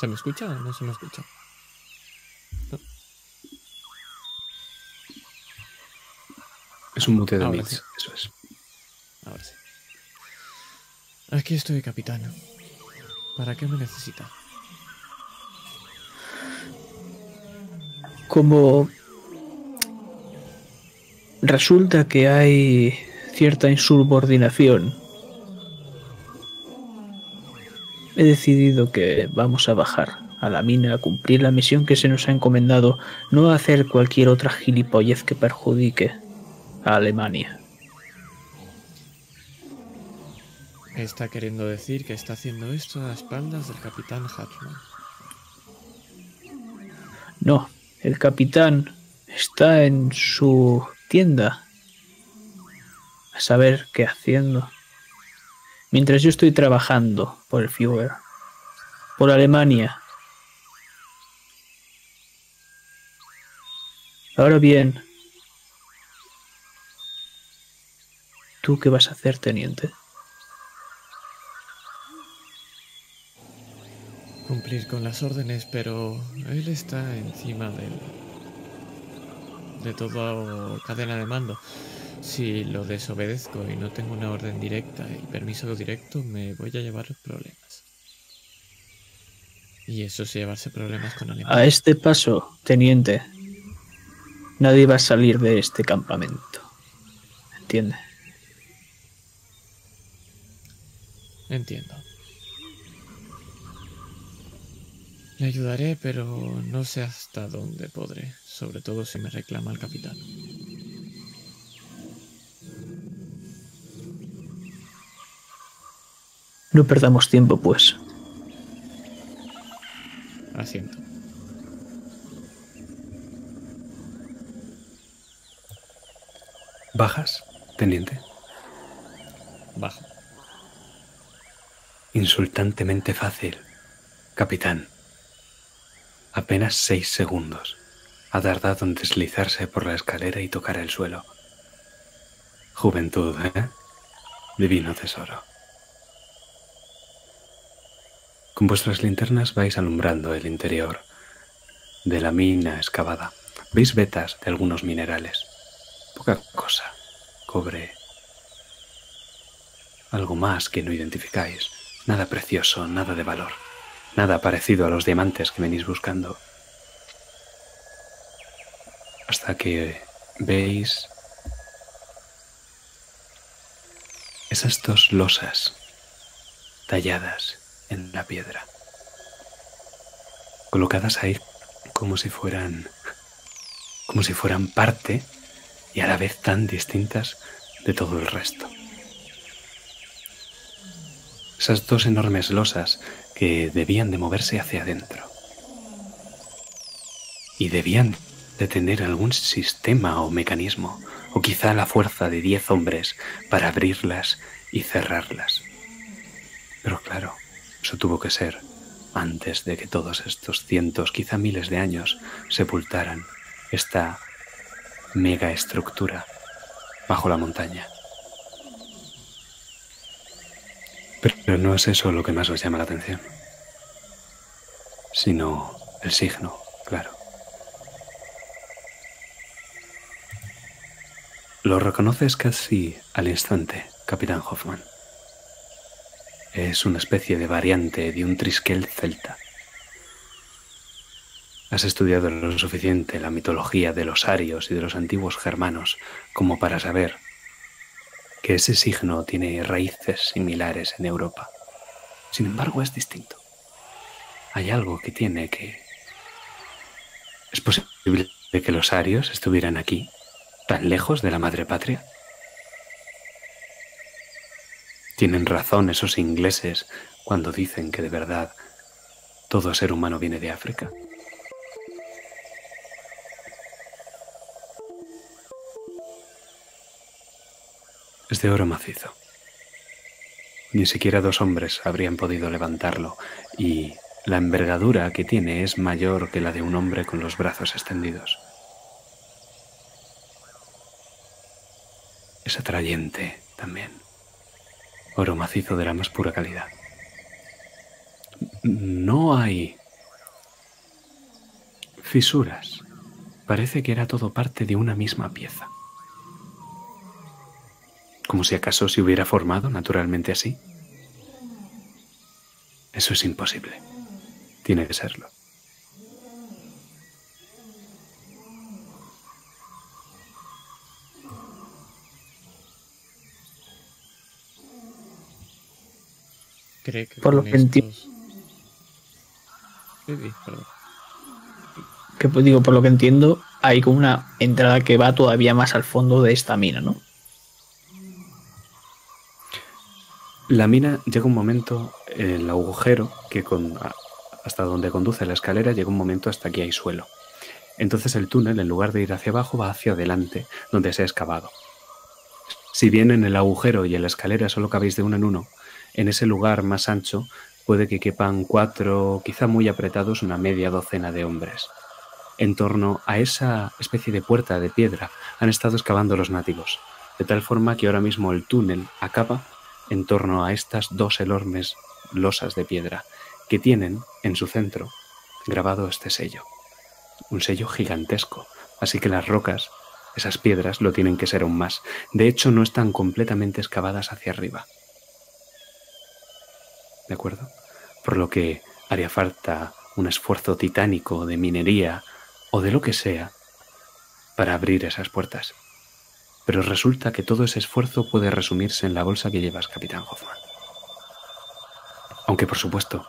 [SPEAKER 1] ¿Se me escucha o no se me escucha?
[SPEAKER 6] Es un mute de
[SPEAKER 1] Ahora
[SPEAKER 6] mix,
[SPEAKER 1] sí.
[SPEAKER 6] eso es.
[SPEAKER 1] Ahora sí. Aquí estoy, capitán. ¿Para qué me necesita?
[SPEAKER 3] Como resulta que hay cierta insubordinación. He decidido que vamos a bajar a la mina a cumplir la misión que se nos ha encomendado, no a hacer cualquier otra gilipollez que perjudique a Alemania.
[SPEAKER 1] Está queriendo decir que está haciendo esto a espaldas del capitán Hartman.
[SPEAKER 3] No, el capitán está en su tienda a saber qué haciendo. Mientras yo estoy trabajando por el Führer, por Alemania. Ahora bien, ¿tú qué vas a hacer, teniente?
[SPEAKER 1] Cumplir con las órdenes, pero él está encima del, de toda cadena de mando. Si lo desobedezco y no tengo una orden directa y permiso directo, me voy a llevar problemas. Y eso es llevarse problemas con Alemania.
[SPEAKER 3] A este paso, teniente, nadie va a salir de este campamento. ¿Entiende?
[SPEAKER 1] Entiendo. Le ayudaré, pero no sé hasta dónde podré, sobre todo si me reclama el capitán.
[SPEAKER 3] No perdamos tiempo, pues.
[SPEAKER 1] Asiento.
[SPEAKER 6] ¿Bajas, teniente?
[SPEAKER 1] Bajo.
[SPEAKER 6] Insultantemente fácil, capitán. Apenas seis segundos ha tardado en deslizarse por la escalera y tocar el suelo. Juventud, ¿eh? Divino tesoro. Con vuestras linternas vais alumbrando el interior de la mina excavada. Veis vetas de algunos minerales. Poca cosa. Cobre. Algo más que no identificáis. Nada precioso, nada de valor. Nada parecido a los diamantes que venís buscando. Hasta que veis esas dos losas talladas en la piedra, colocadas ahí como si fueran como si fueran parte y a la vez tan distintas de todo el resto. Esas dos enormes losas que debían de moverse hacia adentro. Y debían de tener algún sistema o mecanismo, o quizá la fuerza de diez hombres para abrirlas y cerrarlas. Pero claro, eso tuvo que ser antes de que todos estos cientos, quizá miles de años sepultaran esta mega estructura bajo la montaña. Pero no es eso lo que más os llama la atención, sino el signo, claro. Lo reconoces casi al instante, capitán Hoffman. Es una especie de variante de un triskel celta. Has estudiado lo suficiente la mitología de los arios y de los antiguos germanos como para saber que ese signo tiene raíces similares en Europa. Sin embargo, es distinto. Hay algo que tiene que... ¿Es posible que los arios estuvieran aquí, tan lejos de la madre patria? Tienen razón esos ingleses cuando dicen que de verdad todo ser humano viene de África. Es de oro macizo. Ni siquiera dos hombres habrían podido levantarlo y la envergadura que tiene es mayor que la de un hombre con los brazos extendidos. Es atrayente también. Oro macizo de la más pura calidad. No hay fisuras. Parece que era todo parte de una misma pieza como si acaso se hubiera formado naturalmente así. Eso es imposible. Tiene que serlo.
[SPEAKER 1] Cree que
[SPEAKER 3] Por los 21.
[SPEAKER 1] Estos... Sí,
[SPEAKER 3] que pues digo, por lo que entiendo, hay como una entrada que va todavía más al fondo de esta mina, ¿no?
[SPEAKER 6] La mina llega un momento, el agujero que con, hasta donde conduce la escalera llega un momento hasta aquí hay suelo. Entonces el túnel, en lugar de ir hacia abajo, va hacia adelante, donde se ha excavado. Si bien en el agujero y en la escalera solo cabéis de uno en uno, en ese lugar más ancho puede que quepan cuatro, quizá muy apretados, una media docena de hombres. En torno a esa especie de puerta de piedra han estado excavando los nativos, de tal forma que ahora mismo el túnel acaba en torno a estas dos enormes losas de piedra que tienen en su centro grabado este sello. Un sello gigantesco, así que las rocas, esas piedras, lo tienen que ser aún más. De hecho, no están completamente excavadas hacia arriba. ¿De acuerdo? Por lo que haría falta un esfuerzo titánico de minería o de lo que sea para abrir esas puertas. Pero resulta que todo ese esfuerzo puede resumirse en la bolsa que llevas, Capitán Hoffman. Aunque, por supuesto,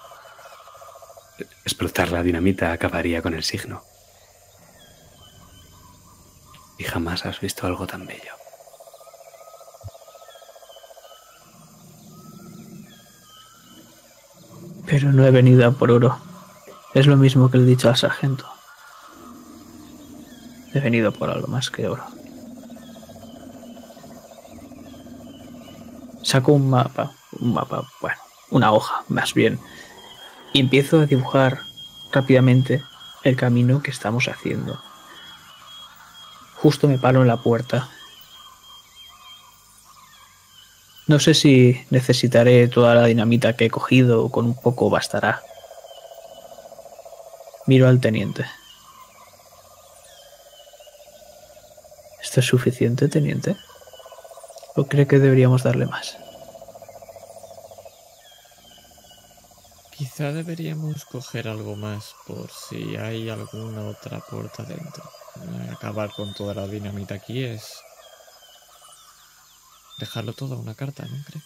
[SPEAKER 6] explotar la dinamita acabaría con el signo. Y jamás has visto algo tan bello.
[SPEAKER 3] Pero no he venido a por oro. Es lo mismo que le he dicho al sargento. He venido por algo más que oro. Saco un mapa, un mapa, bueno, una hoja más bien, y empiezo a dibujar rápidamente el camino que estamos haciendo. Justo me paro en la puerta. No sé si necesitaré toda la dinamita que he cogido o con un poco bastará. Miro al teniente. ¿Esto es suficiente, teniente? ¿O cree que deberíamos darle más?
[SPEAKER 1] Quizá deberíamos coger algo más por si hay alguna otra puerta dentro. Acabar con toda la dinamita aquí es dejarlo todo a una carta, ¿no cree?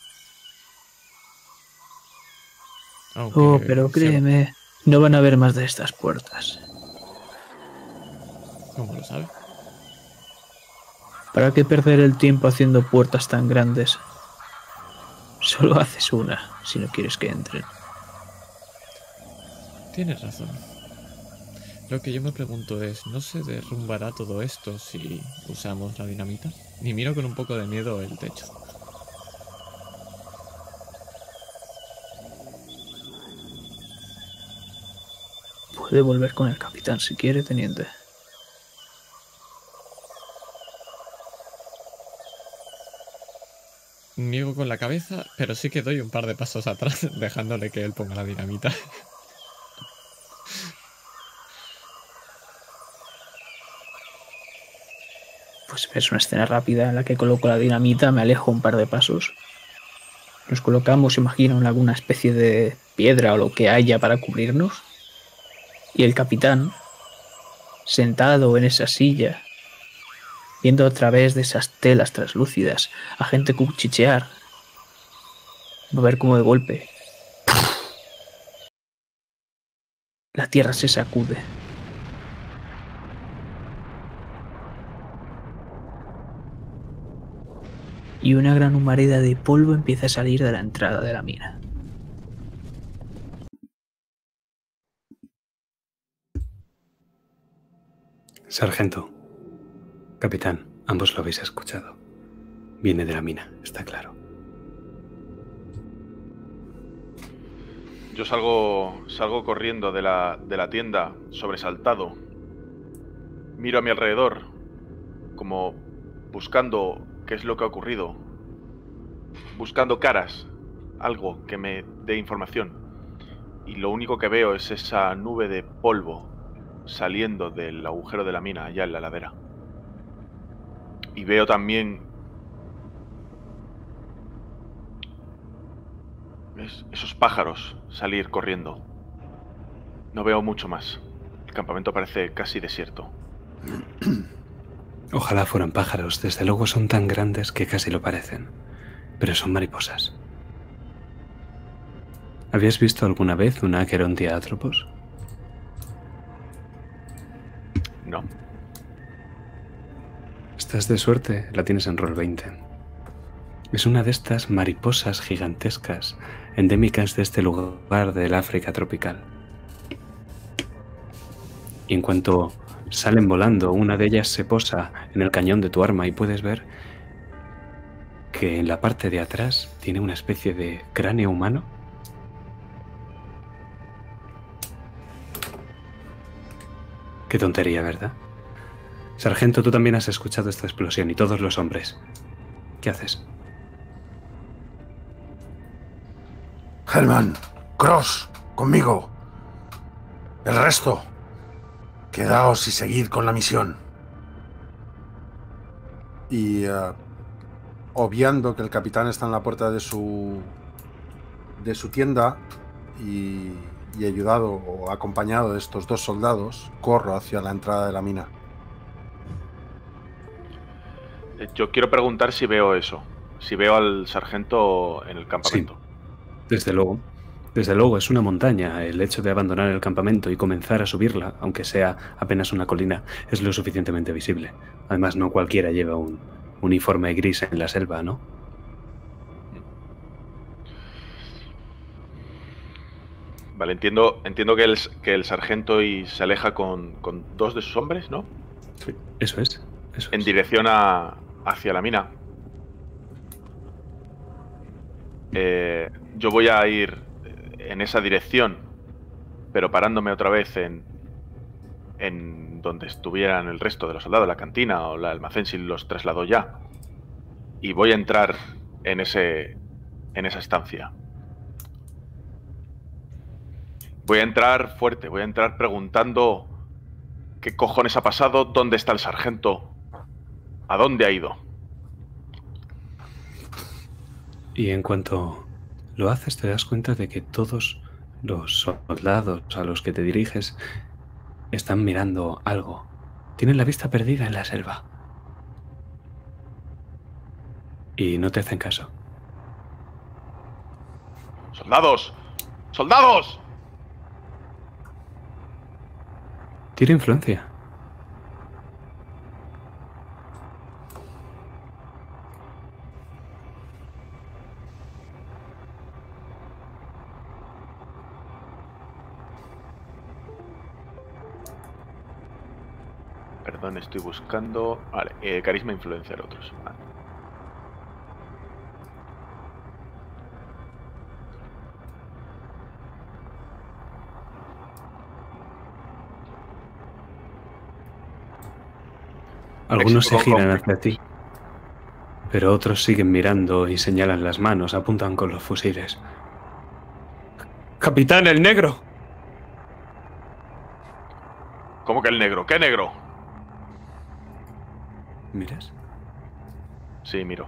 [SPEAKER 1] Aunque
[SPEAKER 3] Oh, pero
[SPEAKER 1] sea-
[SPEAKER 3] créeme, no van a haber más de estas puertas.
[SPEAKER 1] ¿Cómo lo sabe?
[SPEAKER 3] ¿Para qué perder el tiempo haciendo puertas tan grandes? Solo haces una si no quieres que entren.
[SPEAKER 1] Tienes razón. Lo que yo me pregunto es, ¿no se derrumbará todo esto si usamos la dinamita? Y miro con un poco de miedo el techo.
[SPEAKER 3] Puede volver con el capitán si quiere, teniente.
[SPEAKER 1] Niego con la cabeza, pero sí que doy un par de pasos atrás, dejándole que él ponga la dinamita.
[SPEAKER 3] Pues ves una escena rápida en la que coloco la dinamita, me alejo un par de pasos. Nos colocamos, imagino, en alguna especie de piedra o lo que haya para cubrirnos. Y el capitán, sentado en esa silla, viendo a través de esas telas translúcidas a gente cuchichear, a ver cómo de golpe la tierra se sacude. y una gran humareda de polvo empieza a salir de la entrada de la mina.
[SPEAKER 6] Sargento, capitán, ambos lo habéis escuchado. Viene de la mina, está claro.
[SPEAKER 2] Yo salgo, salgo corriendo de la, de la tienda, sobresaltado. Miro a mi alrededor, como buscando qué es lo que ha ocurrido. Buscando caras, algo que me dé información. Y lo único que veo es esa nube de polvo saliendo del agujero de la mina allá en la ladera. Y veo también es- esos pájaros salir corriendo. No veo mucho más. El campamento parece casi desierto.
[SPEAKER 6] Ojalá fueran pájaros, desde luego son tan grandes que casi lo parecen. Pero son mariposas. ¿Habías visto alguna vez un Acherontiatropos?
[SPEAKER 2] No.
[SPEAKER 6] Estás de suerte, la tienes en rol 20. Es una de estas mariposas gigantescas endémicas de este lugar del África tropical. Y en cuanto salen volando, una de ellas se posa en el cañón de tu arma y puedes ver que en la parte de atrás tiene una especie de cráneo humano. Qué tontería, ¿verdad? Sargento, tú también has escuchado esta explosión y todos los hombres. ¿Qué haces?
[SPEAKER 4] Helman, Cross, conmigo. El resto, quedaos y seguid con la misión. Y eh, obviando que el capitán está en la puerta de su de su tienda y, y ayudado o acompañado de estos dos soldados, corro hacia la entrada de la mina.
[SPEAKER 2] Yo quiero preguntar si veo eso. Si veo al sargento en el campamento.
[SPEAKER 6] Desde luego. Desde luego, es una montaña. El hecho de abandonar el campamento y comenzar a subirla, aunque sea apenas una colina, es lo suficientemente visible. Además, no cualquiera lleva un uniforme gris en la selva, ¿no?
[SPEAKER 2] Vale, entiendo, entiendo que, el, que el sargento y se aleja con, con dos de sus hombres, ¿no?
[SPEAKER 6] Eso es. Eso
[SPEAKER 2] En
[SPEAKER 6] es.
[SPEAKER 2] dirección a, hacia la mina. Eh, yo voy a ir en esa dirección, pero parándome otra vez en, en donde estuvieran el resto de los soldados, la cantina o el almacén si los trasladó ya. Y voy a entrar en ese en esa estancia. Voy a entrar fuerte, voy a entrar preguntando qué cojones ha pasado, dónde está el sargento, a dónde ha ido.
[SPEAKER 6] Y en cuanto lo haces, te das cuenta de que todos los soldados a los que te diriges están mirando algo. Tienen la vista perdida en la selva. Y no te hacen caso.
[SPEAKER 2] ¡Soldados! ¡Soldados!
[SPEAKER 6] Tira influencia.
[SPEAKER 2] Estoy buscando. Vale, eh, carisma influenciar otros. Vale.
[SPEAKER 6] Algunos se giran hacia ti, pero otros siguen mirando y señalan las manos, apuntan con los fusiles. ¡Capitán, el negro!
[SPEAKER 2] ¿Cómo que el negro? ¿Qué negro?
[SPEAKER 6] ¿Miras?
[SPEAKER 2] Sí, miro.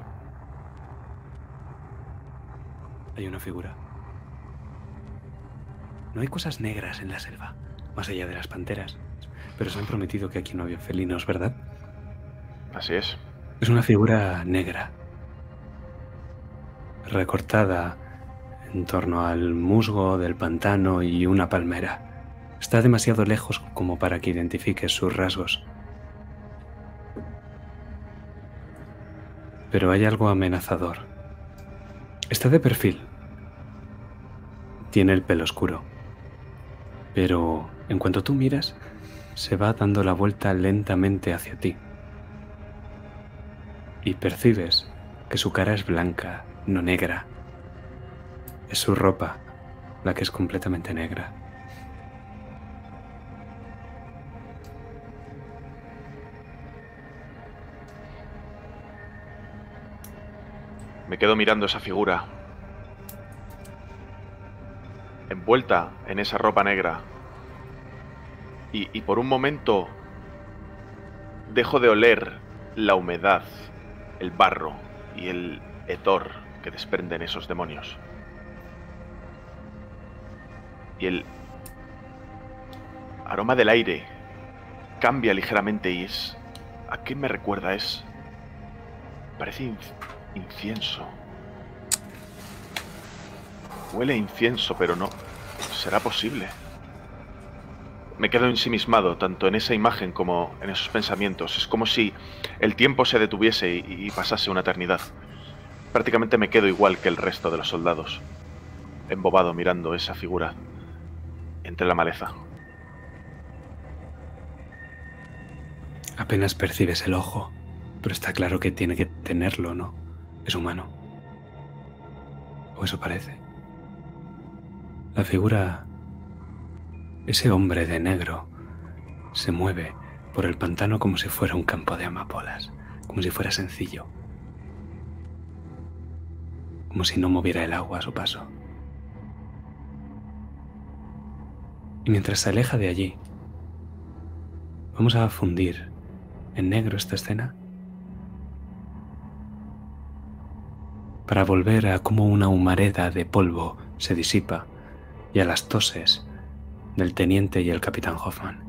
[SPEAKER 6] Hay una figura. No hay cosas negras en la selva, más allá de las panteras. Pero se han prometido que aquí no había felinos, ¿verdad?
[SPEAKER 2] Así es.
[SPEAKER 6] Es una figura negra, recortada en torno al musgo del pantano y una palmera. Está demasiado lejos como para que identifiques sus rasgos. Pero hay algo amenazador. Está de perfil. Tiene el pelo oscuro. Pero en cuanto tú miras, se va dando la vuelta lentamente hacia ti y percibes que su cara es blanca, no negra. Es su ropa la que es completamente negra.
[SPEAKER 2] Me quedo mirando esa figura. Envuelta en esa ropa negra. Y, por un momento dejo de oler la humedad, el barro y el hedor que desprenden esos demonios. Y el aroma del aire cambia ligeramente y es... ¿A qué me recuerda? Es... Parece incienso. Huele a incienso, pero no. ¿Será posible? Me quedo ensimismado tanto en esa imagen como en esos pensamientos. Es como si el tiempo se detuviese y, y pasase una eternidad. Prácticamente me quedo igual que el resto de los soldados, embobado mirando esa figura entre la maleza.
[SPEAKER 6] Apenas percibes el ojo, pero está claro que tiene que tenerlo, ¿no? Es humano. O eso parece. La figura, ese hombre de negro, se mueve por el pantano como si fuera un campo de amapolas, como si fuera sencillo, como si no moviera el agua a su paso. Y mientras se aleja de allí, vamos a fundir en negro esta escena para volver a cómo una humareda de polvo se disipa y a las toses del teniente y el capitán Hoffman.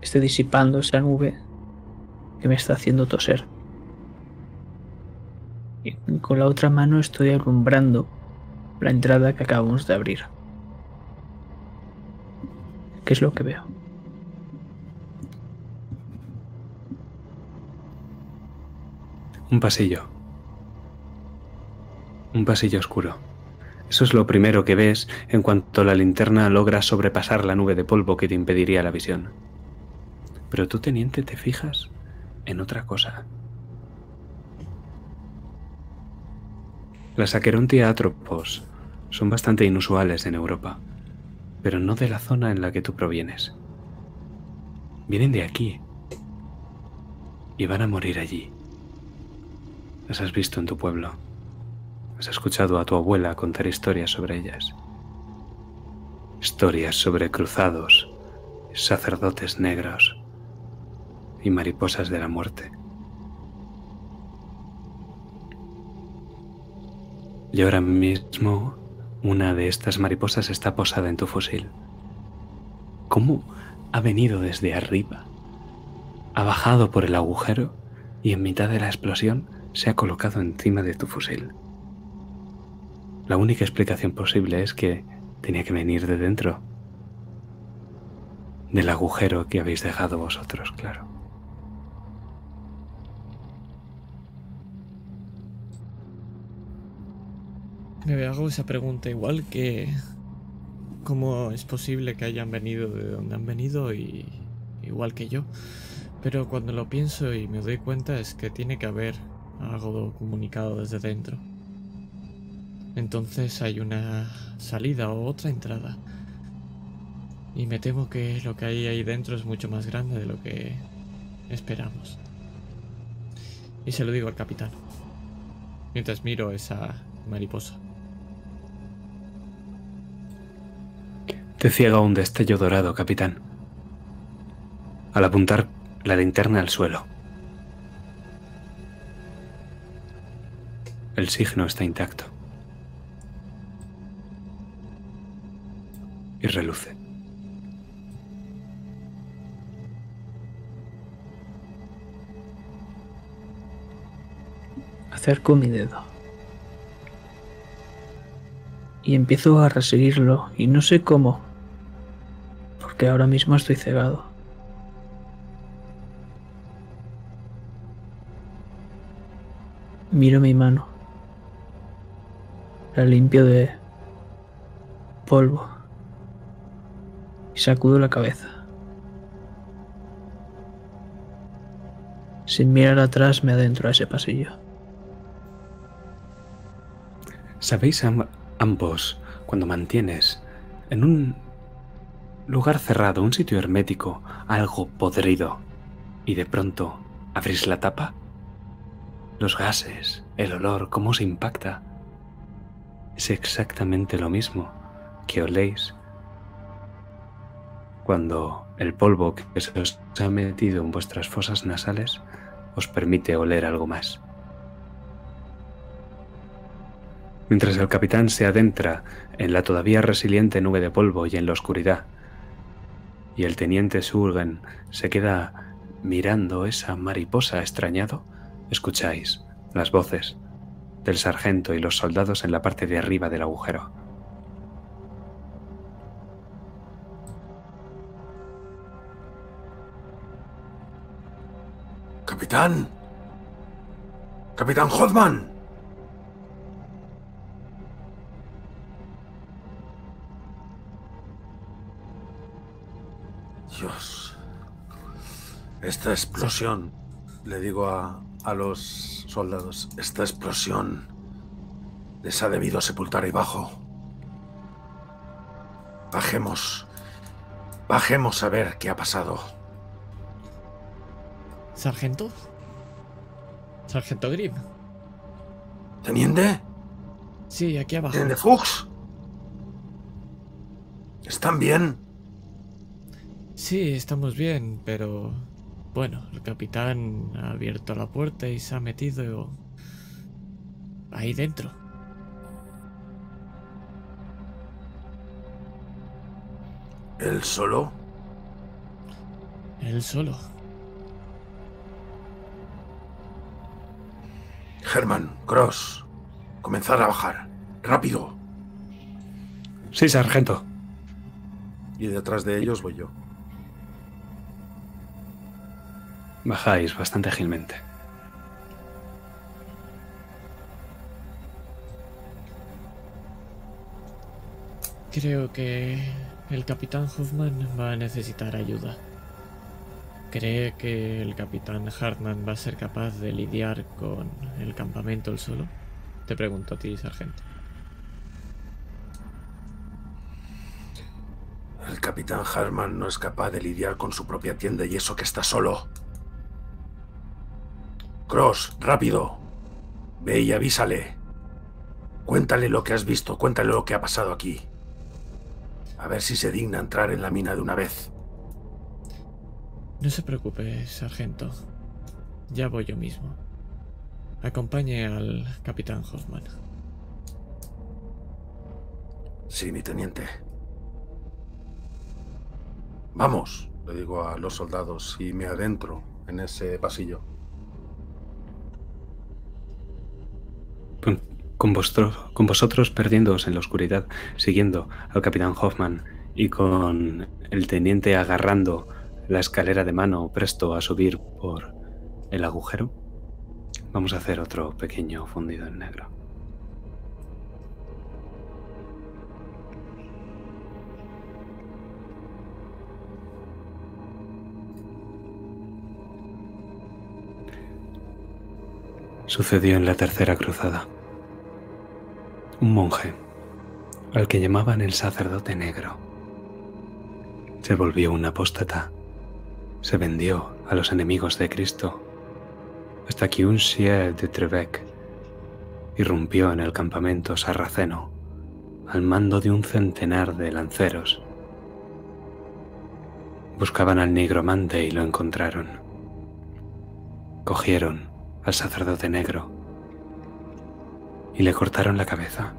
[SPEAKER 3] Estoy disipando esa nube que me está haciendo toser. Y con la otra mano estoy alumbrando la entrada que acabamos de abrir. ¿Qué es lo que veo?
[SPEAKER 6] Un pasillo. Un pasillo oscuro. Eso es lo primero que ves en cuanto la linterna logra sobrepasar la nube de polvo que te impediría la visión. Pero tú, teniente, te fijas en otra cosa. Las Aquerontia atropos son bastante inusuales en Europa, pero no de la zona en la que tú provienes. Vienen de aquí y van a morir allí. Las has visto en tu pueblo. Has escuchado a tu abuela contar historias sobre ellas. Historias sobre cruzados, sacerdotes negros y mariposas de la muerte. Y ahora mismo una de estas mariposas está posada en tu fusil. ¿Cómo ha venido desde arriba? Ha bajado por el agujero y en mitad de la explosión se ha colocado encima de tu fusil. La única explicación posible es que tenía que venir de dentro. Del agujero que habéis dejado vosotros, claro.
[SPEAKER 1] Me hago esa pregunta igual que cómo es posible que hayan venido de donde han venido y igual que yo. Pero cuando lo pienso y me doy cuenta es que tiene que haber algo comunicado desde dentro. Entonces hay una salida o otra entrada. Y me temo que lo que hay ahí dentro es mucho más grande de lo que esperamos. Y se lo digo al capitán. Mientras miro esa mariposa.
[SPEAKER 6] Te ciega un destello dorado, capitán. Al apuntar la linterna al suelo. El signo está intacto. Y reluce.
[SPEAKER 3] Acerco mi dedo. Y empiezo a reseguirlo y no sé cómo. Porque ahora mismo estoy cegado. Miro mi mano. La limpio de polvo. Y sacudo la cabeza. Sin mirar atrás me adentro a ese pasillo.
[SPEAKER 6] ¿Sabéis am- ambos cuando mantienes en un lugar cerrado, un sitio hermético, algo podrido y de pronto abrís la tapa? Los gases, el olor, cómo se impacta. Es exactamente lo mismo que oléis cuando el polvo que se os ha metido en vuestras fosas nasales os permite oler algo más. Mientras el capitán se adentra en la todavía resiliente nube de polvo y en la oscuridad, y el teniente Surgen se queda mirando esa mariposa extrañado, escucháis las voces del sargento y los soldados en la parte de arriba del agujero.
[SPEAKER 4] Capitán. Capitán Hodman. Dios. Esta explosión, le digo a, a los soldados, esta explosión les ha debido sepultar ahí abajo. Bajemos. Bajemos a ver qué ha pasado.
[SPEAKER 1] ¿Sargento? ¿Sargento Grimm?
[SPEAKER 4] ¿Teniente?
[SPEAKER 1] Sí, aquí abajo.
[SPEAKER 4] ¿Teniente Fuchs? ¿Están bien?
[SPEAKER 1] Sí, estamos bien, pero... Bueno, el capitán ha abierto la puerta y se ha metido ahí dentro.
[SPEAKER 4] ¿Él solo?
[SPEAKER 1] Él solo.
[SPEAKER 4] Herman, Cross, comenzar a bajar. Rápido.
[SPEAKER 6] Sí, sargento.
[SPEAKER 4] Y detrás de ellos voy yo.
[SPEAKER 6] Bajáis bastante ágilmente.
[SPEAKER 1] Creo que el capitán Hoffman va a necesitar ayuda. ¿Cree que el capitán Hartman va a ser capaz de lidiar con el campamento él solo? Te pregunto a ti, sargento.
[SPEAKER 4] El capitán Hartman no es capaz de lidiar con su propia tienda y eso que está solo. Cross, rápido. Ve y avísale. Cuéntale lo que has visto, cuéntale lo que ha pasado aquí. A ver si se digna entrar en la mina de una vez.
[SPEAKER 1] No se preocupe, sargento. Ya voy yo mismo. Acompañe al capitán Hoffman.
[SPEAKER 4] Sí, mi teniente. Vamos, le digo a los soldados y me adentro en ese pasillo.
[SPEAKER 6] Con, vosotros perdiéndoos en la oscuridad, siguiendo al capitán Hoffman y con el teniente agarrando la escalera de mano presto a subir por el agujero, vamos a hacer otro pequeño fundido en negro. Sucedió en la tercera cruzada. Un monje, al que llamaban el sacerdote negro, se volvió un apóstata se vendió a los enemigos de Cristo, hasta que un Sieur de Trebec irrumpió en el campamento sarraceno al mando de un centenar de lanceros. Buscaban al nigromante y lo encontraron. Cogieron al sacerdote negro y le cortaron la cabeza,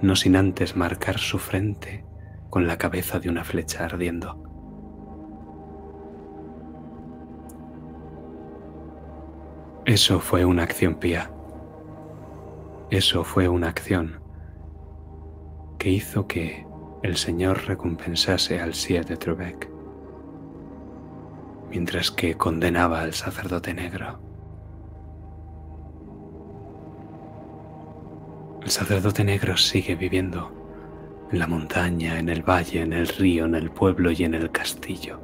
[SPEAKER 6] no sin antes marcar su frente con la cabeza de una flecha ardiendo. Eso fue una acción pía. Eso fue una acción que hizo que el Señor recompensase al Sier de mientras que condenaba al sacerdote negro. El sacerdote negro sigue viviendo en la montaña, en el valle, en el río, en el pueblo y en el castillo.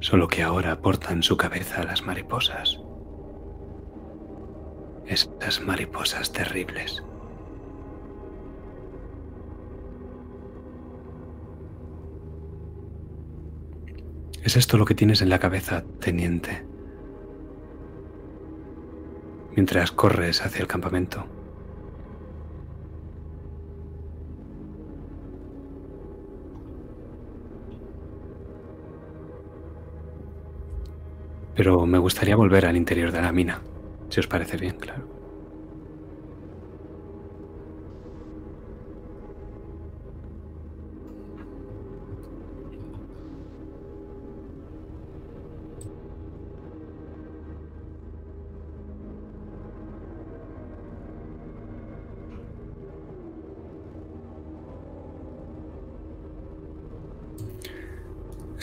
[SPEAKER 6] solo que ahora portan su cabeza las mariposas. Esas mariposas terribles. ¿Es esto lo que tienes en la cabeza, teniente? Mientras corres hacia el campamento. Pero me gustaría volver al interior de la mina, si os parece bien, claro.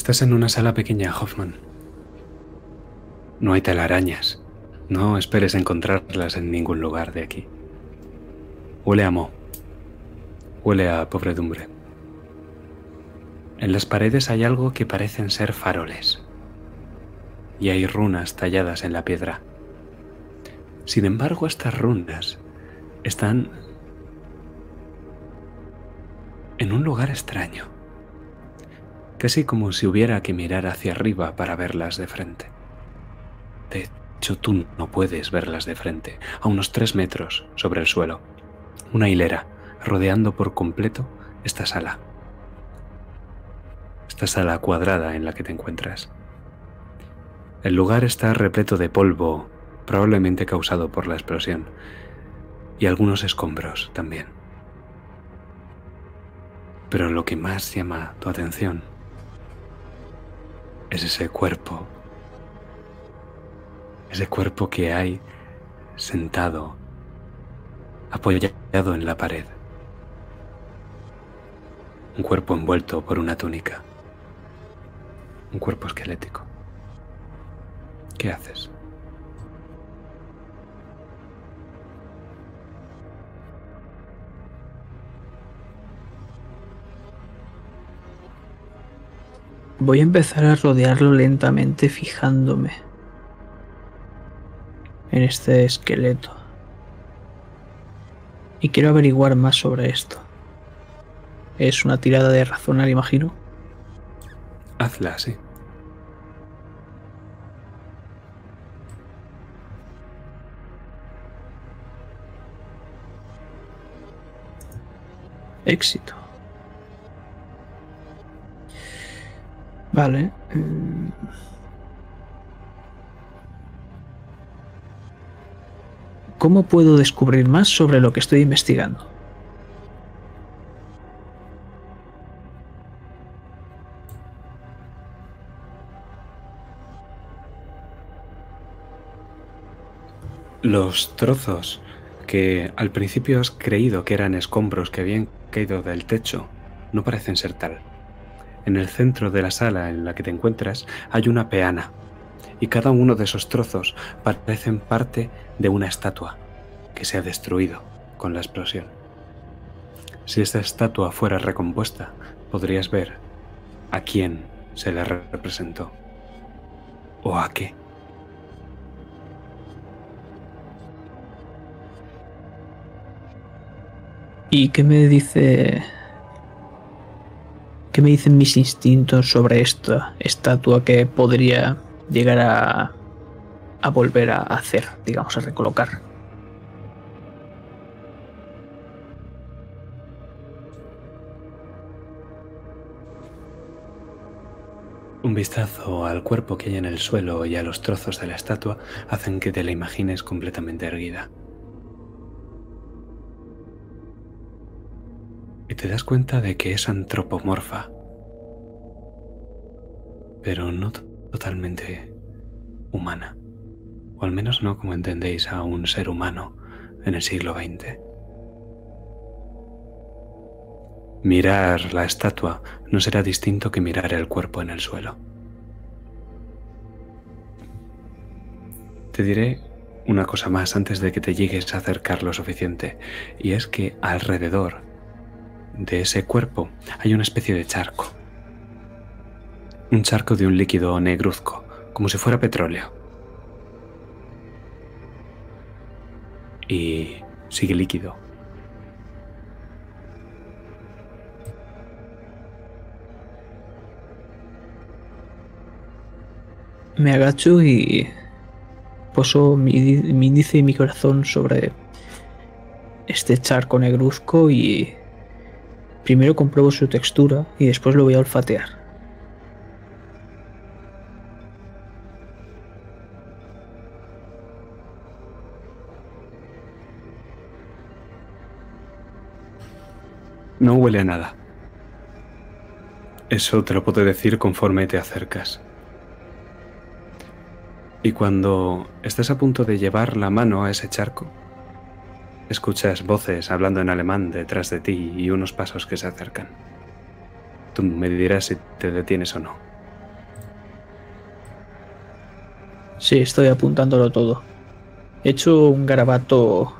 [SPEAKER 6] Estás en una sala pequeña, Hoffman. No hay telarañas. No esperes encontrarlas en ningún lugar de aquí. Huele a moho. Huele a pobredumbre. En las paredes hay algo que parecen ser faroles. Y hay runas talladas en la piedra. Sin embargo, estas runas están en un lugar extraño. Casi como si hubiera que mirar hacia arriba para verlas de frente. De hecho, tú no puedes verlas de frente, a unos tres metros sobre el suelo. Una hilera rodeando por completo esta sala. Esta sala cuadrada en la que te encuentras. El lugar está repleto de polvo, probablemente causado por la explosión, y algunos escombros también. Pero lo que más llama tu atención es ese cuerpo, ese cuerpo que hay sentado, apoyado en la pared. Un cuerpo envuelto por una túnica. Un cuerpo esquelético. ¿Qué haces?
[SPEAKER 3] Voy a empezar a rodearlo lentamente fijándome en este esqueleto. Y quiero averiguar más sobre esto. Es una tirada de razonar, imagino.
[SPEAKER 6] Hazla, sí.
[SPEAKER 3] Éxito. Vale. mm. ¿Cómo puedo descubrir más sobre lo que estoy investigando?
[SPEAKER 6] Los trozos que al principio has creído que eran escombros que habían caído del techo no parecen ser tal. En el centro de la sala en la que te encuentras hay una peana y cada uno de esos trozos parecen parte de una estatua que se ha destruido con la explosión. Si esta estatua fuera recompuesta, podrías ver a quién se le representó o a qué.
[SPEAKER 3] ¿Y qué me dice... ¿Qué me dicen mis instintos sobre esta estatua que podría llegar a, a volver a hacer, digamos, a recolocar?
[SPEAKER 6] Un vistazo al cuerpo que hay en el suelo y a los trozos de la estatua hacen que te la imagines completamente erguida. Y te das cuenta de que es antropomorfa, pero no to- totalmente humana, o al menos no como entendéis a un ser humano en el siglo XX. Mirar la estatua no será distinto que mirar el cuerpo en el suelo. Te diré una cosa más antes de que te llegues a acercar lo suficiente, y es que alrededor de ese cuerpo hay una especie de charco. Un charco de un líquido negruzco, como si fuera petróleo. Y sigue líquido.
[SPEAKER 3] Me agacho y poso mi, mi índice y mi corazón sobre este charco negruzco y primero compruebo su textura y después lo voy a olfatear.
[SPEAKER 6] No huele a nada. Eso te lo puedo decir conforme te acercas. Y cuando estás a punto de llevar la mano a ese charco, Escuchas voces hablando en alemán detrás de ti y unos pasos que se acercan. Tú me dirás si te detienes o no.
[SPEAKER 3] Sí, estoy apuntándolo todo. He hecho un garabato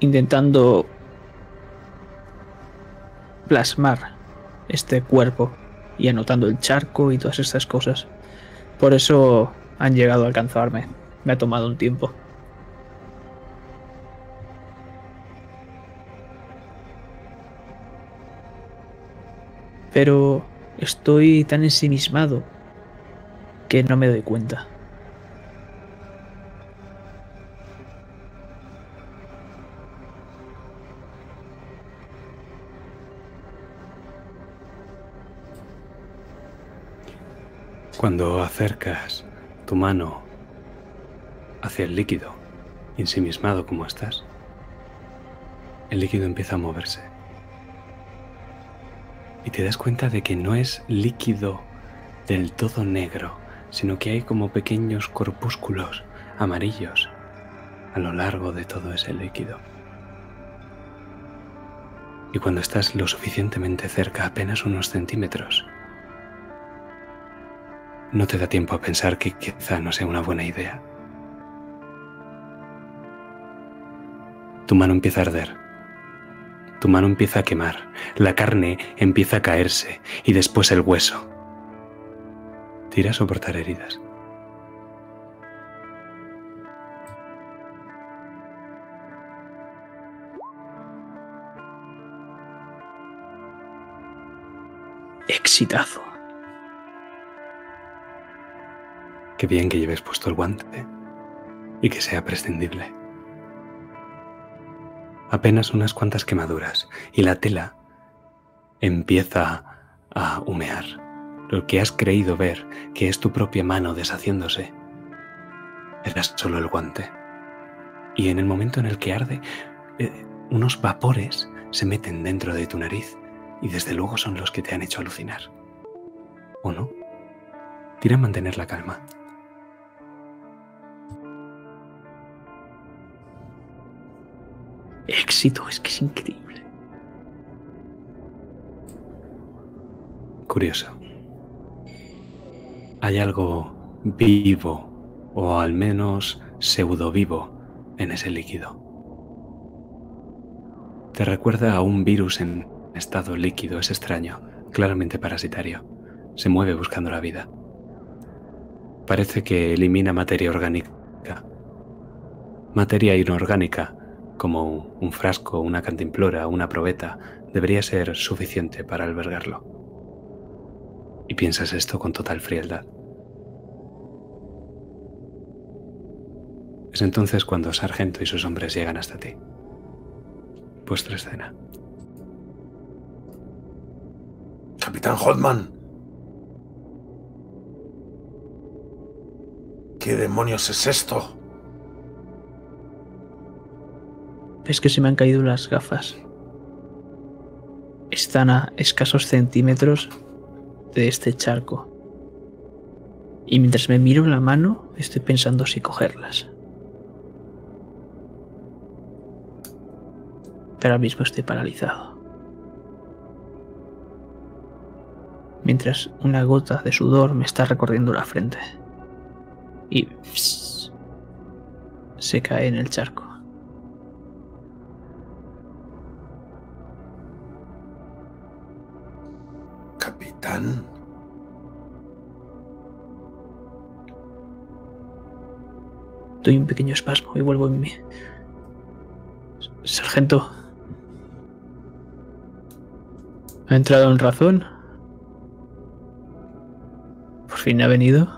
[SPEAKER 3] intentando plasmar este cuerpo y anotando el charco y todas estas cosas. Por eso han llegado a alcanzarme. Me ha tomado un tiempo. Pero estoy tan ensimismado que no me doy cuenta.
[SPEAKER 6] Cuando acercas tu mano hacia el líquido, ensimismado como estás, el líquido empieza a moverse. Y te das cuenta de que no es líquido del todo negro, sino que hay como pequeños corpúsculos amarillos a lo largo de todo ese líquido. Y cuando estás lo suficientemente cerca, apenas unos centímetros, no te da tiempo a pensar que quizá no sea una buena idea. Tu mano empieza a arder. Tu mano empieza a quemar. La carne empieza a caerse y después el hueso. Tira a soportar heridas.
[SPEAKER 3] Exitazo.
[SPEAKER 6] Qué bien que lleves puesto el guante y que sea prescindible. Apenas unas cuantas quemaduras y la tela empieza a humear. Lo que has creído ver, que es tu propia mano deshaciéndose, era solo el guante. Y en el momento en el que arde, eh, unos vapores se meten dentro de tu nariz y desde luego son los que te han hecho alucinar. ¿O no? Tira a mantener la calma.
[SPEAKER 3] Éxito, es que es increíble.
[SPEAKER 6] Curioso. Hay algo vivo, o al menos pseudo vivo, en ese líquido. Te recuerda a un virus en estado líquido, es extraño, claramente parasitario. Se mueve buscando la vida. Parece que elimina materia orgánica. Materia inorgánica como un frasco, una cantimplora, una probeta, debería ser suficiente para albergarlo. Y piensas esto con total frialdad. Es entonces cuando Sargento y sus hombres llegan hasta ti. Vuestra escena.
[SPEAKER 4] Capitán Hodman. ¿Qué demonios es esto?
[SPEAKER 3] Es que se me han caído las gafas. Están a escasos centímetros de este charco. Y mientras me miro la mano, estoy pensando si cogerlas. Pero ahora mismo estoy paralizado. Mientras una gota de sudor me está recorriendo la frente. Y se cae en el charco.
[SPEAKER 4] Capitán.
[SPEAKER 3] Doy un pequeño espasmo y vuelvo en mí. Sargento. ¿Ha entrado en razón? ¿Por fin ha venido?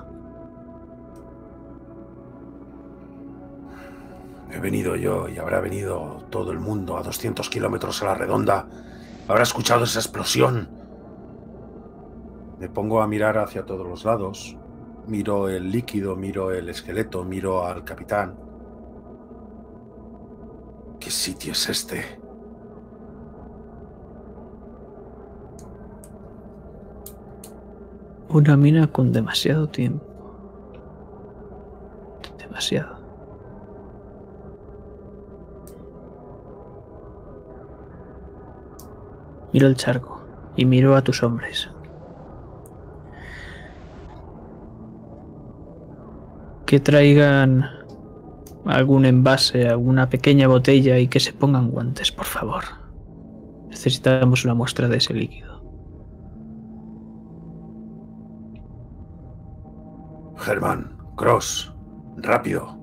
[SPEAKER 4] He venido yo y habrá venido todo el mundo a 200 kilómetros a la redonda. Habrá escuchado esa explosión. Me pongo a mirar hacia todos los lados. Miro el líquido, miro el esqueleto, miro al capitán. ¿Qué sitio es este?
[SPEAKER 3] Una mina con demasiado tiempo. Demasiado. Miro el charco y miro a tus hombres. Que traigan algún envase, alguna pequeña botella y que se pongan guantes, por favor. Necesitamos una muestra de ese líquido.
[SPEAKER 4] Germán, Cross, rápido.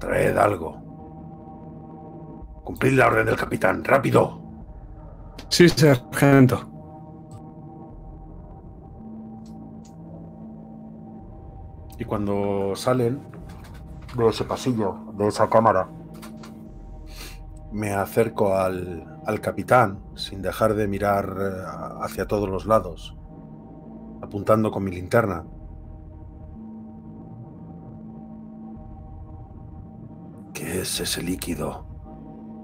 [SPEAKER 4] Traed algo. Cumplid la orden del capitán, rápido.
[SPEAKER 6] Sí, sargento.
[SPEAKER 4] Y cuando salen de ese pasillo, de esa cámara, me acerco al, al capitán sin dejar de mirar eh, hacia todos los lados, apuntando con mi linterna. ¿Qué es ese líquido,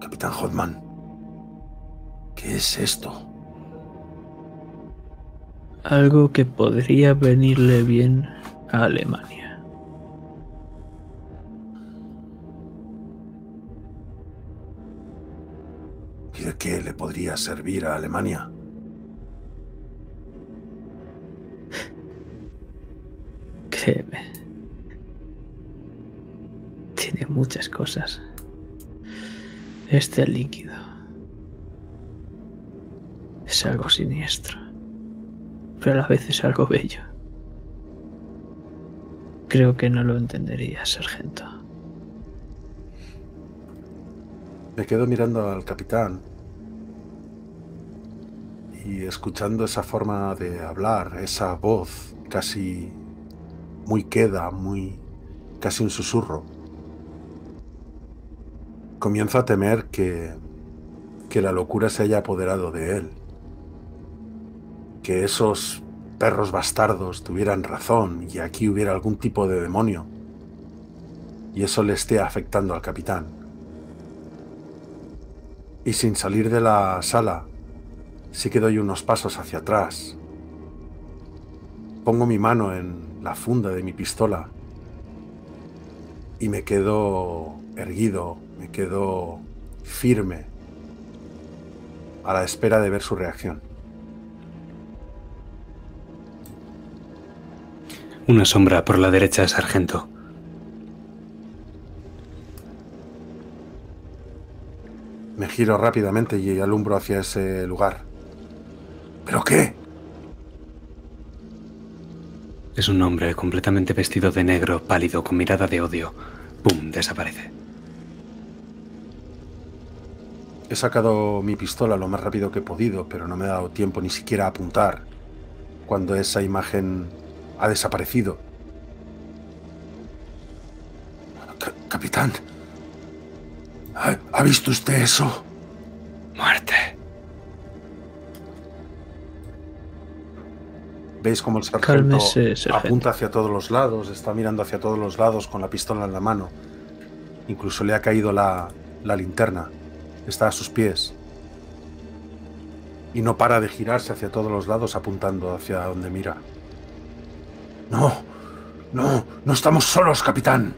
[SPEAKER 4] capitán Hotman? ¿Qué es esto?
[SPEAKER 3] Algo que podría venirle bien a Alemania.
[SPEAKER 4] ¿Y de qué le podría servir a Alemania?
[SPEAKER 3] Créeme. Tiene muchas cosas. Este líquido es algo siniestro, pero a la vez es algo bello. Creo que no lo entendería, sargento.
[SPEAKER 4] Me quedo mirando al capitán y escuchando esa forma de hablar, esa voz casi muy queda, muy casi un susurro. Comienzo a temer que, que la locura se haya apoderado de él. Que esos perros bastardos tuvieran razón y aquí hubiera algún tipo de demonio. Y eso le esté afectando al capitán. Y sin salir de la sala, sí que doy unos pasos hacia atrás. Pongo mi mano en la funda de mi pistola y me quedo erguido, me quedo firme a la espera de ver su reacción.
[SPEAKER 6] Una sombra por la derecha, sargento.
[SPEAKER 4] Me giro rápidamente y alumbro hacia ese lugar. ¿Pero qué?
[SPEAKER 6] Es un hombre completamente vestido de negro, pálido, con mirada de odio. ¡Pum! Desaparece.
[SPEAKER 4] He sacado mi pistola lo más rápido que he podido, pero no me ha dado tiempo ni siquiera a apuntar cuando esa imagen ha desaparecido. Ca- capitán, ¿ha, ha visto usted eso?
[SPEAKER 6] Muerte.
[SPEAKER 4] ¿Veis cómo el sargento
[SPEAKER 3] Cálmese, sargento.
[SPEAKER 4] apunta hacia todos los lados, está mirando hacia todos los lados con la pistola en la mano? Incluso le ha caído la, la linterna. Está a sus pies. Y no para de girarse hacia todos los lados apuntando hacia donde mira. No, no, no estamos solos, capitán.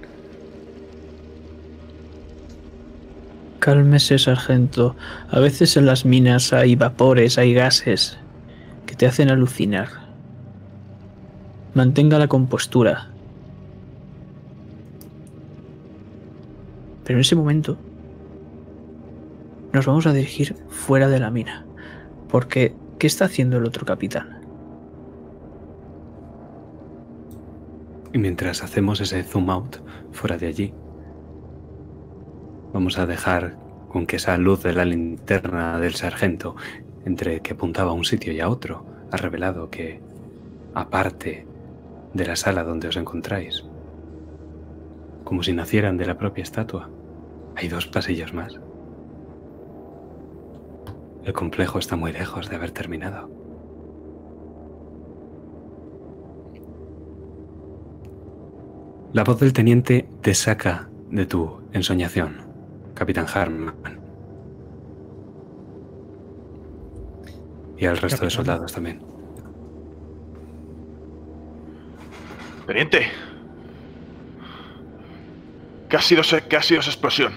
[SPEAKER 3] Cálmese, sargento. A veces en las minas hay vapores, hay gases que te hacen alucinar. Mantenga la compostura. Pero en ese momento nos vamos a dirigir fuera de la mina. Porque, ¿qué está haciendo el otro capitán?
[SPEAKER 6] Y mientras hacemos ese zoom out fuera de allí, vamos a dejar con que esa luz de la linterna del sargento, entre que apuntaba a un sitio y a otro, ha revelado que, aparte de la sala donde os encontráis, como si nacieran de la propia estatua, hay dos pasillos más. El complejo está muy lejos de haber terminado. La voz del teniente te saca de tu ensoñación, capitán Harman. Y al resto de soldados también.
[SPEAKER 2] Teniente. ¿Qué ha sido, qué ha sido esa explosión?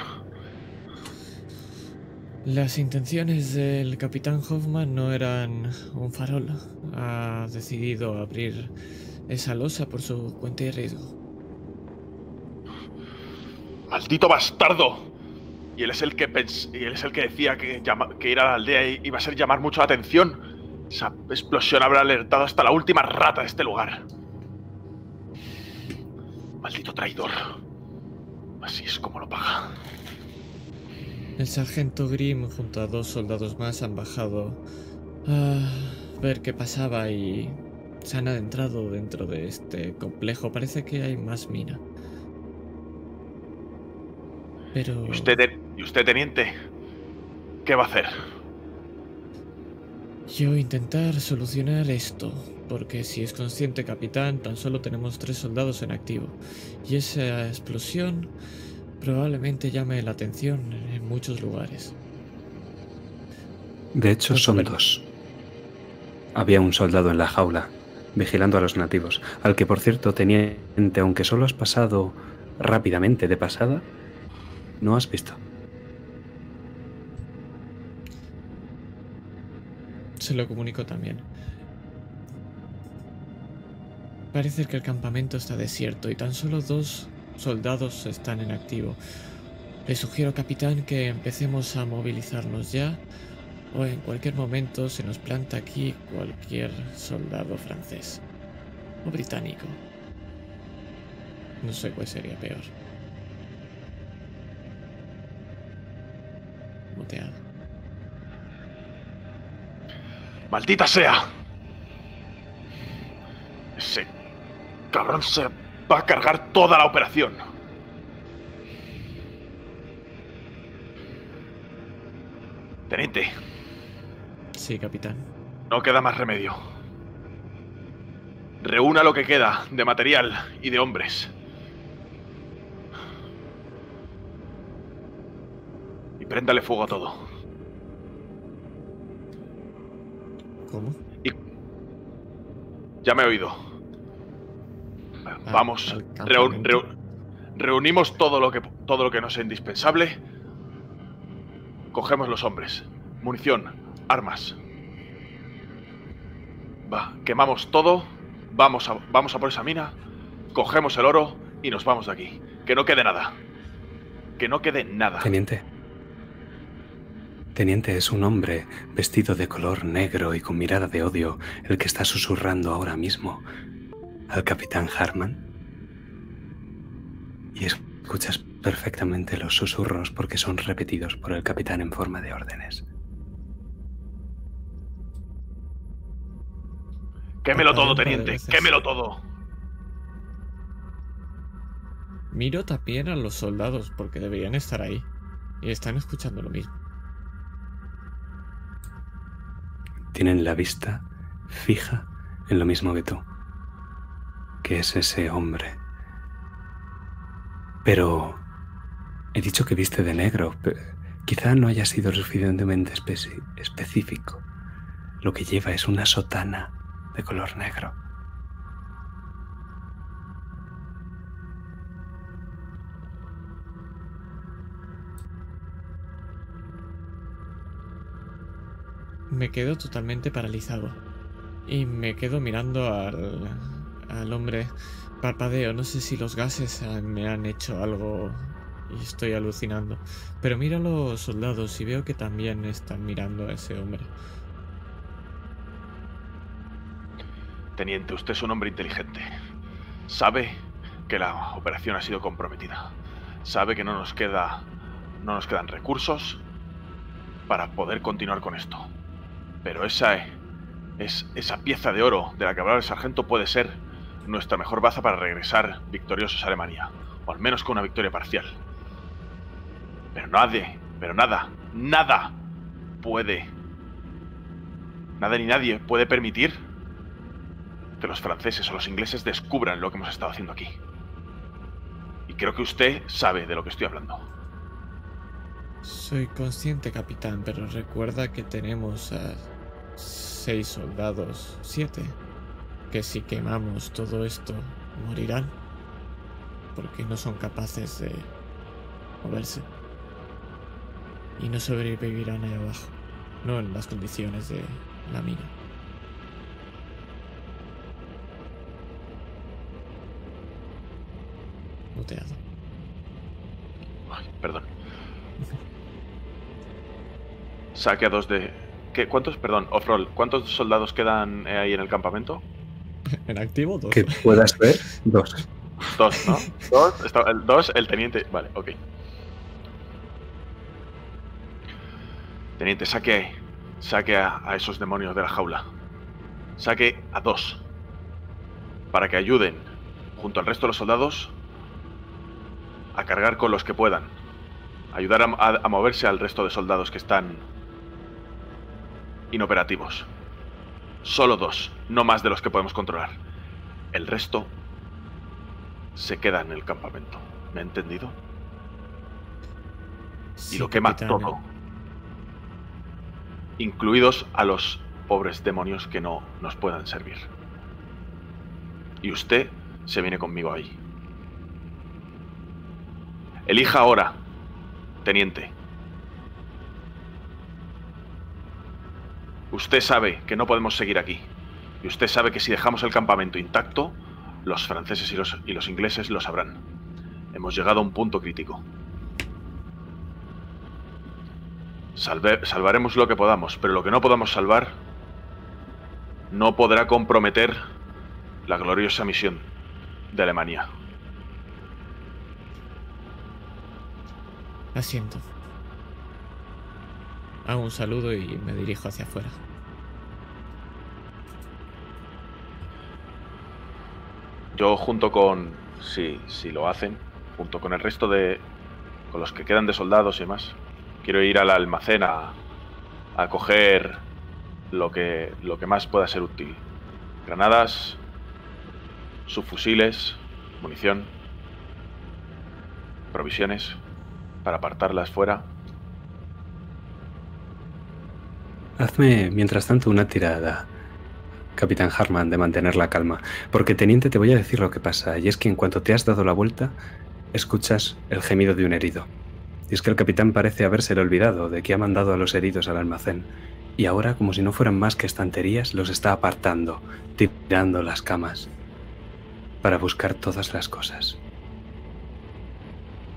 [SPEAKER 1] Las intenciones del capitán Hoffman no eran un farol. Ha decidido abrir esa losa por su cuenta y riesgo.
[SPEAKER 2] ¡Maldito bastardo! Y él es el que, pens- y él es el que decía que, que ir a la aldea iba a ser llamar mucho la atención. Esa explosión habrá alertado hasta la última rata de este lugar. Maldito traidor. Así es como lo paga.
[SPEAKER 1] El sargento Grimm junto a dos soldados más han bajado a ver qué pasaba y se han adentrado dentro de este complejo. Parece que hay más mina. Pero...
[SPEAKER 2] ¿Y usted, te- ¿Y usted, teniente? ¿Qué va a hacer?
[SPEAKER 1] Yo intentar solucionar esto, porque si es consciente, capitán, tan solo tenemos tres soldados en activo. Y esa explosión probablemente llame la atención en muchos lugares.
[SPEAKER 6] De hecho, son dos. Había un soldado en la jaula, vigilando a los nativos, al que por cierto, teniente, aunque solo has pasado rápidamente de pasada, no has visto.
[SPEAKER 1] Se lo comunico también. Parece que el campamento está desierto y tan solo dos soldados están en activo. Le sugiero, capitán, que empecemos a movilizarnos ya o en cualquier momento se nos planta aquí cualquier soldado francés o británico. No sé cuál sería peor.
[SPEAKER 2] ¡Maldita sea! Ese cabrón se va a cargar toda la operación. Teniente,
[SPEAKER 1] Sí, capitán.
[SPEAKER 2] no queda más remedio. Reúna lo que queda de material y de hombres. Y préndale fuego a todo.
[SPEAKER 1] ¿Cómo?
[SPEAKER 2] Y... Ya me he oído. Vamos,
[SPEAKER 1] al campamento.
[SPEAKER 2] reu- reunimos todo lo, que, todo lo que nos sea indispensable. Cogemos los hombres, munición, armas. Va, quemamos todo, vamos a, vamos a por esa mina, cogemos el oro y nos vamos de aquí. Que no quede nada. Que no quede nada.
[SPEAKER 6] Teniente. Teniente es un hombre vestido de color negro y con mirada de odio el que está susurrando ahora mismo al capitán Harman. Y escuchas perfectamente los susurros porque son repetidos por el capitán en forma de órdenes.
[SPEAKER 2] Quémelo todo, teniente, quémelo todo.
[SPEAKER 1] Miro también a los soldados porque deberían estar ahí. Y están escuchando lo mismo.
[SPEAKER 6] Tienen la vista fija en lo mismo que tú, que es ese hombre. Pero he dicho que viste de negro. Quizá no haya sido suficientemente específico. Lo que lleva es una sotana de color negro.
[SPEAKER 1] Me quedo totalmente paralizado. Y me quedo mirando al, al hombre. Parpadeo, no sé si los gases me han hecho algo y estoy alucinando. Pero miro a los soldados y veo que también están mirando a ese hombre.
[SPEAKER 2] Teniente, usted es un hombre inteligente. Sabe que la operación ha sido comprometida. Sabe que no nos queda no nos quedan recursos para poder continuar con esto. Pero esa es esa pieza de oro de la que hablaba el sargento puede ser nuestra mejor baza para regresar victoriosos a Alemania, o al menos con una victoria parcial. Pero nadie, pero nada, nada puede nada ni nadie puede permitir que los franceses o los ingleses descubran lo que hemos estado haciendo aquí. Y creo que usted sabe de lo que estoy hablando.
[SPEAKER 1] Soy consciente, capitán, pero recuerda que tenemos a seis soldados, siete, que si quemamos todo esto morirán, porque no son capaces de moverse. Y no sobrevivirán ahí abajo, no en las condiciones de la mina. Muteado.
[SPEAKER 2] Ay, perdón. Saque a dos de. ¿Qué? ¿Cuántos? Perdón, off-roll. ¿Cuántos soldados quedan eh, ahí en el campamento?
[SPEAKER 1] En activo, dos.
[SPEAKER 6] Que puedas ver, dos.
[SPEAKER 2] Dos, ¿no? Dos. Está- el, dos, el teniente. Vale, ok. Teniente, saque. Saque a, a esos demonios de la jaula. Saque a dos. Para que ayuden, junto al resto de los soldados, a cargar con los que puedan. Ayudar a, a- a moverse al resto de soldados que están inoperativos. Solo dos, no más de los que podemos controlar. El resto se queda en el campamento. ¿Me ha entendido? Y
[SPEAKER 1] Sí,
[SPEAKER 2] lo quema
[SPEAKER 1] capitán.
[SPEAKER 2] todo. Incluidos a los pobres demonios que no nos puedan servir. Y usted se viene conmigo ahí. Elija ahora, teniente. Usted sabe que no podemos seguir aquí. Y usted sabe que si dejamos el campamento intacto, los franceses y los, y los ingleses lo sabrán. Hemos llegado a un punto crítico. Salvaremos lo que podamos, pero lo que no podamos salvar no podrá comprometer la gloriosa misión de Alemania.
[SPEAKER 1] Asiento. Hago un saludo y me dirijo hacia afuera.
[SPEAKER 2] Yo junto con, si, si lo hacen, junto con el resto de, con los que quedan de soldados y demás, quiero ir al almacén a, a coger lo que, lo que más pueda ser útil. Granadas, subfusiles, munición, provisiones, para apartarlas fuera.
[SPEAKER 6] Hazme, mientras tanto, una tirada, Capitán Harman, de mantener la calma. Porque, teniente, te voy a decir lo que pasa. Y es que en cuanto te has dado la vuelta, escuchas el gemido de un herido. Y es que el capitán parece habérsele olvidado de que ha mandado a los heridos al almacén. Y ahora, como si no fueran más que estanterías, los está apartando, tirando las camas, para buscar todas las cosas.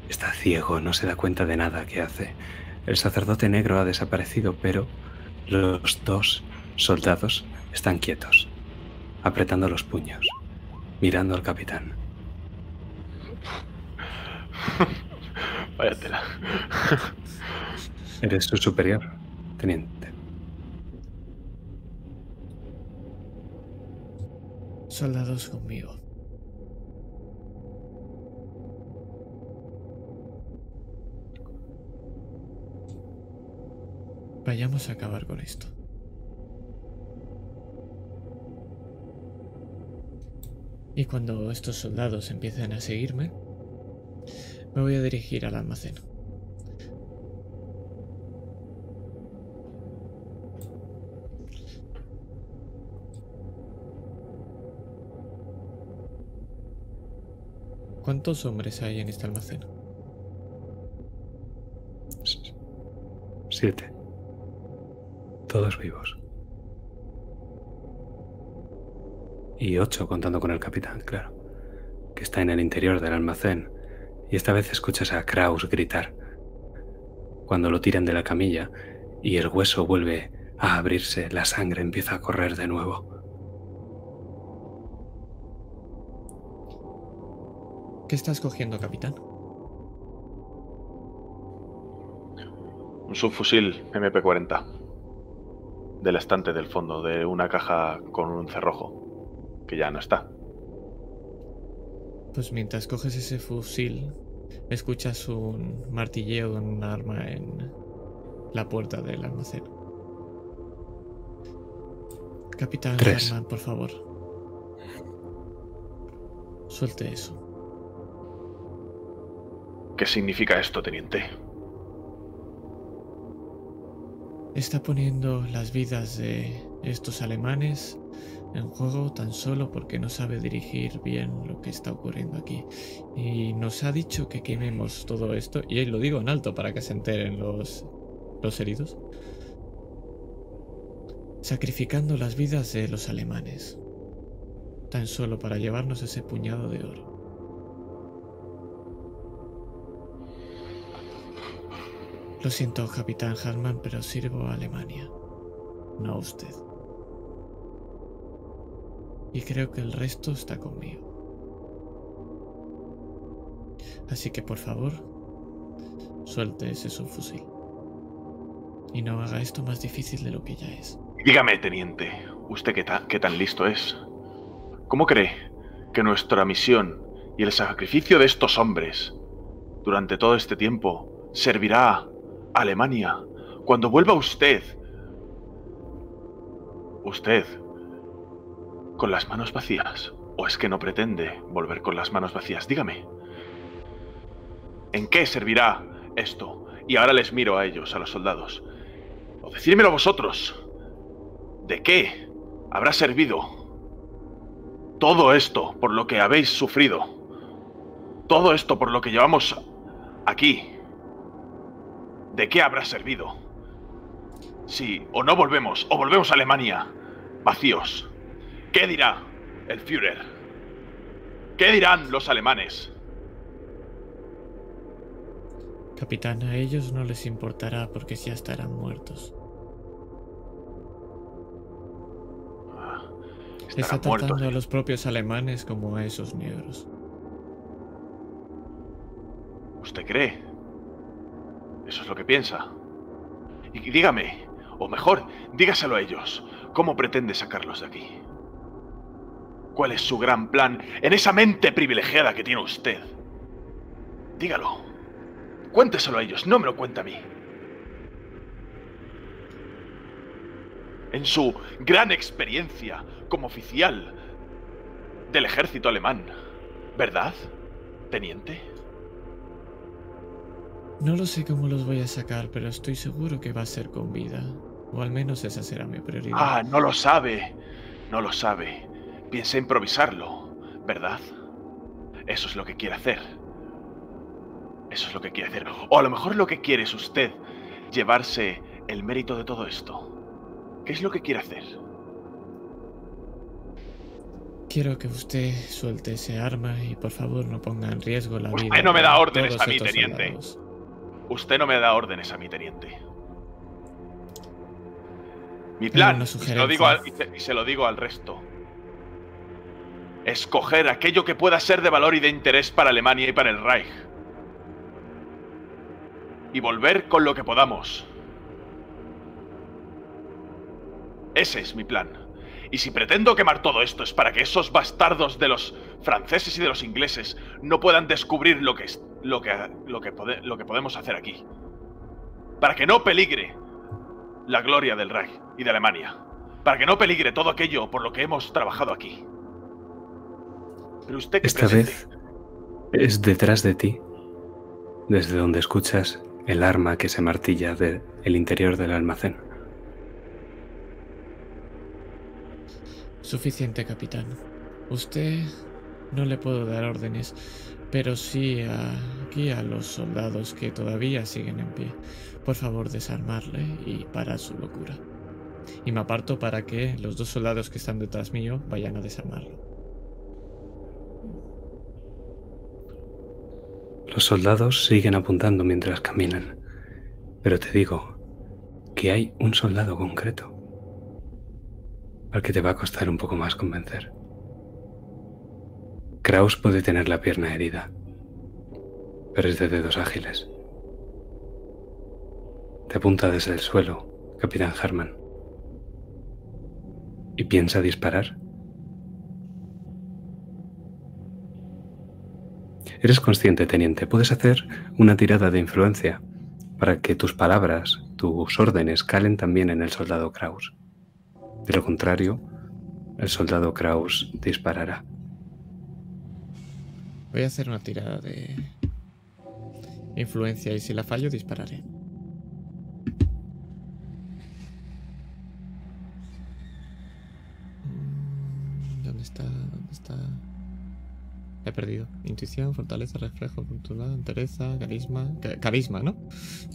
[SPEAKER 6] Está ciego, no se da cuenta de nada que hace. El sacerdote negro ha desaparecido, pero los dos soldados están quietos, apretando los puños, mirando al capitán.
[SPEAKER 2] Vaya tela.
[SPEAKER 6] ¿Eres su superior, teniente?
[SPEAKER 1] Soldados conmigo. Vayamos a acabar con esto. Y cuando estos soldados empiecen a seguirme, me voy a dirigir al almacén. ¿Cuántos hombres hay en este almacén?
[SPEAKER 6] Siete. Todos vivos. Y ocho contando con el capitán, claro, que está en el interior del almacén. Y esta vez escuchas a Kraus gritar. Cuando lo tiran de la camilla y el hueso vuelve a abrirse, la sangre empieza a correr de nuevo.
[SPEAKER 1] ¿Qué estás cogiendo, capitán?
[SPEAKER 2] Un subfusil MP40. Del estante del fondo, de una caja con un cerrojo. Que ya no está.
[SPEAKER 1] Pues mientras coges ese fusil, escuchas un martilleo de un arma en la puerta del almacén. Capitán. Harman, por favor. Suelte eso.
[SPEAKER 2] ¿Qué significa esto, teniente?
[SPEAKER 1] Está poniendo las vidas de estos alemanes en juego tan solo porque no sabe dirigir bien lo que está ocurriendo aquí. Y nos ha dicho que quememos todo esto, y lo digo en alto para que se enteren los, los heridos. Sacrificando las vidas de los alemanes. Tan solo para llevarnos ese puñado de oro. Lo siento, capitán Hartman, pero sirvo a Alemania, no a usted. Y creo que el resto está conmigo. Así que por favor, suelte ese subfusil. Y no haga esto más difícil de lo que ya es.
[SPEAKER 2] Dígame, teniente, ¿usted qué, qué tan listo es? ¿Cómo cree que nuestra misión y el sacrificio de estos hombres durante todo este tiempo servirá Alemania cuando vuelva usted? Usted con las manos vacías. ¿O es que no pretende volver con las manos vacías? Dígame. ¿En qué servirá esto? Y ahora les miro a ellos, a los soldados. O decídmelo vosotros. ¿De qué habrá servido todo esto por lo que habéis sufrido? Todo esto por lo que llevamos aquí. ¿De qué habrá servido? Si o no volvemos o volvemos a Alemania vacíos. ¿Qué dirá el Führer? ¿Qué dirán los alemanes?
[SPEAKER 1] Capitán, a ellos no les importará porque ya estarán muertos. Está
[SPEAKER 2] Estarán
[SPEAKER 1] tratando
[SPEAKER 2] muertos.
[SPEAKER 1] a los propios alemanes como a esos negros.
[SPEAKER 2] ¿Usted cree? ¿Eso es lo que piensa? Y dígame, o mejor, dígaselo a ellos. ¿Cómo pretende sacarlos de aquí? ¿Cuál es su gran plan en esa mente privilegiada que tiene usted? Dígalo. Cuénteselo a ellos, no me lo cuenta a mí. En su gran experiencia como oficial del ejército alemán, ¿verdad, teniente?
[SPEAKER 1] No lo sé cómo los voy a sacar, pero estoy seguro que va a ser con vida. O al menos esa será mi prioridad.
[SPEAKER 2] Ah, no lo sabe. No lo sabe. Piensa improvisarlo, ¿verdad? Eso es lo que quiere hacer. Eso es lo que quiere hacer. O a lo mejor lo que quiere es usted llevarse el mérito de todo esto. ¿Qué es lo que quiere hacer?
[SPEAKER 1] Quiero que usted suelte ese arma y por favor no ponga en riesgo la
[SPEAKER 2] Usted
[SPEAKER 1] vida.
[SPEAKER 2] no me da
[SPEAKER 1] de
[SPEAKER 2] órdenes a mí, teniente.
[SPEAKER 1] soldados.
[SPEAKER 2] Usted no me da órdenes a mi teniente. Mi plan, y se, lo digo al, y se- y se lo digo al resto, escoger aquello que pueda ser de valor y de interés para Alemania y para el Reich. Y volver con lo que podamos. Ese es mi plan. Y si pretendo quemar todo esto es para que esos bastardos de los franceses y de los ingleses no puedan descubrir lo que, es, lo que, lo que, pode- lo que podemos hacer aquí. Para que no peligre la gloria del Reich y de Alemania. Para que no peligre todo aquello por lo que hemos trabajado aquí. Pero usted que
[SPEAKER 6] Esta vez es detrás de ti, desde donde escuchas el arma que se martilla del interior del almacén.
[SPEAKER 1] Suficiente, capitán. Usted no le puedo dar órdenes, pero sí aquí a los soldados que todavía siguen en pie. Por favor, desarmarle y parar su locura. Y me aparto para que los dos soldados que están detrás mío vayan a desarmarlo.
[SPEAKER 6] Los soldados siguen apuntando mientras caminan, pero te digo que hay un soldado concreto al que te va a costar un poco más convencer. Kraus puede tener la pierna herida, pero es de dedos ágiles. Te apunta desde el suelo, capitán Harman, y piensa disparar. Eres consciente, teniente. Puedes hacer una tirada de influencia para que tus palabras, tus órdenes calen también en el soldado Kraus. De lo contrario, el soldado Kraus disparará.
[SPEAKER 1] Voy a hacer una tirada de influencia y si la fallo dispararé. Mm, ¿Dónde está? ¿Dónde está? He perdido. Intuición, fortaleza, reflejo, cultural, entereza, carisma. ca- carisma, ¿no?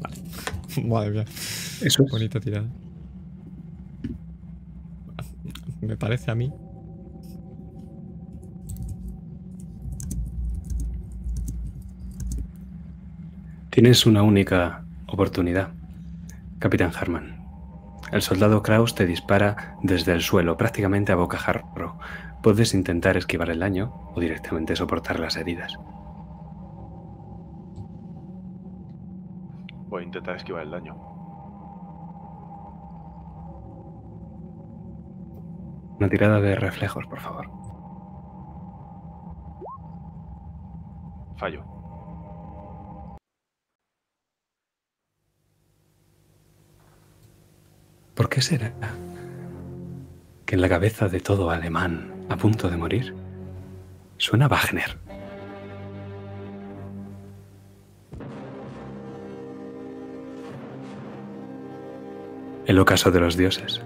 [SPEAKER 1] Vale. Madre mía.
[SPEAKER 6] Eso es.
[SPEAKER 1] Bonita tirada. Me parece a mí.
[SPEAKER 6] Tienes una única Oportunidad. Capitán Harman. El soldado Kraus te dispara desde el suelo, prácticamente a bocajarro. Puedes intentar esquivar el daño o directamente soportar las heridas.
[SPEAKER 2] Voy a intentar esquivar el daño.
[SPEAKER 6] Una tirada de reflejos, por favor.
[SPEAKER 2] Fallo.
[SPEAKER 6] ¿Por qué será que en la cabeza de todo alemán a punto de morir suena Wagner? El ocaso de los dioses.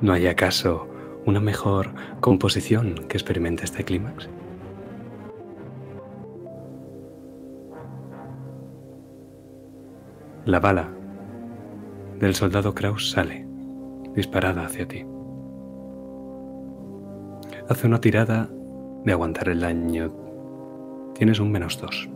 [SPEAKER 6] ¿No hay acaso una mejor composición que experimente este clímax? La bala del soldado Kraus sale, disparada hacia ti. Hace una tirada de aguantar el daño. Tienes un menos dos.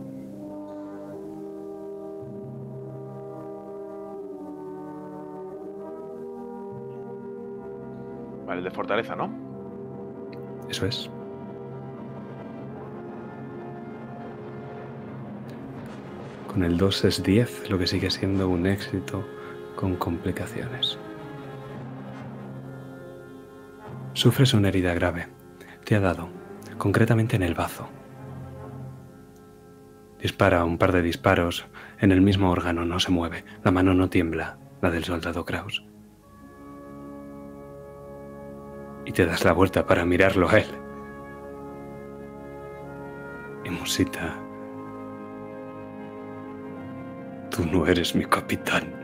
[SPEAKER 2] Vale, el de fortaleza, ¿no?
[SPEAKER 6] Eso es. Con el 2 es 10, lo que sigue siendo un éxito con complicaciones. Sufres una herida grave. Te ha dado, concretamente en el bazo. Dispara un par de disparos. En el mismo órgano no se mueve. La mano no tiembla, la del soldado Kraus. Y te das la vuelta para mirarlo a él. Y Musita, tú no eres mi capitán.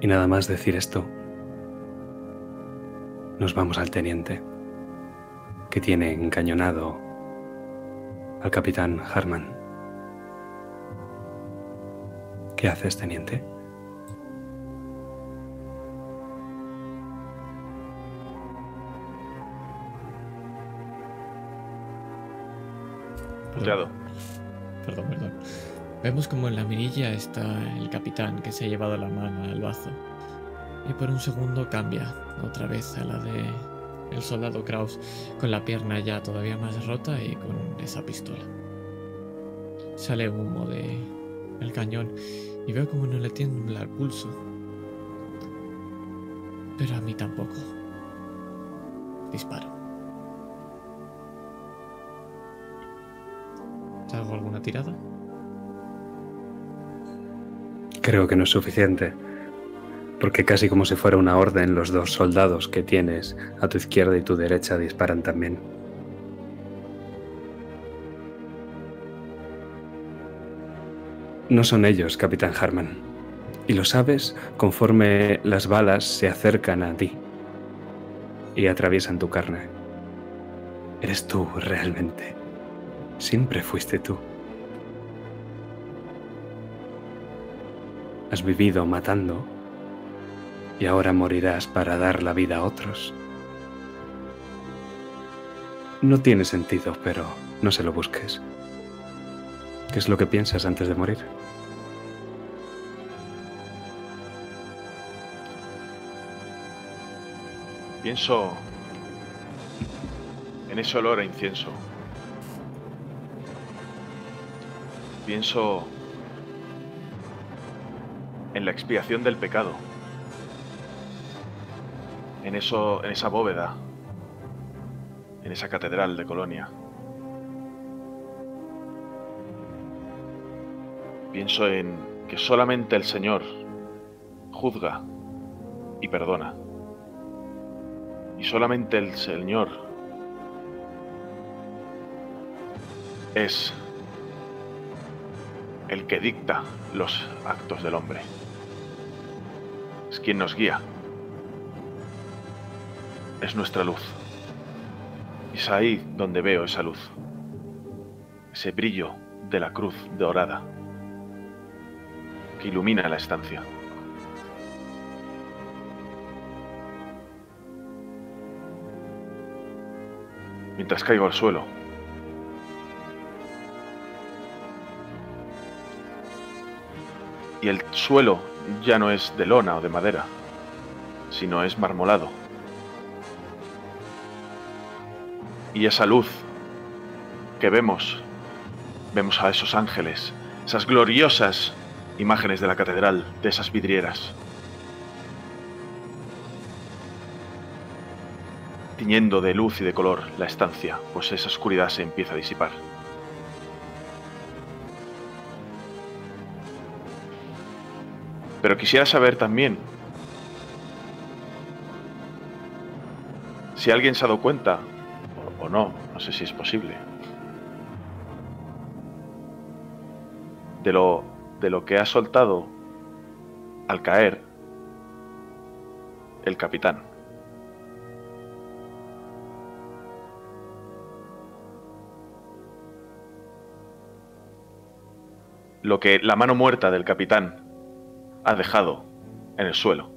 [SPEAKER 6] Y nada más decir esto, nos vamos al teniente, que tiene encañonado al capitán Harman. ¿Qué haces, teniente?
[SPEAKER 2] Puteado.
[SPEAKER 1] Perdón, perdón. Vemos como en la mirilla está el capitán que se ha llevado la mano al bazo. Y por un segundo cambia otra vez a la de el soldado Kraus con la pierna ya todavía más rota y con esa pistola. Sale humo de el cañón y veo como no le tiembla el pulso. Pero a mí tampoco. Disparo. ¿Hago alguna tirada?
[SPEAKER 6] Creo que no es suficiente, porque casi como si fuera una orden, los dos soldados que tienes a tu izquierda y tu derecha disparan también. No son ellos, capitán Harman, y lo sabes conforme las balas se acercan a ti y atraviesan tu carne. Eres tú realmente. Siempre fuiste tú. Has vivido matando y ahora morirás para dar la vida a otros. No tiene sentido, pero no se lo busques. ¿Qué es lo que piensas antes de morir?
[SPEAKER 2] Pienso en ese olor a incienso. Pienso en la expiación del pecado. En eso, en esa bóveda, en esa catedral de Colonia. Pienso en que solamente el Señor juzga y perdona. Y solamente el Señor es el que dicta los actos del hombre es quien nos guía. Es nuestra luz. Es ahí donde veo esa luz. Ese brillo de la cruz dorada que ilumina la estancia. Mientras caigo al suelo, y el suelo ya no es de lona o de madera, sino es marmolado. Y esa luz que vemos, vemos a esos ángeles, esas gloriosas imágenes de la catedral, de esas vidrieras. tiñendo de luz y de color la estancia, pues esa oscuridad se empieza a disipar. Pero quisiera saber también si alguien se ha dado cuenta, o, no, no sé si es posible, de lo, de lo que ha soltado al caer el capitán. Lo que la mano muerta del capitán ha dejado en el suelo.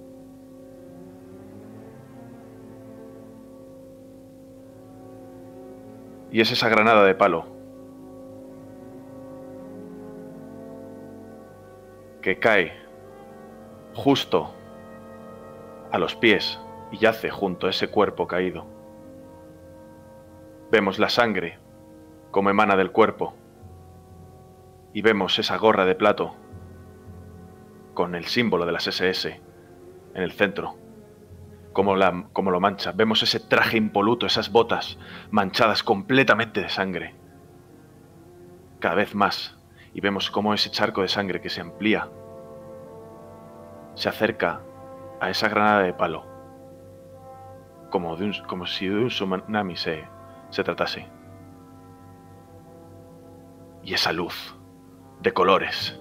[SPEAKER 2] Y es esa granada de palo que cae justo a los pies y yace junto a ese cuerpo caído. Vemos la sangre como emana del cuerpo y vemos esa gorra de plato con el símbolo de las SS en el centro, como, la, como lo mancha. Vemos ese traje impoluto, esas botas manchadas completamente de sangre, cada vez más, y vemos cómo ese charco de sangre que se amplía se acerca a esa granada de palo, como, de un, como si de un tsunami se, se tratase. Y esa luz de colores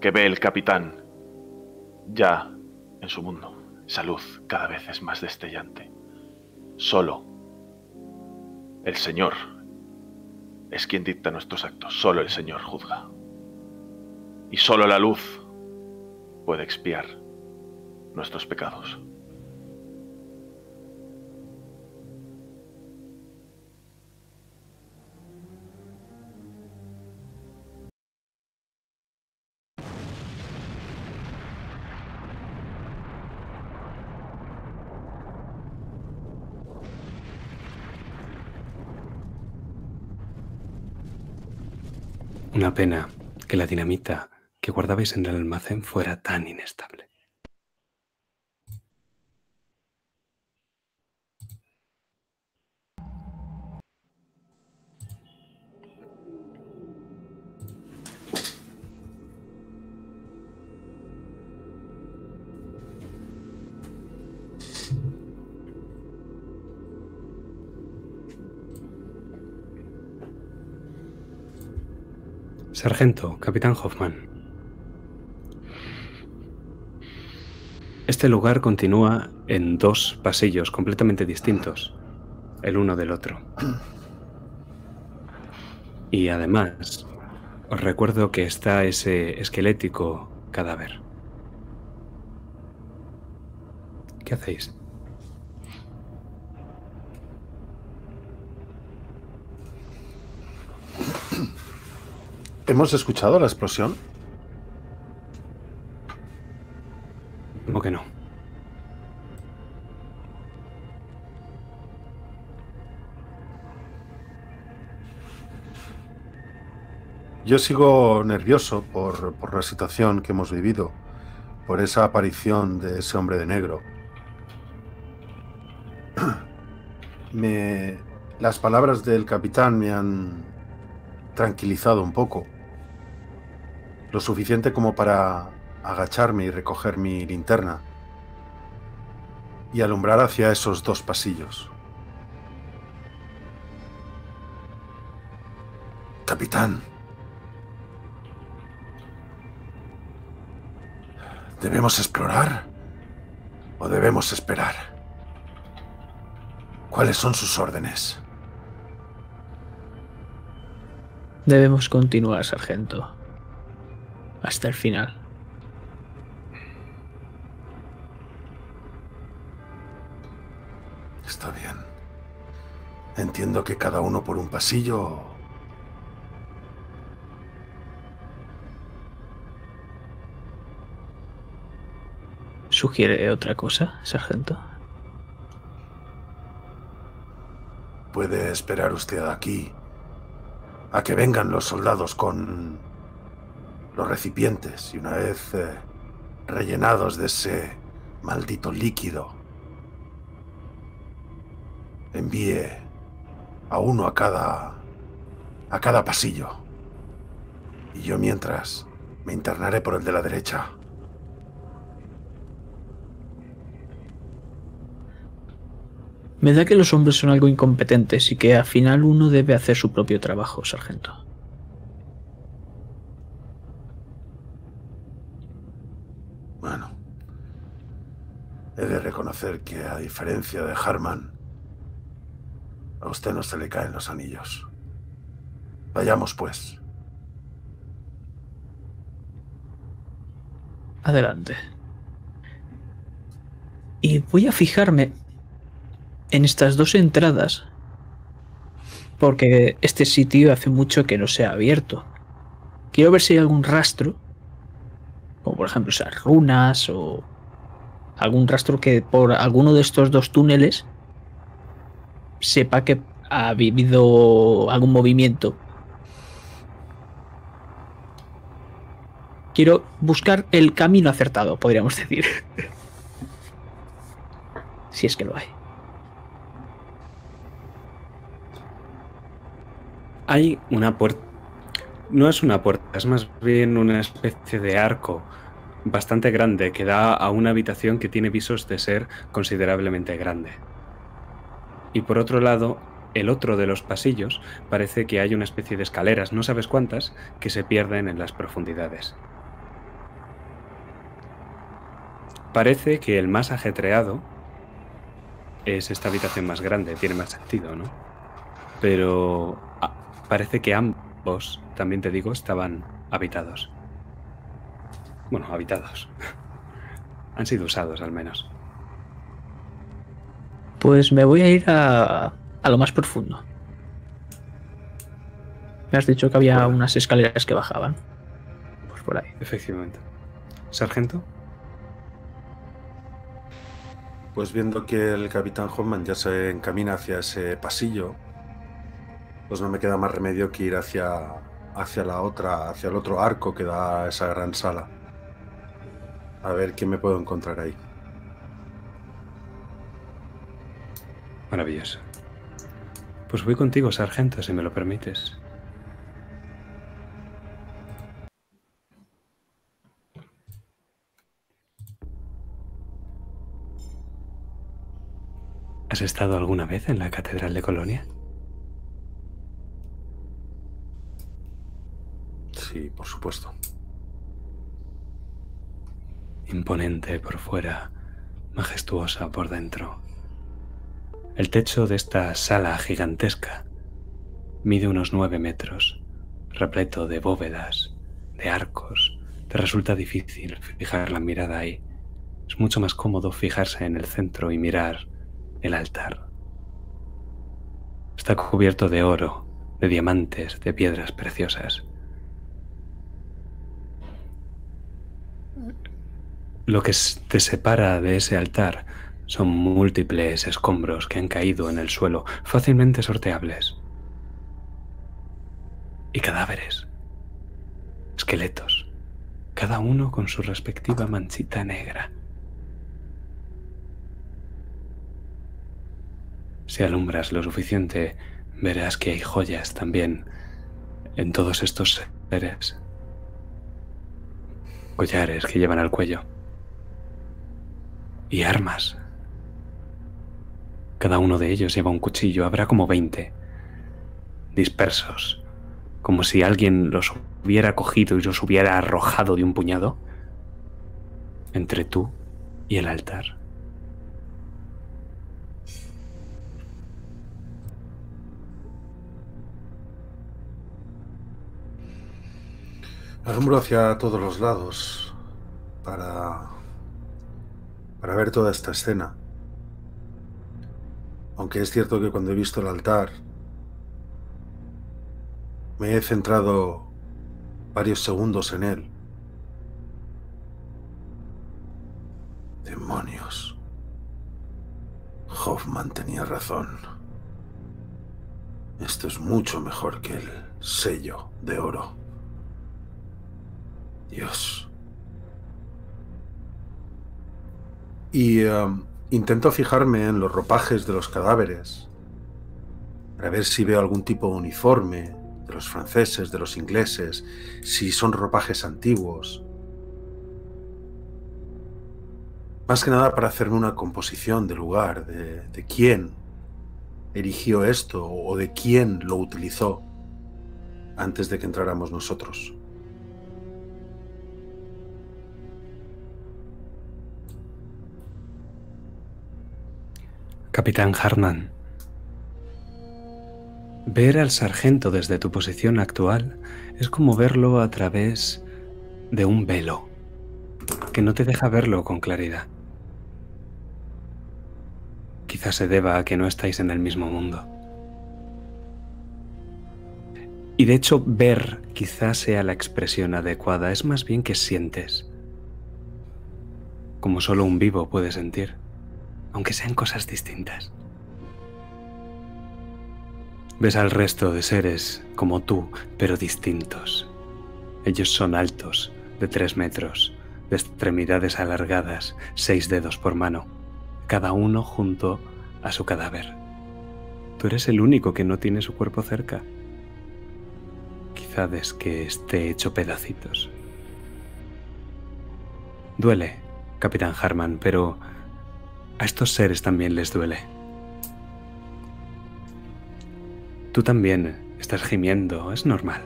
[SPEAKER 2] que ve el capitán ya en su mundo. Esa luz cada vez es más destellante. Solo el Señor es quien dicta nuestros actos. Solo el Señor juzga. Y solo la luz puede expiar nuestros pecados.
[SPEAKER 6] Una pena que la dinamita que guardabais en el almacén fuera tan inestable. Sargento, capitán Hoffman. Este lugar continúa en dos pasillos completamente distintos, el uno del otro. Y además, os recuerdo que está ese esquelético cadáver. ¿Qué hacéis?
[SPEAKER 4] ¿Hemos escuchado la explosión?
[SPEAKER 6] ¿Cómo que no?
[SPEAKER 4] Yo sigo nervioso por, por, la situación que hemos vivido, por esa aparición de ese hombre de negro. Me, las palabras del capitán me han tranquilizado un poco. Lo suficiente como para agacharme y recoger mi linterna y alumbrar hacia esos dos pasillos. Capitán, ¿debemos explorar o debemos esperar? ¿Cuáles son sus órdenes?
[SPEAKER 3] Debemos continuar, sargento. Hasta el final.
[SPEAKER 4] Está bien. Entiendo que cada uno por un pasillo.
[SPEAKER 3] ¿Sugiere otra cosa, sargento?
[SPEAKER 4] Puede esperar usted aquí a que vengan los soldados con los recipientes y una vez eh, rellenados de ese maldito líquido, envíe a uno a cada a cada pasillo. Y yo mientras me internaré por el de la derecha.
[SPEAKER 3] Me da que los hombres son algo incompetentes y que al final uno debe hacer su propio trabajo, sargento.
[SPEAKER 4] Bueno, he de reconocer que a diferencia de Harman, a usted no se le caen los anillos. Vayamos pues.
[SPEAKER 3] Adelante. Y voy a fijarme en estas dos entradas porque este sitio hace mucho que no se ha abierto. Quiero ver si hay algún rastro, como por ejemplo esas runas o algún rastro que por alguno de estos dos túneles sepa que ha vivido algún movimiento. Quiero buscar el camino acertado, podríamos decir. si es que lo hay.
[SPEAKER 6] Hay una puerta. No es una puerta, es más bien una especie de arco bastante grande que da a una habitación que tiene visos de ser considerablemente grande. Y por otro lado, el otro de los pasillos parece que hay una especie de escaleras, no sabes cuántas, que se pierden en las profundidades. Parece que el más ajetreado es esta habitación más grande, tiene más sentido, ¿no? Pero ah, parece que ambos, también te digo, estaban habitados. Bueno, habitados. Han sido usados al menos.
[SPEAKER 3] Pues me voy a ir a, a lo más profundo. Me has dicho que había unas escaleras que bajaban. Pues por ahí.
[SPEAKER 6] Efectivamente. ¿Sargento?
[SPEAKER 4] Pues viendo que el capitán Hoffman ya se encamina hacia ese pasillo, pues no me queda más remedio que ir hacia, hacia la otra, hacia el otro arco que da a esa gran sala. A ver qué me puedo encontrar ahí.
[SPEAKER 6] Maravilloso. Pues voy contigo, sargento, si me lo permites. ¿Has estado alguna vez en la Catedral de Colonia?
[SPEAKER 4] Sí, por supuesto.
[SPEAKER 6] Imponente por fuera, majestuosa por dentro. El techo de esta sala gigantesca mide unos nueve metros, repleto de bóvedas, de arcos. Te resulta difícil fijar la mirada ahí. Es mucho más cómodo fijarse en el centro y mirar el altar. Está cubierto de oro, de diamantes, de piedras preciosas. Lo que te separa de ese altar son múltiples escombros que han caído en el suelo, fácilmente sorteables. Y cadáveres, esqueletos, cada uno con su respectiva manchita negra. Si alumbras lo suficiente, verás que hay joyas también en todos estos seres. Collares que llevan al cuello. Y armas cada uno de ellos lleva un cuchillo, habrá como 20, dispersos, como si alguien los hubiera cogido y los hubiera arrojado de un puñado entre tú y el altar.
[SPEAKER 4] Alumbro hacia todos los lados para, para ver toda esta escena. Aunque es cierto que cuando he visto el altar me he centrado varios segundos en él. Demonios. Hoffman tenía razón. Esto es mucho mejor que el sello de oro. Dios. Y um, intento fijarme en los ropajes de los cadáveres para ver si veo algún tipo de uniforme de los franceses, de los ingleses, si son ropajes antiguos. Más que nada para hacerme una composición del lugar, de, de quién erigió esto o de quién lo utilizó antes de que entráramos nosotros.
[SPEAKER 6] Capitán Harman, ver al sargento desde tu posición actual es como verlo a través de un velo que no te deja verlo con claridad. Quizás se deba a que no estáis en el mismo mundo. Y de hecho, ver quizás sea la expresión adecuada, es más bien que sientes, como solo un vivo puede sentir, aunque sean cosas distintas. Ves al resto de seres como tú, pero distintos. Ellos son altos, de tres metros, de extremidades alargadas, seis dedos por mano, cada uno junto a su cadáver. Tú eres el único que no tiene su cuerpo cerca. Quizá ves que esté hecho pedacitos. Duele, capitán Harman, pero a estos seres también les duele. Tú también estás gimiendo, es normal.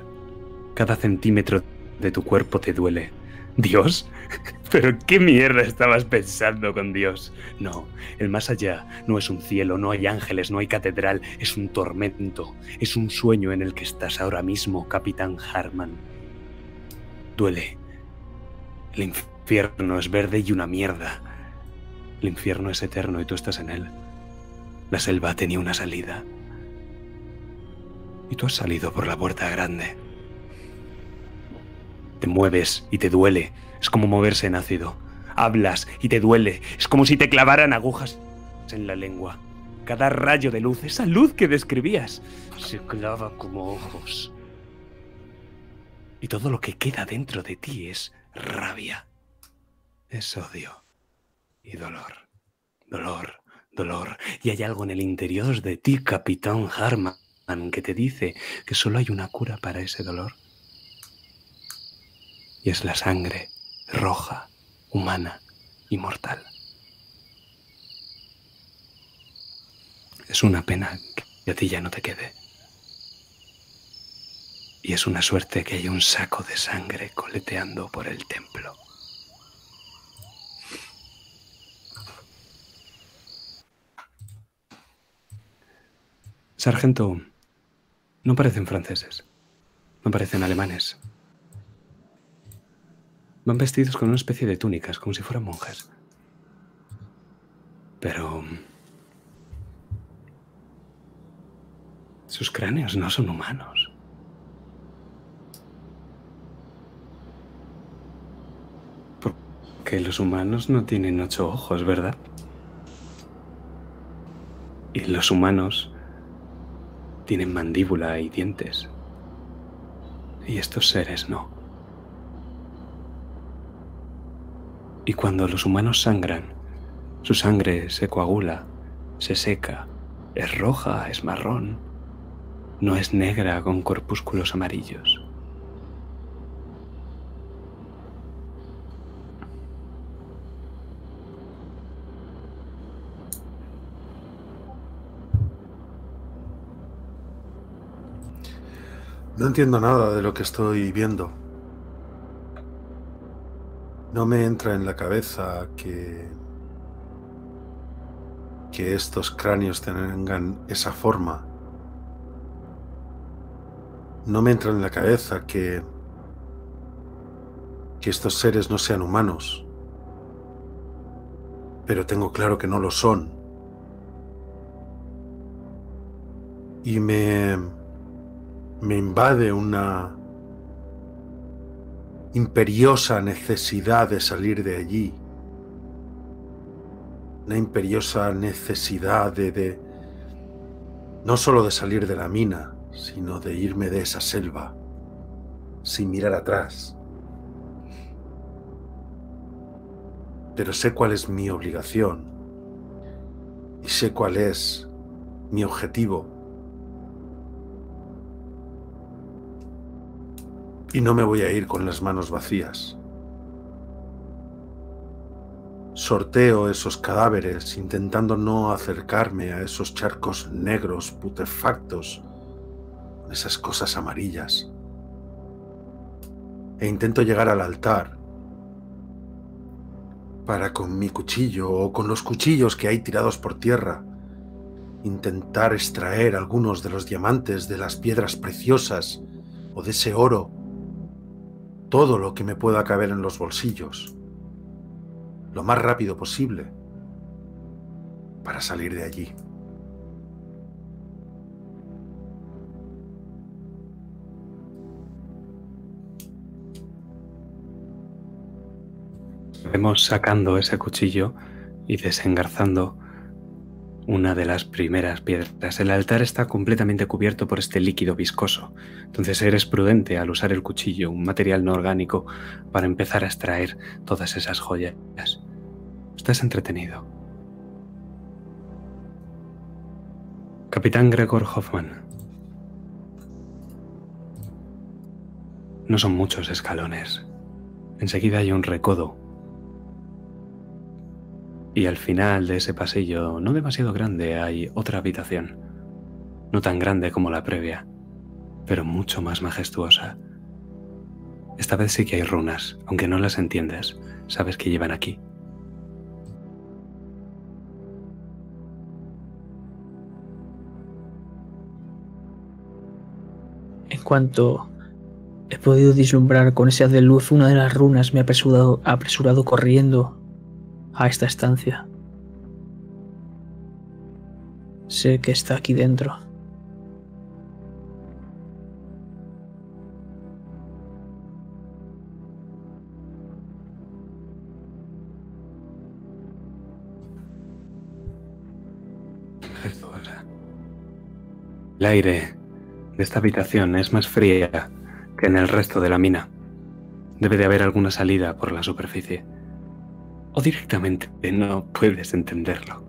[SPEAKER 6] Cada centímetro de tu cuerpo te duele. ¿Dios? ¿Pero qué mierda estabas pensando con Dios? No, el más allá no es un cielo, no hay ángeles, no hay catedral, es un tormento, es un sueño en el que estás ahora mismo, Capitán Harman. Duele. El infierno es verde y una mierda. El infierno es eterno y tú estás en él. La selva tenía una salida. Y tú has salido por la puerta grande. Te mueves y te duele. Es como moverse en ácido. Hablas y te duele. Es como si te clavaran agujas en la lengua. Cada rayo de luz, esa luz que describías, se clava como ojos. Y todo lo que queda dentro de ti es rabia. Es odio y dolor. Dolor, dolor. Y hay algo en el interior de ti, capitán Harman, que te dice que solo hay una cura para ese dolor y es la sangre roja, humana y mortal. Es una pena que a ti ya no te quede. Y es una suerte que haya un saco de sangre coleteando por el templo. Sargento, no parecen franceses, no parecen alemanes, Van vestidos con una especie de túnicas, como si fueran monjas. Pero... Sus cráneos no son humanos. Porque los humanos no tienen ocho ojos, ¿verdad? Y los humanos tienen mandíbula y dientes. Y estos seres no. Y cuando los humanos sangran, su sangre se coagula, se seca, es roja, es marrón, no es negra con corpúsculos amarillos.
[SPEAKER 4] No entiendo nada de lo que estoy viendo. No me entra en la cabeza que, que estos cráneos tengan esa forma. No me entra en la cabeza que, que estos seres no sean humanos. Pero tengo claro que no lo son. Y me, me invade una, imperiosa necesidad de salir de allí. una imperiosa necesidad de, no solo de salir de la mina, sino de irme de esa selva sin mirar atrás. Pero sé cuál es mi obligación y sé cuál es mi objetivo. Y no me voy a ir con las manos vacías. Sorteo esos cadáveres intentando no acercarme a esos charcos negros putefactos, esas cosas amarillas. E intento llegar al altar para con mi cuchillo o con los cuchillos que hay tirados por tierra intentar extraer algunos de los diamantes, de las piedras preciosas o de ese oro, todo lo que me pueda caber en los bolsillos, lo más rápido posible, para salir de allí.
[SPEAKER 6] Vemos sacando ese cuchillo y desengarzando una de las primeras piedras. El altar está completamente cubierto por este líquido viscoso, entonces eres prudente al usar el cuchillo, un material no orgánico, para empezar a extraer todas esas joyas. Estás entretenido. Capitán Gregor Hoffman. No son muchos escalones. Enseguida hay un recodo y al final de ese pasillo, no demasiado grande, hay otra habitación. No tan grande como la previa, pero mucho más majestuosa. Esta vez sí que hay runas, aunque no las entiendes, sabes que llevan aquí.
[SPEAKER 3] En cuanto he podido vislumbrar con ese haz de luz una de las runas, me ha apresurado, apresurado corriendo a esta estancia. Sé que está aquí dentro.
[SPEAKER 6] El aire de esta habitación es más fría que en el resto de la mina. Debe de haber alguna salida por la superficie o directamente no puedes entenderlo.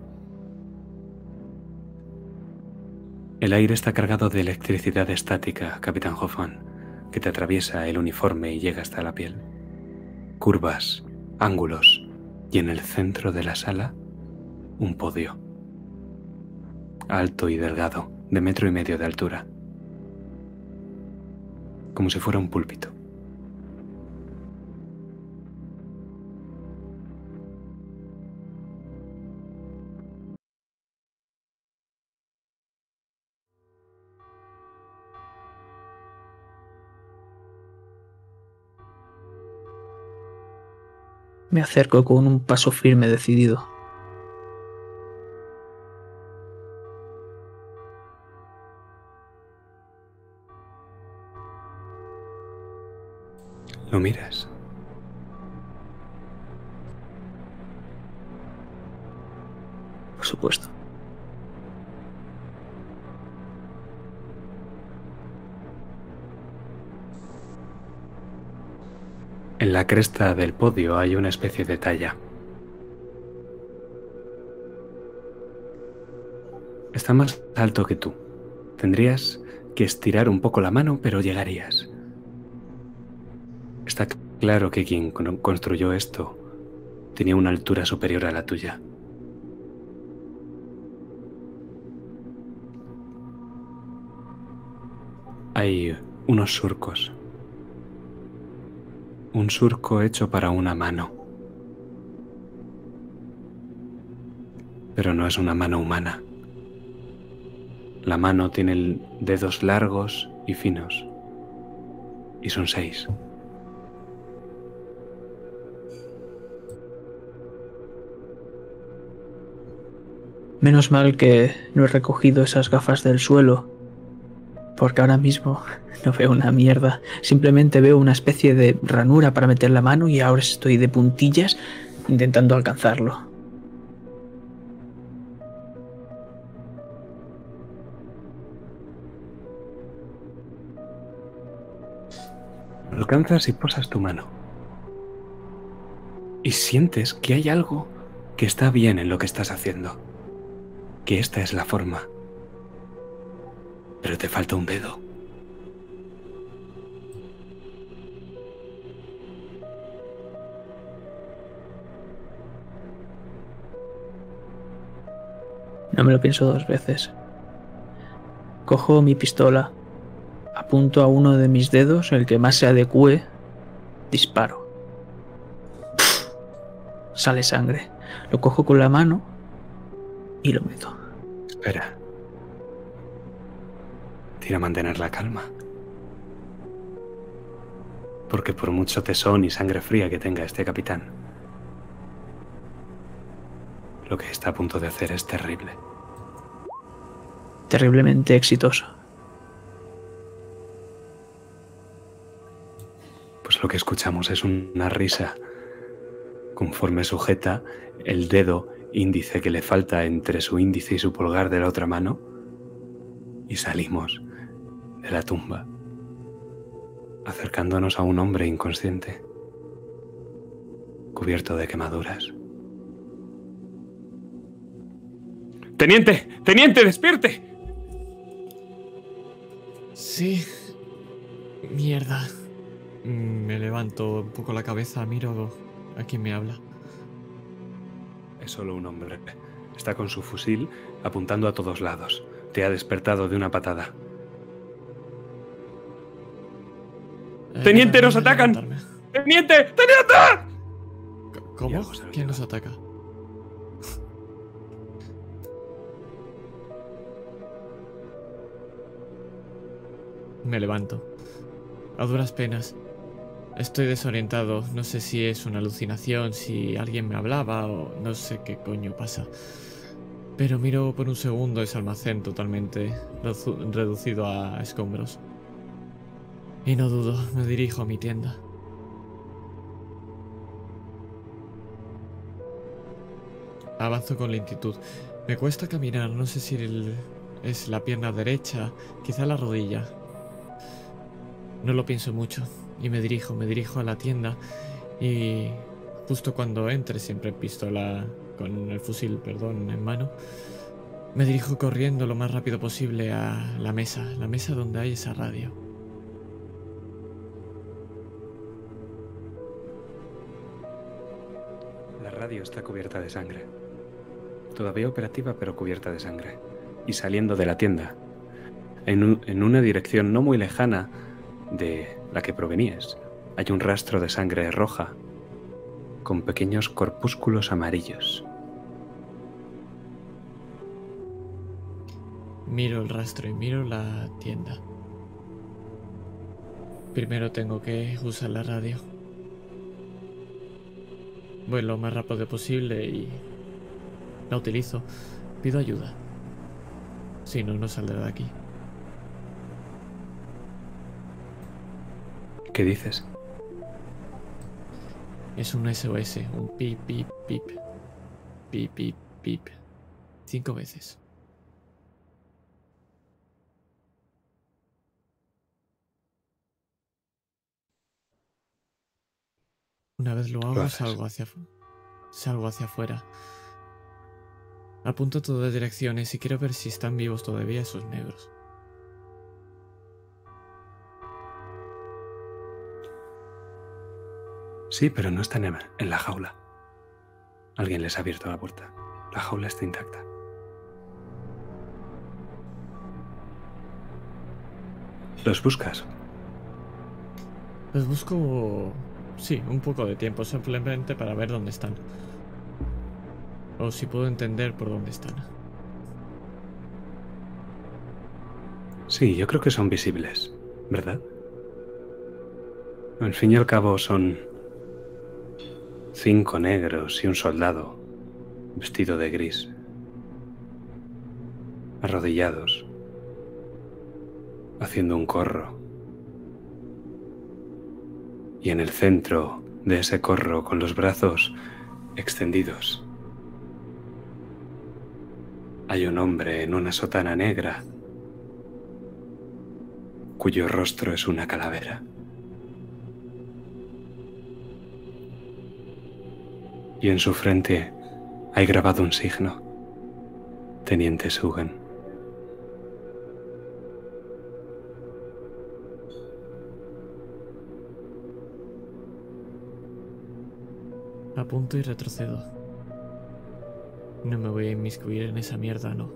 [SPEAKER 6] El aire está cargado de electricidad estática, Capitán Hoffman, que te atraviesa el uniforme y llega hasta la piel. Curvas, ángulos y en el centro de la sala un podio. Alto y delgado, de metro y medio de altura. Como si fuera un púlpito.
[SPEAKER 3] Me acerco con un paso firme decidido.
[SPEAKER 6] Lo miras.
[SPEAKER 3] Por supuesto.
[SPEAKER 6] En la cresta del podio hay una especie de talla. Está más alto que tú. Tendrías que estirar un poco la mano, pero llegarías. Está claro que quien construyó esto tenía una altura superior a la tuya. Hay unos surcos un surco hecho para una mano. Pero no es una mano humana. La mano tiene dedos largos y finos. Y son seis.
[SPEAKER 3] Menos mal que no he recogido esas gafas del suelo, porque ahora mismo no veo una mierda. Simplemente veo una especie de ranura para meter la mano y ahora estoy de puntillas intentando alcanzarlo.
[SPEAKER 6] Alcanzas y posas tu mano. Y sientes que hay algo que está bien en lo que estás haciendo. Que esta es la forma pero te falta un dedo.
[SPEAKER 3] No me lo pienso dos veces. Cojo mi pistola, apunto a uno de mis dedos, el que más se adecue, disparo. Pff, sale sangre. Lo cojo con la mano y lo meto.
[SPEAKER 6] Espera. Tira a mantener la calma. Porque por mucho tesón y sangre fría que tenga este capitán, lo que está a punto de hacer es terrible.
[SPEAKER 3] Terriblemente exitoso.
[SPEAKER 6] Pues lo que escuchamos es una risa conforme sujeta el dedo índice que le falta entre su índice y su pulgar de la otra mano y salimos de la tumba acercándonos a un hombre inconsciente cubierto de quemaduras.
[SPEAKER 7] Teniente, teniente, despierte.
[SPEAKER 1] Sí. Mierda. Me levanto un poco la cabeza, miro a quien me habla.
[SPEAKER 6] Es solo un hombre. Está con su fusil apuntando a todos lados. Te ha despertado de una patada.
[SPEAKER 7] Teniente,
[SPEAKER 1] déjame
[SPEAKER 7] nos atacan. Teniente, teniente.
[SPEAKER 1] ¿Cómo? ¿Quién nos ataca? Me levanto. A duras penas. Estoy desorientado. No sé si es una alucinación, si alguien me hablaba o no sé qué coño pasa. Pero miro por un segundo ese almacén totalmente redu- reducido a escombros. Y no dudo, me dirijo a mi tienda. Avanzo con lentitud. Me cuesta caminar, no sé si es la pierna derecha, quizá la rodilla. No lo pienso mucho y me dirijo, me dirijo a la tienda y justo cuando entre, siempre pistola con el fusil, perdón, en mano, me dirijo corriendo lo más rápido posible a la mesa, la mesa donde hay esa radio.
[SPEAKER 6] Radio está cubierta de sangre. Todavía operativa, pero cubierta de sangre. Y saliendo de la tienda, en, un- en una dirección no muy lejana de la que provenías, hay un rastro de sangre roja con pequeños corpúsculos amarillos.
[SPEAKER 1] Miro el rastro y miro la tienda. Primero tengo que usar la radio. Voy lo más rápido posible y la utilizo. Pido ayuda. Si no, no saldré de aquí.
[SPEAKER 6] ¿Qué dices?
[SPEAKER 1] Es un SOS, un pip, pip, pip. Pip, pip, pip. Cinco veces. Una vez lo hago, salgo hacia, salgo hacia afuera. Apunto todas direcciones y quiero ver si están vivos todavía esos negros.
[SPEAKER 6] Sí, pero no están en en la jaula. Alguien les ha abierto la puerta. La jaula está intacta. ¿Los buscas?
[SPEAKER 1] Les busco, sí, un poco de tiempo simplemente para ver dónde están. O si puedo entender por dónde están.
[SPEAKER 6] Sí, yo creo que son visibles, ¿verdad? Al fin y al cabo son cinco negros y un soldado vestido de gris, arrodillados, haciendo un corro y en el centro de ese corro con los brazos extendidos. Hay un hombre en una sotana negra cuyo rostro es una calavera. Y en su frente hay grabado un signo, Teniente Sugan.
[SPEAKER 1] Apunto y retrocedo. No me voy a inmiscuir en esa mierda, no.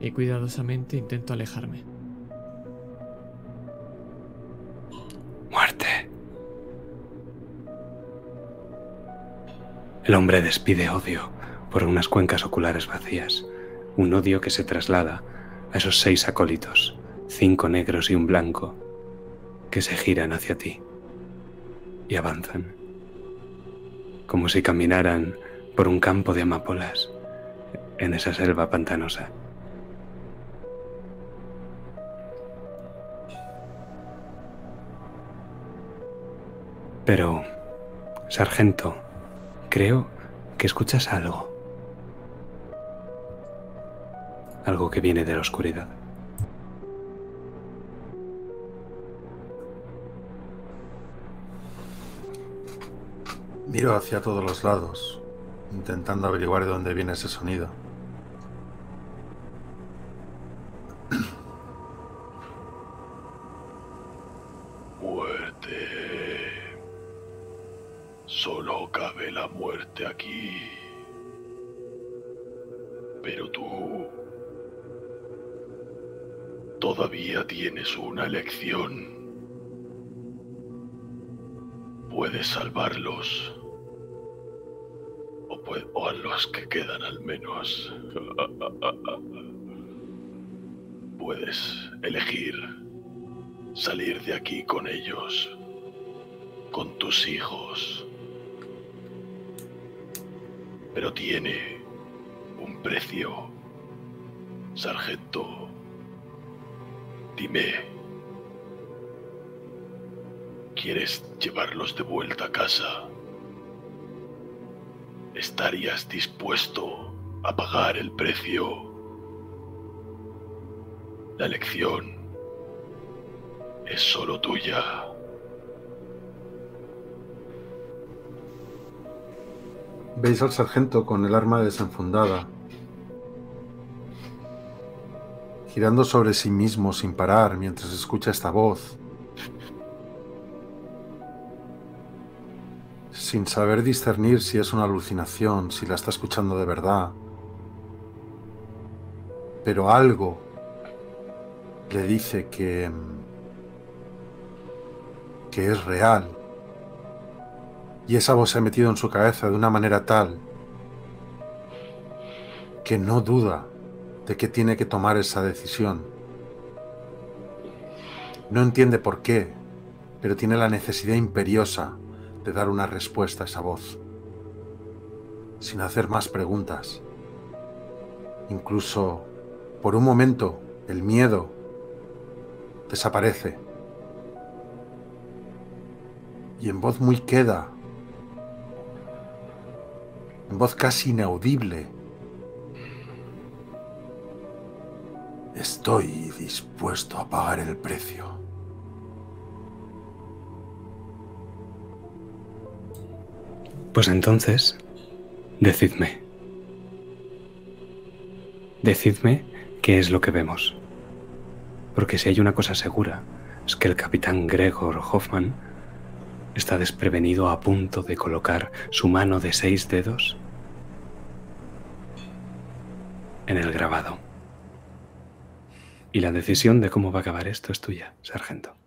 [SPEAKER 1] Y cuidadosamente intento alejarme.
[SPEAKER 6] Muerte. El hombre despide odio por unas cuencas oculares vacías, un odio que se traslada a esos seis acólitos, cinco negros y un blanco, que se giran hacia ti y avanzan, como si caminaran por un campo de amapolas en esa selva pantanosa. Pero, sargento, creo que escuchas algo. Algo que viene de la oscuridad.
[SPEAKER 4] Miro hacia todos los lados, intentando averiguar de dónde viene ese sonido.
[SPEAKER 8] Muerte. Solo cabe la muerte aquí. Pero tú todavía tienes una elección. Puedes salvarlos. O, pue- o a los que quedan al menos. Puedes elegir salir de aquí con ellos, con tus hijos. Pero tiene un precio. Sargento, dime, ¿quieres llevarlos de vuelta a casa? ¿Estarías dispuesto a pagar el precio? La elección es solo tuya.
[SPEAKER 4] Veis al sargento con el arma desenfundada, girando sobre sí mismo sin parar mientras escucha esta voz, sin saber discernir si es una alucinación, si la está escuchando de verdad. Pero algo le dice que que es real. Y esa voz se ha metido en su cabeza de una manera tal que no duda de que tiene que tomar esa decisión. No entiende por qué, pero tiene la necesidad imperiosa de dar una respuesta a esa voz, sin hacer más preguntas. Incluso, por un momento, el miedo desaparece. Y en voz muy queda, en voz casi inaudible, estoy dispuesto a pagar el precio.
[SPEAKER 6] Pues entonces, decidme. Decidme qué es lo que vemos. Porque si hay una cosa segura, es que el capitán Gregor Hoffman está desprevenido a punto de colocar su mano de seis dedos en el grabado. Y la decisión de cómo va a acabar esto es tuya, sargento.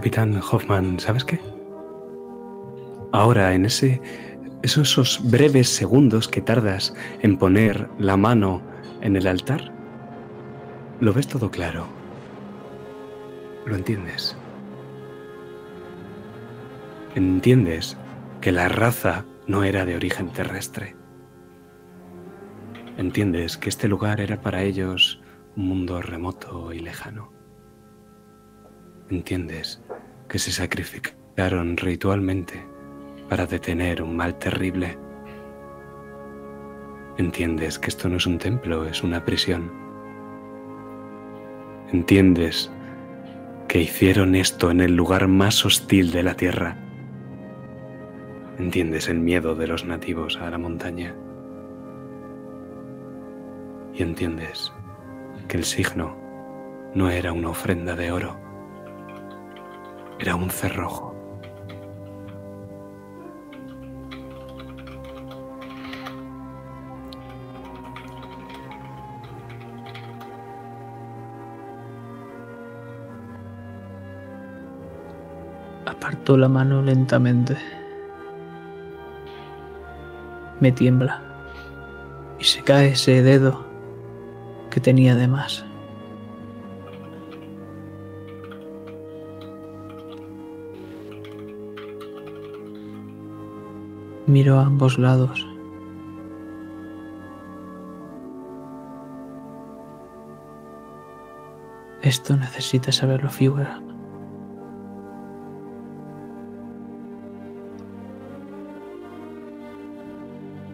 [SPEAKER 6] Capitán Hoffman, ¿sabes qué? Ahora, en ese, esos, esos breves segundos que tardas en poner la mano en el altar, lo ves todo claro. Lo entiendes. Entiendes que la raza no era de origen terrestre. Entiendes que este lugar era para ellos un mundo remoto y lejano. Entiendes que se sacrificaron ritualmente para detener un mal terrible. Entiendes que esto no es un templo, es una prisión. Entiendes que hicieron esto en el lugar más hostil de la tierra. Entiendes el miedo de los nativos a la montaña. Y entiendes que el signo no era una ofrenda de oro, era un cerrojo.
[SPEAKER 3] Aparto la mano lentamente. Me tiembla. Y se cae ese dedo que tenía de más. Miro a ambos lados. Esto necesita saberlo, figura.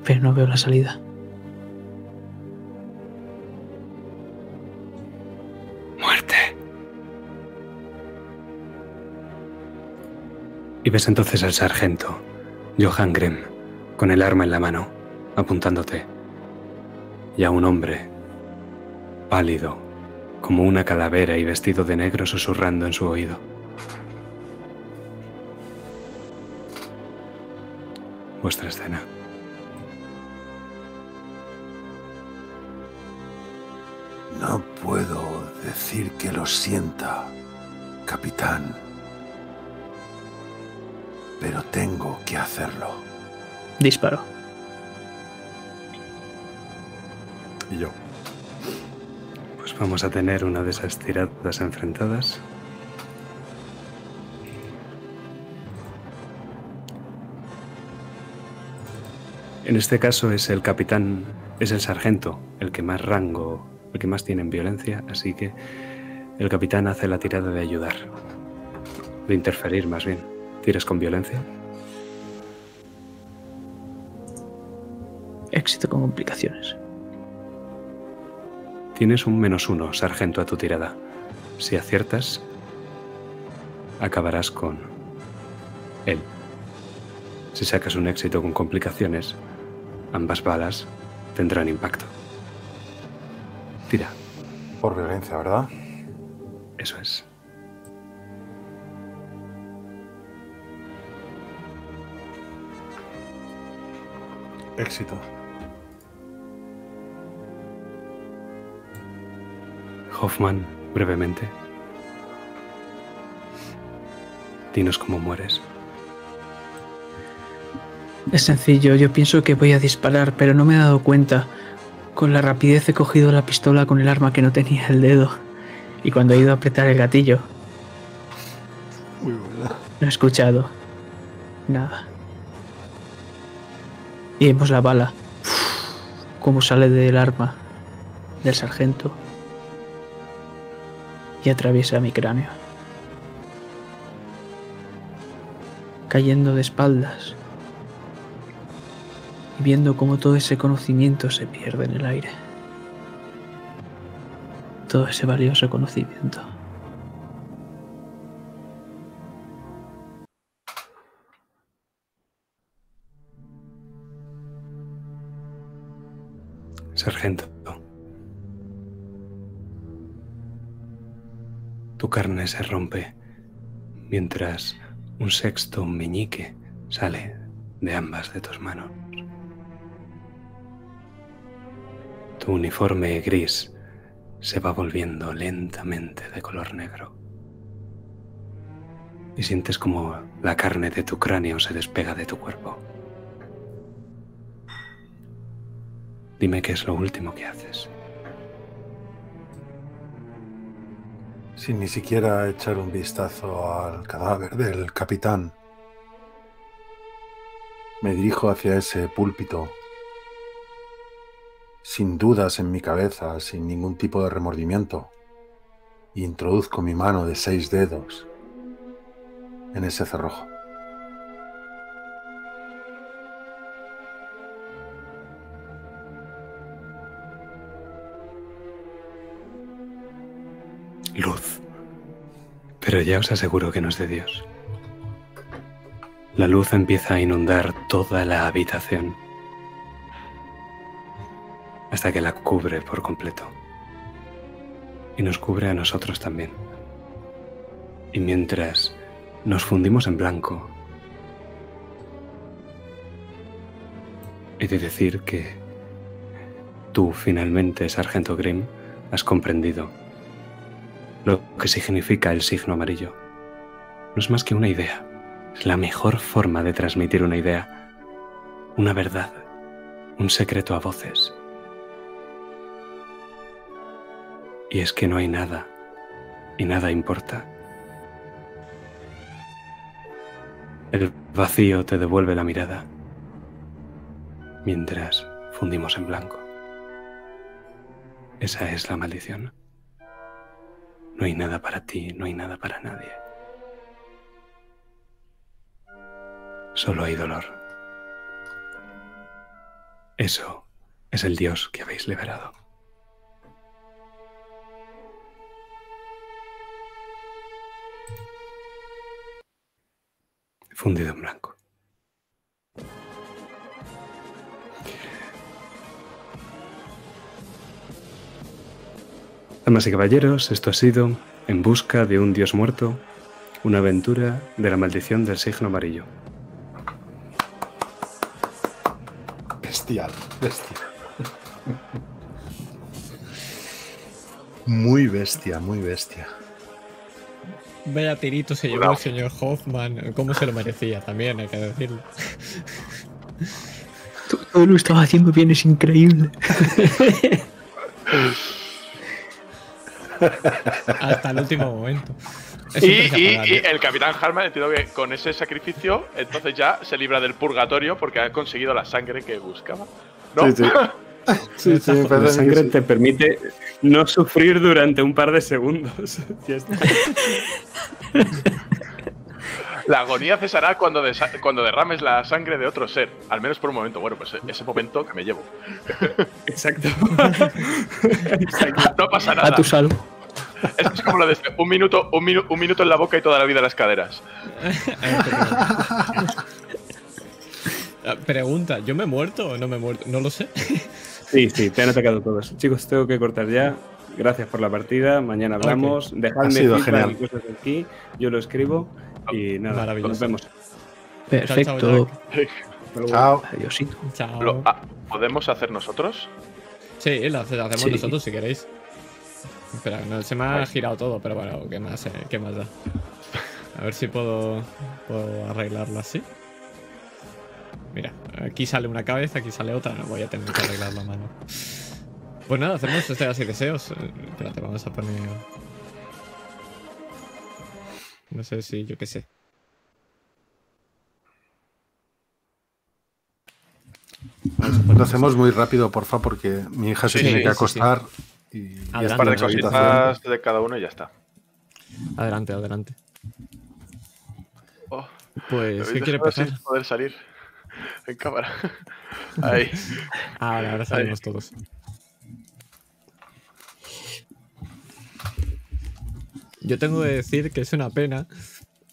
[SPEAKER 3] Pero no veo la salida.
[SPEAKER 6] Muerte. Y ves entonces al sargento, Johan Grimm, con el arma en la mano, apuntándote. Y a un hombre, pálido, como una calavera y vestido de negro susurrando en su oído. Vuestra escena.
[SPEAKER 4] No puedo decir que lo sienta, capitán. Pero tengo que hacerlo.
[SPEAKER 3] Disparo.
[SPEAKER 4] Y yo.
[SPEAKER 6] Pues vamos a tener una de esas tiradas enfrentadas. En este caso es el capitán, es el sargento, el que más rango, el que más tiene en violencia, así que el capitán hace la tirada de ayudar, de interferir más bien. ¿Tienes con violencia?
[SPEAKER 3] Éxito con complicaciones.
[SPEAKER 6] Tienes un menos uno, sargento, a tu tirada. Si aciertas, acabarás con él. Si sacas un éxito con complicaciones, ambas balas tendrán impacto. Tira,
[SPEAKER 4] Por violencia, ¿verdad?
[SPEAKER 6] eso es.
[SPEAKER 4] Éxito.
[SPEAKER 6] Hoffman, brevemente. Dinos cómo mueres.
[SPEAKER 3] Es sencillo, yo pienso que voy a disparar, pero no me he dado cuenta. Con la rapidez he cogido la pistola con el arma que no tenía el dedo. Y cuando he ido a apretar el gatillo,
[SPEAKER 4] Muy buena.
[SPEAKER 3] no he escuchado nada. Y vemos la bala. Cómo sale del arma del sargento. Y atraviesa mi cráneo. Cayendo de espaldas. Y viendo cómo todo ese conocimiento se pierde en el aire. Todo ese valioso conocimiento.
[SPEAKER 6] Sargento. Tu carne se rompe mientras un sexto meñique sale de ambas de tus manos. Tu uniforme gris se va volviendo lentamente de color negro. y sientes como la carne de tu cráneo se despega de tu cuerpo. Dime qué es lo último que haces.
[SPEAKER 4] Sin ni siquiera echar un vistazo al cadáver del capitán, me dirijo hacia ese púlpito, sin dudas en mi cabeza, sin ningún tipo de remordimiento, e introduzco mi mano de seis dedos en ese cerrojo.
[SPEAKER 6] Pero ya os aseguro que no es de Dios. La luz empieza a inundar toda la habitación hasta que la cubre por completo. Y nos cubre a nosotros también. Y mientras nos fundimos en blanco, he de decir que tú finalmente, Sargento Grimm, has comprendido lo que significa el signo amarillo. No es más que una idea. Es la mejor forma de transmitir una idea, una verdad, un secreto a voces. Y es que no hay nada, y nada importa. El vacío te devuelve la mirada, mientras fundimos en blanco. Esa es la maldición. No hay nada para ti, no hay nada para nadie. Solo hay dolor. Eso es el Dios que habéis liberado. Fundido en blanco. Damas y caballeros, esto ha sido En busca de un dios muerto, una aventura de la maldición del signo amarillo.
[SPEAKER 4] Bestial, bestial. Muy bestia, muy bestia.
[SPEAKER 1] Vaya tirito se llevó el señor Hoffman. ¿Cómo se lo merecía también, hay que decirlo?
[SPEAKER 3] Todo, todo lo que estaba haciendo bien es increíble.
[SPEAKER 1] Hasta el último momento.
[SPEAKER 2] Y, el capitán Harman entiendo que con ese sacrificio, entonces ya se libra del purgatorio porque ha conseguido la sangre que buscaba. ¿No?
[SPEAKER 4] Sí, sí. Sí,
[SPEAKER 6] La sangre
[SPEAKER 4] sí.
[SPEAKER 6] te permite no sufrir durante un par de segundos. Ya está.
[SPEAKER 2] La agonía cesará cuando, desa- cuando derrames la sangre de otro ser. Al menos por un momento. Bueno, pues ese momento que me llevo.
[SPEAKER 6] Exacto.
[SPEAKER 2] No pasa nada.
[SPEAKER 3] A tu salvo.
[SPEAKER 2] Es, es como lo de un minuto, un, minu- un minuto en la boca y toda la vida en las caderas.
[SPEAKER 1] Ah, Pregunta, ¿yo me he muerto o no me he muerto? No lo sé.
[SPEAKER 6] Sí, sí, te han atacado todos. Chicos, tengo que cortar ya. Gracias por la partida. Mañana hablamos. Dejadme
[SPEAKER 4] Ha sido
[SPEAKER 6] feedback
[SPEAKER 4] genial.
[SPEAKER 6] y cosas aquí. Yo lo escribo. Y nada,
[SPEAKER 1] Maravilloso.
[SPEAKER 6] nos vemos.
[SPEAKER 3] Perfecto.
[SPEAKER 4] Chao.
[SPEAKER 3] Adiosito.
[SPEAKER 1] Chao.
[SPEAKER 2] Lo- ah, ¿Podemos hacer nosotros?
[SPEAKER 1] Sí, lo hace- lo hacemos
[SPEAKER 3] Sí.
[SPEAKER 1] nosotros si queréis. Espera, no, se me ha girado todo, pero bueno, ¿qué más, eh? ¿qué más da? A ver si puedo, puedo arreglarlo así. Mira, aquí sale una cabeza, aquí sale otra, no voy a tener que arreglar la mano. Pues nada, hacemos este así deseos. Espérate, vamos a poner. No sé si, yo qué sé.
[SPEAKER 4] Lo hacemos muy rápido, porfa, porque mi hija se
[SPEAKER 2] Sí,
[SPEAKER 4] tiene
[SPEAKER 1] sí,
[SPEAKER 4] que
[SPEAKER 1] sí, sí.
[SPEAKER 4] acostar y,
[SPEAKER 1] Adelante,
[SPEAKER 2] Un par de cositas
[SPEAKER 4] habitación.
[SPEAKER 2] de cada uno y ya está.
[SPEAKER 1] Adelante, adelante.
[SPEAKER 2] Oh,
[SPEAKER 1] Pues, ¿qué
[SPEAKER 2] ¿habéis
[SPEAKER 1] quiere pasar?
[SPEAKER 2] sin poder salir en cámara. Ahí.
[SPEAKER 1] Ah, vale, ahora salimos todos. Yo tengo que decir que es una pena,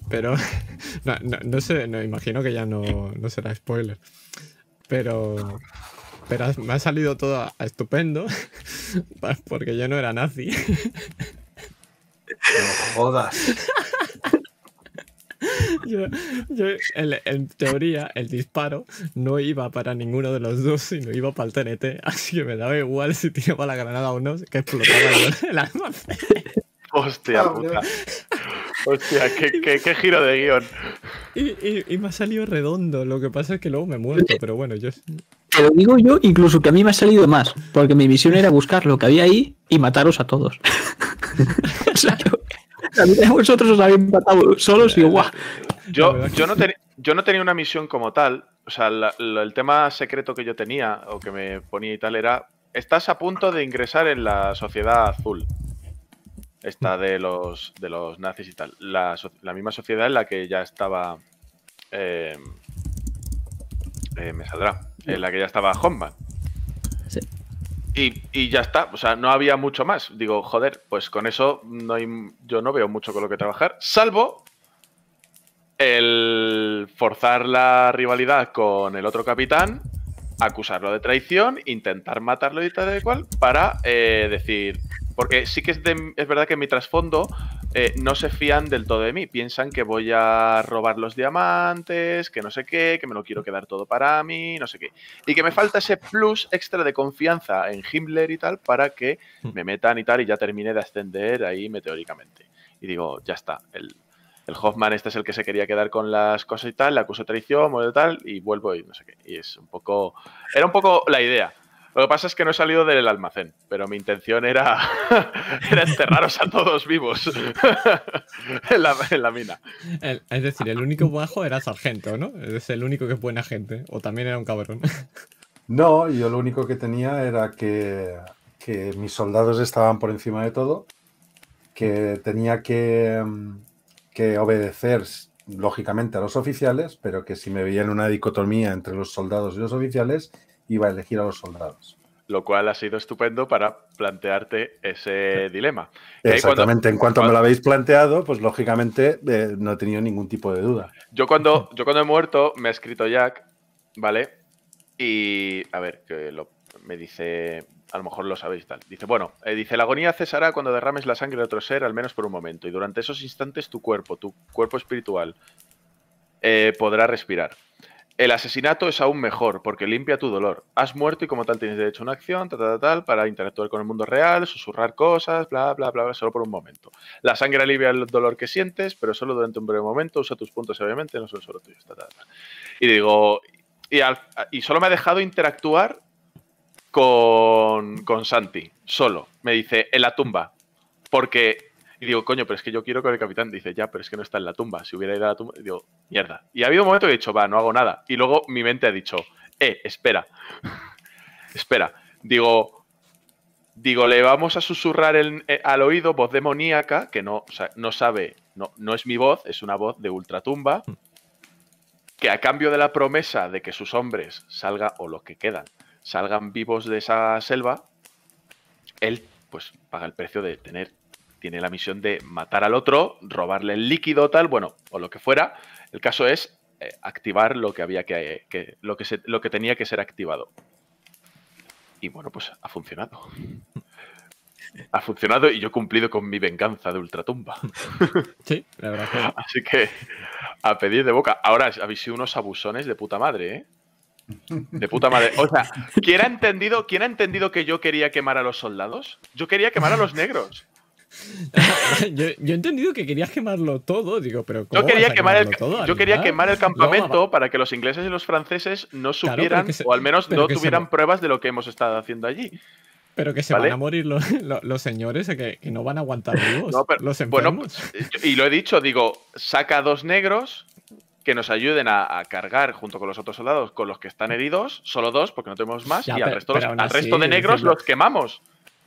[SPEAKER 1] pero no, no, no sé, no, imagino que ya no, no será spoiler. Pero, pero me ha salido todo a- estupendo porque yo no era nazi.
[SPEAKER 4] No jodas.
[SPEAKER 1] Yo, yo, en, en teoría, el disparo no iba para ninguno de los dos, sino iba para el TNT. Así que me daba igual si tiraba la granada o no, que explotaba el, el almacén.
[SPEAKER 2] Hostia
[SPEAKER 4] Ah,
[SPEAKER 2] puta. Hostia, qué, qué- qué giro de guion.
[SPEAKER 1] Y, y- y me ha salido redondo. Lo que pasa es que luego me he muerto, pero bueno, yo.
[SPEAKER 3] Te lo digo yo, incluso que a mí me ha salido más, porque mi misión era buscar lo que había ahí y mataros a todos. o sea, yo, a mí a vosotros os habéis matado solos y guau.
[SPEAKER 2] Yo, yo, no yo no tenía una misión como tal. O sea, la- la- el tema secreto que yo tenía o que me ponía y tal era: estás a punto de ingresar en la sociedad azul. Esta de los, de los nazis y tal. La, la misma sociedad en la que ya estaba. eh, eh, me saldrá. En la que ya estaba Homeman.
[SPEAKER 3] Sí.
[SPEAKER 2] Y, y ya está, o sea, no había mucho más. Digo, joder, pues con eso no hay, yo no veo mucho con lo que trabajar, salvo el forzar la rivalidad con el otro capitán, acusarlo de traición, intentar matarlo y tal y cual, para eh, decir. Porque sí que es, de- es verdad que en mi trasfondo eh, no se fían del todo de mí. Piensan que voy a robar los diamantes, que no sé qué, que me lo quiero quedar todo para mí, no sé qué. Y que me falta ese plus extra de confianza en Himmler y tal para que me metan y tal y ya termine de ascender ahí meteóricamente. Y digo, ya está. El, el Hoffman este es el que se quería quedar con las cosas y tal, le acuso de traición, muero y tal, y vuelvo y no sé qué. Y es un poco... Era un poco la idea. Lo que pasa es que no he salido del almacén, pero mi intención era, era enterraros a todos vivos en, la, en la mina.
[SPEAKER 1] El- es decir, el único bajo era sargento, ¿no? Es el único que es buena gente. O también era un cabrón.
[SPEAKER 4] No, yo lo único que tenía era que, que mis soldados estaban por encima de todo, que tenía que, que obedecer, lógicamente, a los oficiales, pero que si me veía en una dicotomía entre los soldados y los oficiales, iba a elegir a los soldados.
[SPEAKER 2] Lo cual ha sido estupendo para plantearte ese dilema. Cuando-
[SPEAKER 4] Exactamente, en cuanto me lo habéis planteado, pues lógicamente eh, no he tenido ningún tipo de duda.
[SPEAKER 2] Yo cuando, yo cuando he muerto, me ha escrito Jack, ¿vale? Y a ver, que lo, me dice, a lo mejor lo sabéis tal. Dice, bueno, eh, dice, la agonía cesará cuando derrames la sangre de otro ser, al menos por un momento. Y durante esos instantes tu cuerpo, tu cuerpo espiritual, eh, podrá respirar. El asesinato es aún mejor porque limpia tu dolor. Has muerto y como tal tienes derecho a una acción, tal, tal, tal, para interactuar con el mundo real, susurrar cosas, bla, bla, bla, bla, solo por un momento. La sangre alivia el dolor que sientes, pero solo durante un breve momento. Usa tus puntos, obviamente, no son solo tuyos. Y digo, y, y solo me ha dejado interactuar con, con Santi, solo. Me dice, en la tumba. Porque, y digo, coño, pero es que yo quiero con el capitán. Dice, ya, pero es que no está en la tumba. Si hubiera ido a la tumba, digo, mierda. Y ha habido un momento que he dicho, va, no hago nada. Y luego mi mente ha dicho, eh, espera. espera. Digo, digo, le vamos a susurrar el- eh, al oído voz demoníaca, que no, o sea, no sabe, no, no es mi voz, es una voz de ultratumba, que a cambio de la promesa de que sus hombres salgan, o los que quedan, salgan vivos de esa selva, él pues paga el precio de tener, tiene la misión de matar al otro, robarle el líquido tal, bueno, o lo que fuera. El caso es eh, activar lo que había que, que- lo que se- lo que tenía que ser activado. Y bueno, pues ha funcionado. Ha funcionado y yo he cumplido con mi venganza de ultratumba.
[SPEAKER 1] Sí, la verdad que.
[SPEAKER 2] Así que a pedir de boca. Ahora habéis sido unos abusones de puta madre, ¿eh? De puta madre. O sea, ¿quién ha entendido, quién ha entendido que yo quería quemar a los soldados? Yo quería quemar a los negros.
[SPEAKER 1] yo, yo he entendido que querías quemarlo todo, digo, pero ¿cómo
[SPEAKER 2] Yo quería
[SPEAKER 1] vas a
[SPEAKER 2] quemar el,
[SPEAKER 1] todo,
[SPEAKER 2] yo quería quemar el campamento para que los ingleses y los franceses no supieran,
[SPEAKER 1] se-
[SPEAKER 2] o al menos no
[SPEAKER 1] se
[SPEAKER 2] tuvieran pruebas de lo que hemos estado haciendo allí.
[SPEAKER 1] Pero que se
[SPEAKER 2] ¿Vale?
[SPEAKER 1] van a morir los, los- los señores que, que no van a aguantar vivos.
[SPEAKER 2] No, pero-
[SPEAKER 1] los
[SPEAKER 2] bueno,
[SPEAKER 1] enfermos.
[SPEAKER 2] pues, y lo he dicho, digo, saca dos negros que nos ayuden a, a cargar junto con los otros soldados con los que están heridos, solo dos, porque no tenemos más,
[SPEAKER 1] Ya,
[SPEAKER 2] y al, resto, los- al de negros los quemamos.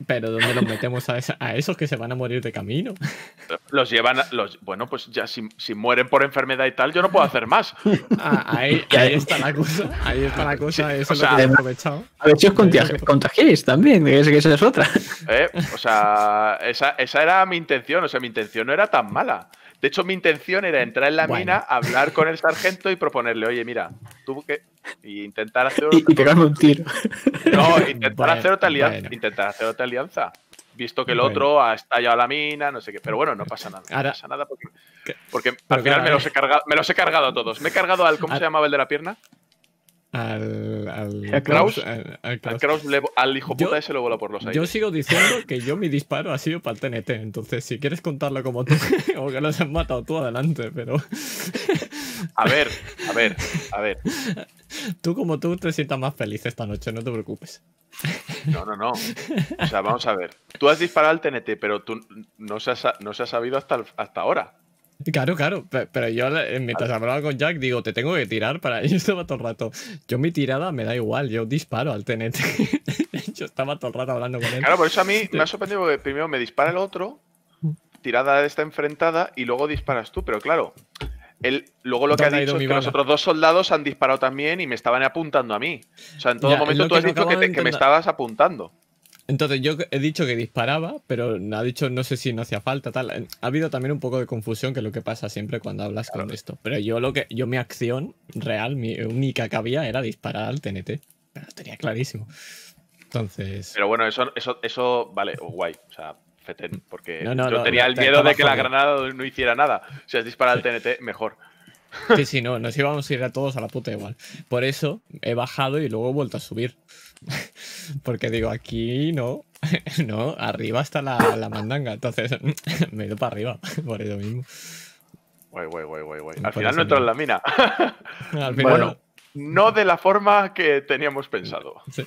[SPEAKER 1] Pero ¿dónde los metemos a, esa- a esos que se van a morir de camino?
[SPEAKER 2] Los llevan, a- los, bueno, pues ya si, si mueren por enfermedad y tal, yo no puedo hacer más.
[SPEAKER 1] Ah, ahí, ahí está la cosa. Ahí está la cosa. Eso
[SPEAKER 2] o
[SPEAKER 1] lo
[SPEAKER 2] sea,
[SPEAKER 1] que he aprovechado.
[SPEAKER 3] A ver si os contagi- contagiéis también, que es- que esa es otra.
[SPEAKER 2] ¿eh? O sea, esa, esa era mi intención. O sea, mi intención no era tan mala. De hecho, mi intención era entrar en la
[SPEAKER 1] Bueno.
[SPEAKER 2] mina, hablar con el sargento y proponerle, oye, mira, tú que. Y intentar hacer
[SPEAKER 3] Y, y pegarme un tiro.
[SPEAKER 2] No, intentar
[SPEAKER 1] Bueno,
[SPEAKER 2] hacer otra alianza.
[SPEAKER 1] bueno.
[SPEAKER 2] Intentar hacer otra alianza. Visto que el
[SPEAKER 1] Bueno.
[SPEAKER 2] otro ha estallado la mina, no sé qué. Pero bueno, no pasa nada. No pasa nada porque, al final
[SPEAKER 1] claro,
[SPEAKER 2] me, los he cargado, me los he cargado a todos. Me he cargado al. ¿Cómo
[SPEAKER 1] Ah.
[SPEAKER 2] se llamaba el de la pierna?
[SPEAKER 1] Al. Al,
[SPEAKER 2] ¿A Kraus?
[SPEAKER 1] al- Kraus.
[SPEAKER 2] Kraus le- al hijo
[SPEAKER 1] Yo-
[SPEAKER 2] puta ese lo vuela por los aires.
[SPEAKER 1] Yo sigo diciendo que yo mi disparo ha sido para el TNT, entonces si quieres contarlo como tú o que los has matado tú adelante, pero
[SPEAKER 2] A ver, a ver, a ver.
[SPEAKER 1] tú como tú te sientas más feliz esta noche, no te preocupes.
[SPEAKER 2] No, no, no. O sea, vamos a ver. Tú has disparado al TNT, pero tú no se ha, no se ha sabido hasta, hasta ahora.
[SPEAKER 1] Claro, claro, pe- pero yo eh, mientras hablaba con Jack digo, te tengo que tirar para... Yo estaba todo el rato, yo mi tirada me da igual, yo disparo al TNT. yo estaba todo el rato hablando con él.
[SPEAKER 2] Claro, por eso a mí me ha sorprendido porque primero me dispara el otro, tirada está enfrentada y luego disparas tú, pero claro. Él, luego lo que ha
[SPEAKER 1] ¿Dónde ha ido
[SPEAKER 2] dicho es que los otros dos soldados han disparado también y me estaban apuntando a mí. O sea, en todo
[SPEAKER 1] Ya,
[SPEAKER 2] momento tú has
[SPEAKER 1] no
[SPEAKER 2] dicho que, te- que me estabas apuntando.
[SPEAKER 1] Entonces yo he dicho que disparaba, pero ha dicho no sé si no hacía falta, tal. Ha habido también un poco de confusión, que es lo que pasa siempre cuando hablas con esto. Pero yo lo que, yo mi acción real, mi única que había era disparar al TNT. Pero lo tenía clarísimo. Entonces.
[SPEAKER 2] Pero bueno, eso, eso, eso vale, oh, guay. O sea, fetén, porque
[SPEAKER 1] No, no,
[SPEAKER 2] yo
[SPEAKER 1] no,
[SPEAKER 2] tenía
[SPEAKER 1] no,
[SPEAKER 2] el miedo de que la granada no hiciera nada. Si has disparado al TNT, mejor.
[SPEAKER 1] Sí, sí, no, nos íbamos a ir a todos a la puta igual. Por eso he bajado y luego he vuelto a subir. Porque digo, aquí no, no, arriba está la, la mandanga. Entonces me he ido para arriba, por eso mismo.
[SPEAKER 2] Guay, guay, guay, guay, guay. Al final no entró en la mina.
[SPEAKER 1] Al final,
[SPEAKER 2] bueno, no de la forma que teníamos pensado.
[SPEAKER 1] sí.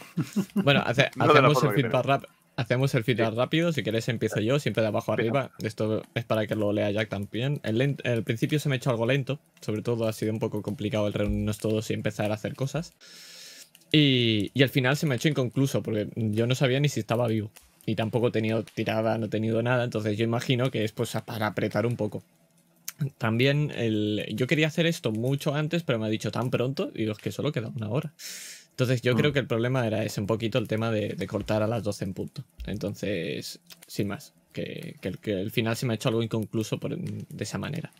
[SPEAKER 1] Bueno, hace-
[SPEAKER 2] No
[SPEAKER 1] hacemos, el feedback rap- hacemos el feedback rápido. Si quieres, empiezo yo, siempre de abajo arriba. Esto es para que lo lea Jack también. El principio se me ha hecho algo lento. Sobre todo ha sido un poco complicado el reunirnos todos y empezar a hacer cosas. Y, y al final se me ha hecho inconcluso porque yo no sabía ni si estaba vivo. Y tampoco he tenido tirada, no he tenido nada. Entonces yo imagino que es pues para apretar un poco. También el, yo quería hacer esto mucho antes, pero me ha dicho tan pronto. Y digo, es que solo queda una hora. Entonces yo creo que el problema era ese, un poquito el tema de, de cortar a las 12 en punto. Entonces, sin más, que, que el, que el final se me ha hecho algo inconcluso por- de esa manera.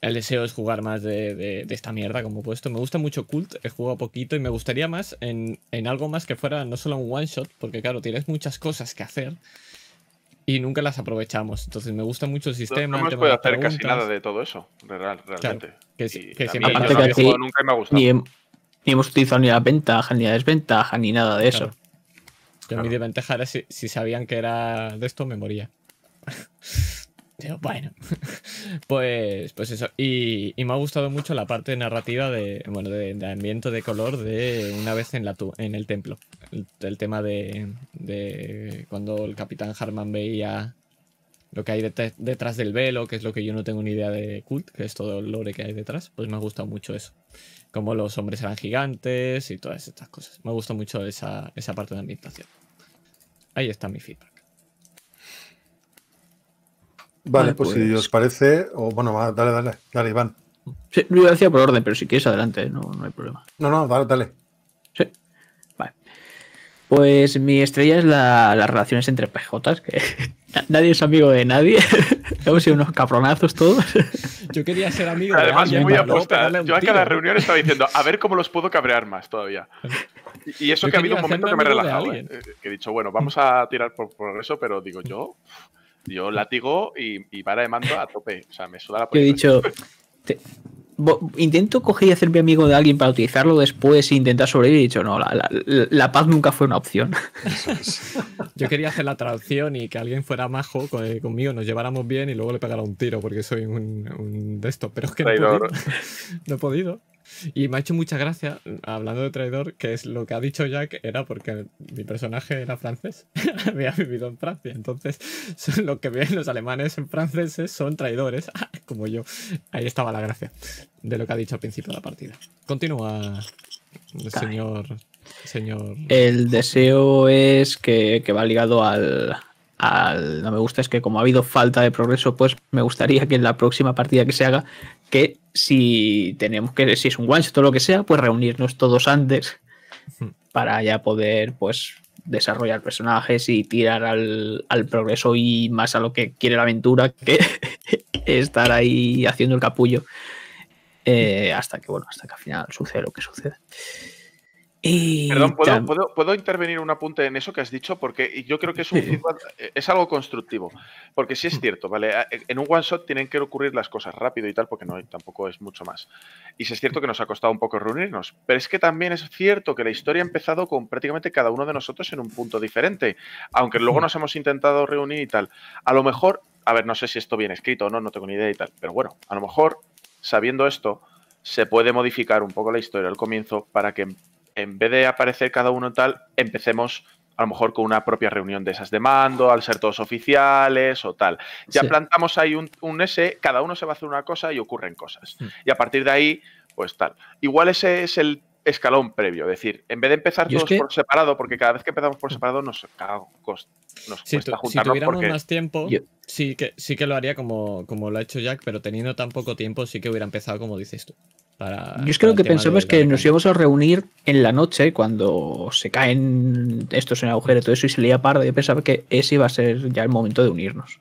[SPEAKER 1] El deseo es jugar más de, de- de esta mierda como he puesto. Me gusta mucho Cult, he jugado poquito y me gustaría más en, en algo más que fuera no solo un one shot, porque claro, tienes muchas cosas que hacer y nunca las aprovechamos. Entonces me gusta mucho el
[SPEAKER 2] No,
[SPEAKER 1] sistema.
[SPEAKER 2] no
[SPEAKER 1] el
[SPEAKER 2] podido
[SPEAKER 1] de
[SPEAKER 2] hacer casi nada de todo eso, real- realmente.
[SPEAKER 1] que
[SPEAKER 2] Y
[SPEAKER 1] que
[SPEAKER 2] mí
[SPEAKER 3] Aparte
[SPEAKER 2] no
[SPEAKER 3] que aquí
[SPEAKER 2] nunca me ha gustado.
[SPEAKER 3] Ni, hem- ni hemos utilizado ni la ventaja, ni la desventaja, ni nada de eso.
[SPEAKER 1] Claro. Yo mi desventaja era si, si sabían que era de esto, me moría. Digo, bueno, pues, pues eso. Y, me ha gustado mucho la parte narrativa de, bueno, de, ambiente de color de una vez en, la en el templo. El, tema de, cuando el capitán Harman veía lo que hay det- detrás del velo, que es lo que yo no tengo ni idea de Cult, que es todo el lore que hay detrás, pues me ha gustado mucho eso. Como los hombres eran gigantes y todas estas cosas. Me gusta mucho esa, esa parte de ambientación. Ahí está mi feedback.
[SPEAKER 4] Vale,
[SPEAKER 3] Vale,
[SPEAKER 4] pues, si
[SPEAKER 3] pues-
[SPEAKER 4] os parece, o bueno, va, dale, dale, dale, Iván.
[SPEAKER 3] Sí, yo decía por orden, pero si quieres adelante, no, no hay problema.
[SPEAKER 4] No, no, dale, dale.
[SPEAKER 3] Sí. Vale. Pues mi estrella es la- las relaciones entre PJs, que nadie es amigo de nadie. Hemos sido unos cabronazos todos.
[SPEAKER 1] Yo quería ser amigo de
[SPEAKER 2] Además, muy aposta. Yo a cada reunión estaba diciendo, a ver cómo los puedo cabrear más todavía. Y eso
[SPEAKER 1] Yo
[SPEAKER 2] que ha habido un momento que me he relajado. ¿eh? Que he dicho, bueno, vamos a tirar por progreso, pero digo, yo, yo látigo y, y vara de mando a tope. O sea, me suda la
[SPEAKER 3] Yo he dicho, te- bo- intento coger y hacerme amigo de alguien para utilizarlo después e intentar sobrevivir. Y he dicho, no, la, la- la paz nunca fue una opción.
[SPEAKER 1] Yo quería hacer la traducción y que alguien fuera majo con- conmigo, nos lleváramos bien y luego le pegara un tiro porque soy un, un de esto. Pero es que no he,
[SPEAKER 2] Traidor.
[SPEAKER 1] podido, no he podido. Y me ha hecho mucha gracia, hablando de traidor, que es lo que ha dicho Jack, era porque mi personaje era francés. Había vivido en Francia. Entonces, lo que ven los alemanes en franceses son traidores, como yo. Ahí estaba la gracia de lo que ha dicho al principio de la partida. Continúa, señor. Señor.
[SPEAKER 3] El deseo es que, que va ligado al, al- No me gusta, es que como ha habido falta de progreso, pues me gustaría que en la próxima partida que se haga, que si tenemos que, si es un one shot o lo que sea, pues reunirnos todos antes para ya poder, pues desarrollar personajes y tirar al, al progreso y más a lo que quiere la aventura que estar ahí haciendo el capullo eh, hasta que bueno hasta que al final sucede lo que sucede Y
[SPEAKER 2] Perdón, ¿puedo, puedo, puedo intervenir un apunte en eso que has dicho? Porque yo creo que es, un
[SPEAKER 3] Sí.
[SPEAKER 2] feedback- eh, es algo constructivo. Porque sí es cierto, ¿vale? En un one shot tienen que ocurrir las cosas rápido y tal, porque no tampoco es mucho más. Y sí es cierto que nos ha costado un poco reunirnos. Pero es que también es cierto que la historia ha empezado con prácticamente cada uno de nosotros en un punto diferente. Aunque luego nos hemos intentado reunir y tal. A lo mejor, a ver, no sé si esto viene escrito o no, no tengo ni idea y tal. Pero bueno, a lo mejor, sabiendo esto, se puede modificar un poco la historia al comienzo para que en vez de aparecer cada uno tal, empecemos a lo mejor con una propia reunión de esas de mando, al ser todos oficiales o tal. Ya
[SPEAKER 3] Sí.
[SPEAKER 2] plantamos ahí un, un S, cada uno se va a hacer una cosa y ocurren cosas.
[SPEAKER 1] Mm.
[SPEAKER 2] Y a partir de ahí, pues tal. Igual ese es el escalón previo, es decir, en vez de empezar
[SPEAKER 3] Yo es
[SPEAKER 2] todos
[SPEAKER 3] que-
[SPEAKER 2] por separado, porque cada vez que empezamos por separado nos, cago, cos- nos
[SPEAKER 1] Si,
[SPEAKER 2] cuesta
[SPEAKER 1] tu- si
[SPEAKER 2] juntarnos
[SPEAKER 1] tuviéramos
[SPEAKER 2] porque...
[SPEAKER 1] más tiempo,
[SPEAKER 3] Yo-
[SPEAKER 1] sí, que, sí que lo haría como, como lo ha hecho Jack, pero teniendo tan poco tiempo, sí que hubiera empezado como dices tú. Para,
[SPEAKER 3] Yo es que lo que
[SPEAKER 1] de
[SPEAKER 3] es que nos íbamos a reunir en la noche cuando se caen estos en agujero y todo eso y se leía parda. Yo pensaba que ese iba a ser ya el momento de unirnos.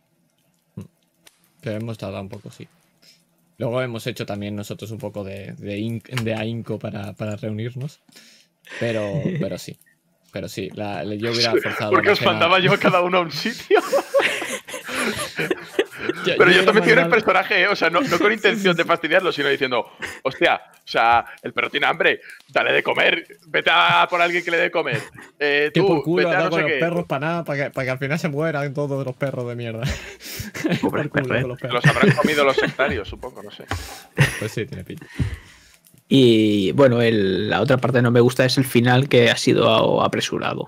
[SPEAKER 1] Pero hemos tardado un poco, sí. Luego hemos hecho también nosotros un poco de, de, de ahínco para, para reunirnos. Pero, pero sí. Pero sí, la- yo hubiera forzado.
[SPEAKER 2] Porque os
[SPEAKER 1] cena-
[SPEAKER 2] mandaba yo a cada uno a un sitio.
[SPEAKER 1] Yo-
[SPEAKER 2] Pero yo también quiero el personaje, ¿eh? o sea, no, no con intención de fastidiarlo, sino diciendo, hostia, o sea, el perro tiene hambre, dale de comer, vete a por alguien que le dé de comer. Eh,
[SPEAKER 1] Que
[SPEAKER 2] tú,
[SPEAKER 1] por culo
[SPEAKER 2] vete a no
[SPEAKER 1] con
[SPEAKER 2] sé
[SPEAKER 1] los
[SPEAKER 2] qué.
[SPEAKER 1] perros para nada, para que, para que al final se mueran todos los perros de mierda.
[SPEAKER 3] Pobre perro,
[SPEAKER 1] los perros.
[SPEAKER 2] Los habrán comido los sectarios, supongo, no sé.
[SPEAKER 1] Pues sí, tiene pinta.
[SPEAKER 3] Y bueno, el- la otra parte que no me gusta es el final que ha sido apresurado.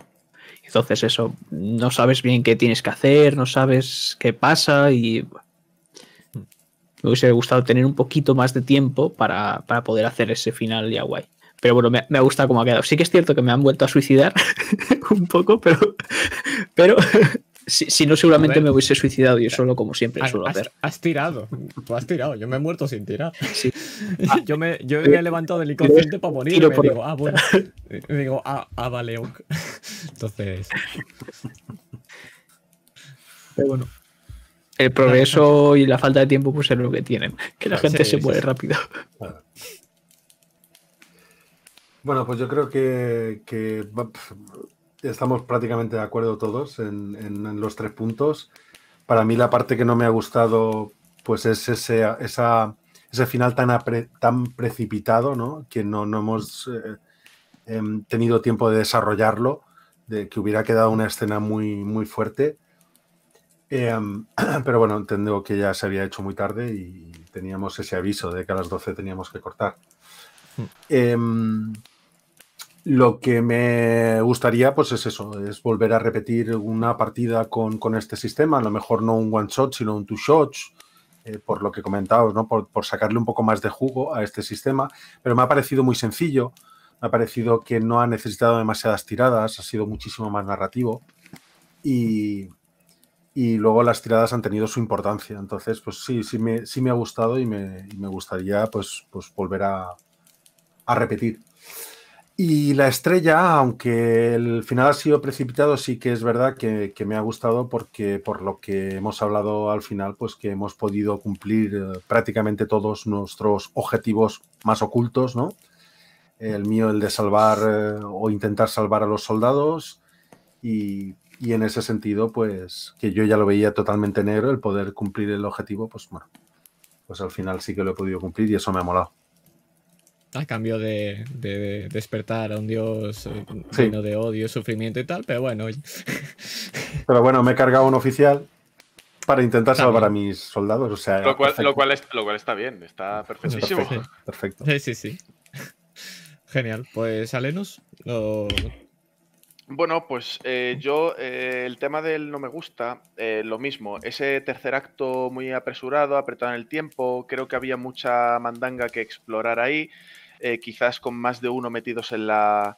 [SPEAKER 3] Entonces eso, no sabes bien qué tienes que hacer, no sabes qué pasa y me hubiese gustado tener un poquito más de tiempo para, para poder hacer ese final ya guay. Pero bueno, me, me ha gustado cómo ha quedado. Sí que es cierto que me han vuelto a suicidar un poco, pero, pero si, si no seguramente me hubiese suicidado yo solo como siempre
[SPEAKER 1] Has,
[SPEAKER 3] suelo hacer.
[SPEAKER 1] has tirado. Tú has tirado. Yo me he muerto sin tirar.
[SPEAKER 3] Sí.
[SPEAKER 1] yo me, yo me he levantado del inconsciente para morir. Y me digo, ah, bueno. Y digo, ah, ah, vale. Entonces,
[SPEAKER 3] Pero bueno. El progreso y la falta de tiempo pues es lo que tienen. Que la gente
[SPEAKER 1] Sí,
[SPEAKER 3] se muere
[SPEAKER 1] sí.
[SPEAKER 3] rápido.
[SPEAKER 4] Bueno, pues yo creo que, estamos prácticamente de acuerdo todos en, en- en los tres puntos. Para mí la parte que no me ha gustado pues es ese, esa, ese final tan, apre- tan precipitado, ¿no? Que no, no hemos eh, em, tenido tiempo de desarrollarlo, de que hubiera quedado una escena muy, muy fuerte. Em, pero bueno, entiendo que ya se había hecho muy tarde y teníamos ese aviso de que a las 12 teníamos que cortar. Em, lo que me gustaría, pues es eso, es volver a repetir una partida con, con este sistema, a lo mejor no un one shot, sino un two shots, eh, por lo que comentabas, ¿no? Por, por sacarle un poco más de jugo a este sistema, pero me ha parecido muy sencillo, me ha parecido que no ha necesitado demasiadas tiradas, ha sido muchísimo más narrativo y, y luego las tiradas han tenido su importancia, entonces pues sí, sí me, sí me ha gustado y me, me gustaría pues, pues volver a, a repetir. Y la estrella, aunque el final ha sido precipitado, sí que es verdad que, que me ha gustado porque por lo que hemos hablado al final, pues que hemos podido cumplir eh, prácticamente todos nuestros objetivos más ocultos, ¿no? El mío, el de salvar eh, o intentar salvar a los soldados y, y en ese sentido, pues que yo ya lo veía totalmente negro, el poder cumplir el objetivo, pues bueno, pues al final sí que lo he podido cumplir y eso me ha molado.
[SPEAKER 1] a cambio de, de despertar a un dios eh,
[SPEAKER 4] Sí.
[SPEAKER 1] lleno de odio, sufrimiento y tal, pero bueno, oye.
[SPEAKER 4] Pero bueno, me he cargado un oficial para intentar salvar a mis soldados. O sea,
[SPEAKER 2] Lo cual, lo, cual es- lo cual está bien, está perfectísimo.
[SPEAKER 4] Perfecto, perfecto.
[SPEAKER 1] Sí, sí, sí. Genial. Pues Alenos, lo-
[SPEAKER 2] Bueno, pues eh, yo eh, el tema del no me gusta, eh, lo mismo, ese tercer acto muy apresurado, apretado en el tiempo, creo que había mucha mandanga que explorar ahí, eh, quizás con más de uno metidos en la...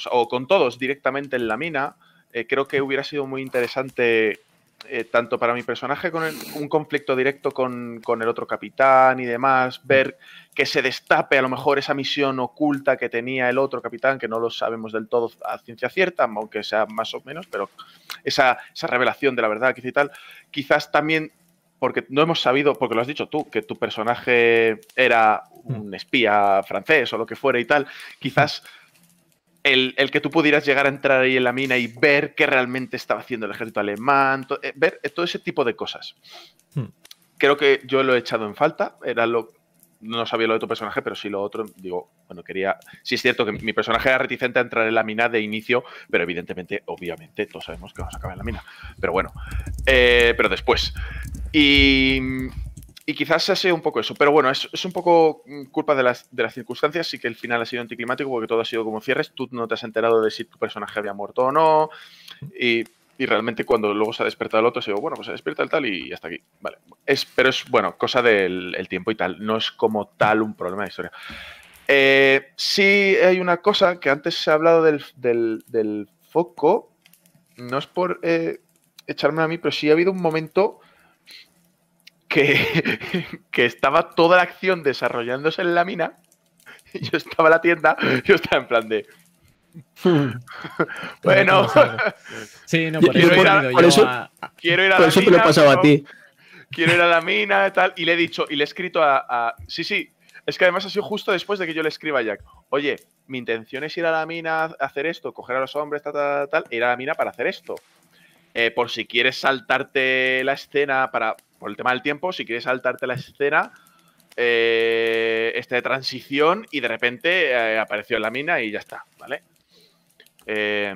[SPEAKER 2] sea, o con todos directamente en la mina, eh, creo que hubiera sido muy interesante eh, tanto para mi personaje con un conflicto directo con, con el otro capitán y demás, ver que se destape a lo mejor esa misión oculta que tenía el otro capitán, que no lo sabemos del todo a ciencia cierta, aunque sea más o menos, pero esa, esa revelación de la verdad quizá y tal, quizás también porque no hemos sabido, porque lo has dicho tú, que tu personaje era un espía francés o lo que fuera y tal, quizás el, el que tú pudieras llegar a entrar ahí en la mina y ver qué realmente estaba haciendo el ejército alemán, to- eh, ver eh, todo ese tipo de cosas.
[SPEAKER 1] Hmm.
[SPEAKER 2] Creo que yo lo he echado en falta, era lo, no sabía lo de tu personaje, pero sí lo otro, digo, bueno, quería, sí es cierto que mi personaje era reticente a entrar en la mina de inicio, pero evidentemente, obviamente, todos sabemos que vamos a acabar en la mina, pero bueno, eh, pero después. Y, y quizás ha sido un poco eso, pero bueno, es, es un poco mm, culpa de las, de las circunstancias, sí que el final ha sido anticlimático porque todo ha sido como cierres, tú no te has enterado de si tu personaje había muerto o no, y, y realmente cuando luego se ha despertado el otro, se digo, bueno, pues se despierta el tal y hasta aquí, vale. Es, pero es, bueno, cosa del el tiempo y tal, no es como tal un problema de historia. Eh, sí hay una cosa que antes se ha hablado del, del- del foco, no es por eh, echarme a mí, pero sí ha habido un momento que, que estaba toda la acción desarrollándose en la mina. y Yo estaba en la tienda, yo estaba en plan de. Bueno,
[SPEAKER 1] Sí, no, por
[SPEAKER 2] yo
[SPEAKER 1] eso,
[SPEAKER 2] por-
[SPEAKER 1] venido
[SPEAKER 3] por eso-
[SPEAKER 1] a-
[SPEAKER 2] quiero ir a
[SPEAKER 3] Por
[SPEAKER 2] la
[SPEAKER 3] eso te lo
[SPEAKER 2] mina.
[SPEAKER 3] he pasado a ti.
[SPEAKER 2] Quiero ir a la mina y tal. Y le he dicho, y le he escrito a, a- Sí, sí. Es que además ha sido justo después de que yo le escriba a Jack. Oye, mi intención es ir a la mina a hacer esto, coger a los hombres, tal, tal, tal, e ir a la mina para hacer esto. Eh, por si quieres saltarte la escena para. Por el tema del tiempo, si quieres saltarte la escena. eh, este de transición y de repente eh, apareció en la mina y ya está, ¿vale? Eh,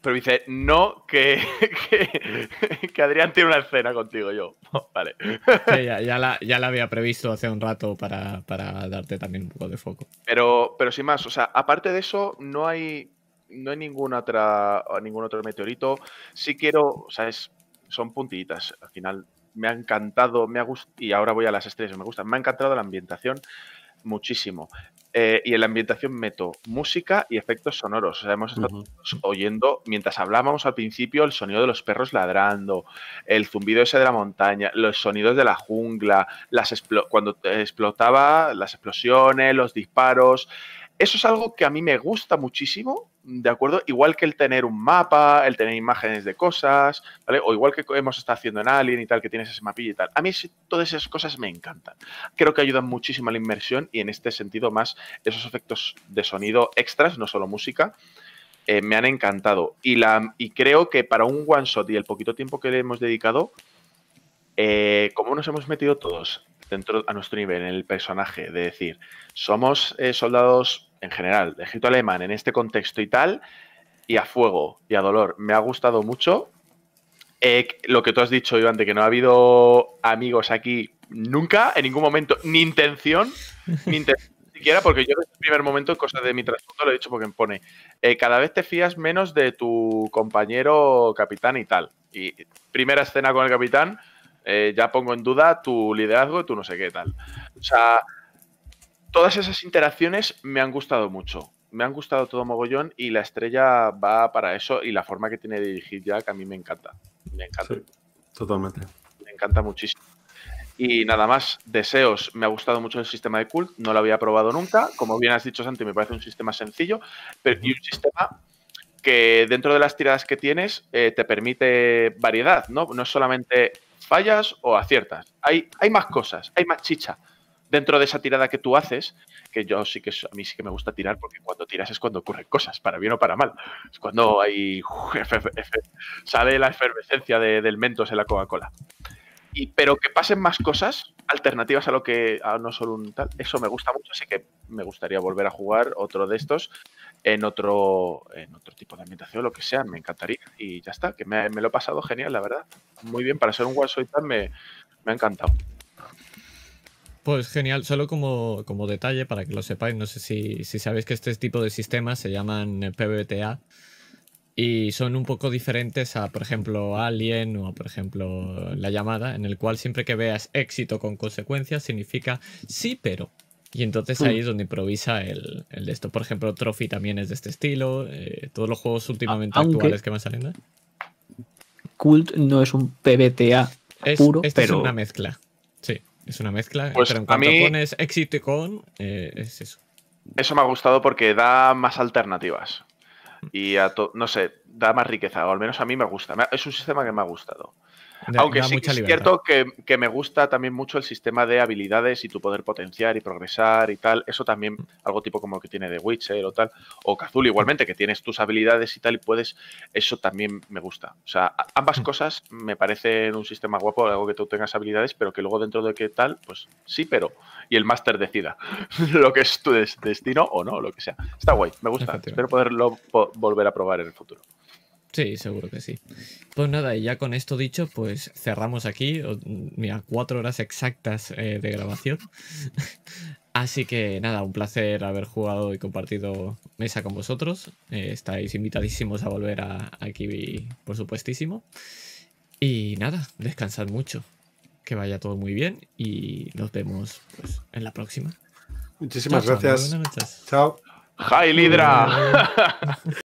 [SPEAKER 2] pero dice, no, que, que, que Adrián tiene una escena contigo. Yo, vale.
[SPEAKER 1] sí, ya, ya la, ya la había previsto hace un rato para, para darte también un poco de foco.
[SPEAKER 2] Pero, pero sin más, o sea, aparte de eso, no hay, no hay ninguna otra, ningún otro meteorito. Sí quiero, o sea, es, son puntillitas. Al final me ha encantado, me ha gustado, y ahora voy a las estrellas, me gusta, me ha encantado la ambientación muchísimo. Eh, y en la ambientación meto música y efectos sonoros. O sea, hemos estado oyendo, mientras hablábamos al principio, el sonido de los perros ladrando, el zumbido ese de la montaña, los sonidos de la jungla, las explo- cuando explotaba, las explosiones, los disparos. Eso es algo que a mí me gusta muchísimo, ¿de acuerdo? Igual que el tener un mapa, el tener imágenes de cosas, ¿vale? O igual que hemos estado haciendo en Alien y tal, que tienes ese mapilla y tal. A mí todas esas cosas me encantan. Creo que ayudan muchísimo a la inmersión y en este sentido más esos efectos de sonido extras, no solo música, eh, me han encantado. Y, la, y creo que para un one shot y el poquito tiempo que le hemos dedicado, eh, como nos hemos metido todos dentro a nuestro nivel en el personaje, de decir, somos eh, soldados en general, de ejército alemán en este contexto y tal, y a fuego y a dolor. Me ha gustado mucho. Eh, lo que tú has dicho, Iván, de que no ha habido amigos aquí nunca, en ningún momento, ni intención, ni intención siquiera, porque yo desde el primer momento, cosa de mi trasfondo, lo he dicho porque me pone, eh, cada vez te fías menos de tu compañero capitán y tal. Y primera escena con el capitán, eh, ya pongo en duda tu liderazgo y tu no sé qué tal. O sea, todas esas interacciones me han gustado mucho. Me han gustado todo mogollón y la estrella va para eso y la forma que tiene de dirigir Jack a mí me encanta. Me encanta.
[SPEAKER 4] Sí, totalmente.
[SPEAKER 2] Me encanta muchísimo. Y nada más, deseos. Me ha gustado mucho el sistema de cult, no lo había probado nunca. Como bien has dicho, Santi, me parece un sistema sencillo, pero y un sistema que dentro de las tiradas que tienes eh, te permite variedad, ¿no? No es solamente fallas o aciertas. Hay, hay más cosas, hay más chicha dentro de esa tirada que tú haces, que yo sí que a mí sí que me gusta tirar porque cuando tiras es cuando ocurren cosas, para bien o para mal. Es cuando hay sale la efervescencia de- del Mentos en la Coca-Cola. Y, pero que pasen más cosas alternativas a lo que a no solo un tal, eso me gusta mucho, así que me gustaría volver a jugar otro de estos en otro en otro tipo de ambientación, lo que sea, me encantaría y ya está, que me, lo he pasado genial, la verdad. Muy bien, para ser un one shot me, me ha encantado.
[SPEAKER 1] Pues genial, solo como, como detalle para que lo sepáis, no sé si, si sabéis que este tipo de sistemas se llaman PBTA y son un poco diferentes a, por ejemplo, Alien o, por ejemplo, La Llamada, en el cual siempre que veas éxito con consecuencias significa sí, pero. Y entonces ahí es donde improvisa el, el de esto. Por ejemplo, Trophy también es de este estilo. eh, todos los juegos últimamente
[SPEAKER 3] Aunque-
[SPEAKER 1] actuales que van saliendo.
[SPEAKER 3] Cult no es un PBTA
[SPEAKER 1] Es,
[SPEAKER 3] puro,
[SPEAKER 1] esto
[SPEAKER 3] pero
[SPEAKER 1] es una mezcla. Es una mezcla.
[SPEAKER 2] Pues
[SPEAKER 1] pero en
[SPEAKER 2] a mí-
[SPEAKER 1] pones éxito y con, eh, es eso.
[SPEAKER 2] Eso me ha gustado porque da más alternativas. Y a no sé, da más riqueza, o al menos a mí me gusta. Es un sistema que me ha gustado. Aunque sí que es
[SPEAKER 1] libertad.
[SPEAKER 2] cierto que, que me gusta también mucho el sistema de habilidades y tu poder potenciar y progresar y tal. Eso también, algo tipo como que tiene The Witcher o tal. O Kazul igualmente, que tienes tus habilidades y tal y puedes. Eso también me gusta. O sea, ambas
[SPEAKER 1] Mm.
[SPEAKER 2] cosas me parecen un sistema guapo, algo que tú tengas habilidades, pero que luego dentro de qué tal, pues sí, pero. Y el máster decida lo que es tu des- destino o no, lo que sea. Está guay, me gusta. Espero poderlo po- volver a probar en el futuro.
[SPEAKER 1] Sí, seguro que sí. Pues nada, y ya con esto dicho, pues cerramos aquí. Mira, cuatro horas exactas eh, de grabación. Así que nada, un placer haber jugado y compartido mesa con vosotros. Eh, estáis invitadísimos a volver a, aquí, por supuestísimo. Y nada, descansad mucho. Que vaya todo muy bien y nos vemos pues, en la próxima.
[SPEAKER 4] Muchísimas
[SPEAKER 1] Chao, chao,
[SPEAKER 4] gracias.
[SPEAKER 1] Buenas noches.
[SPEAKER 4] Chao.
[SPEAKER 2] ¡Jail Hydra!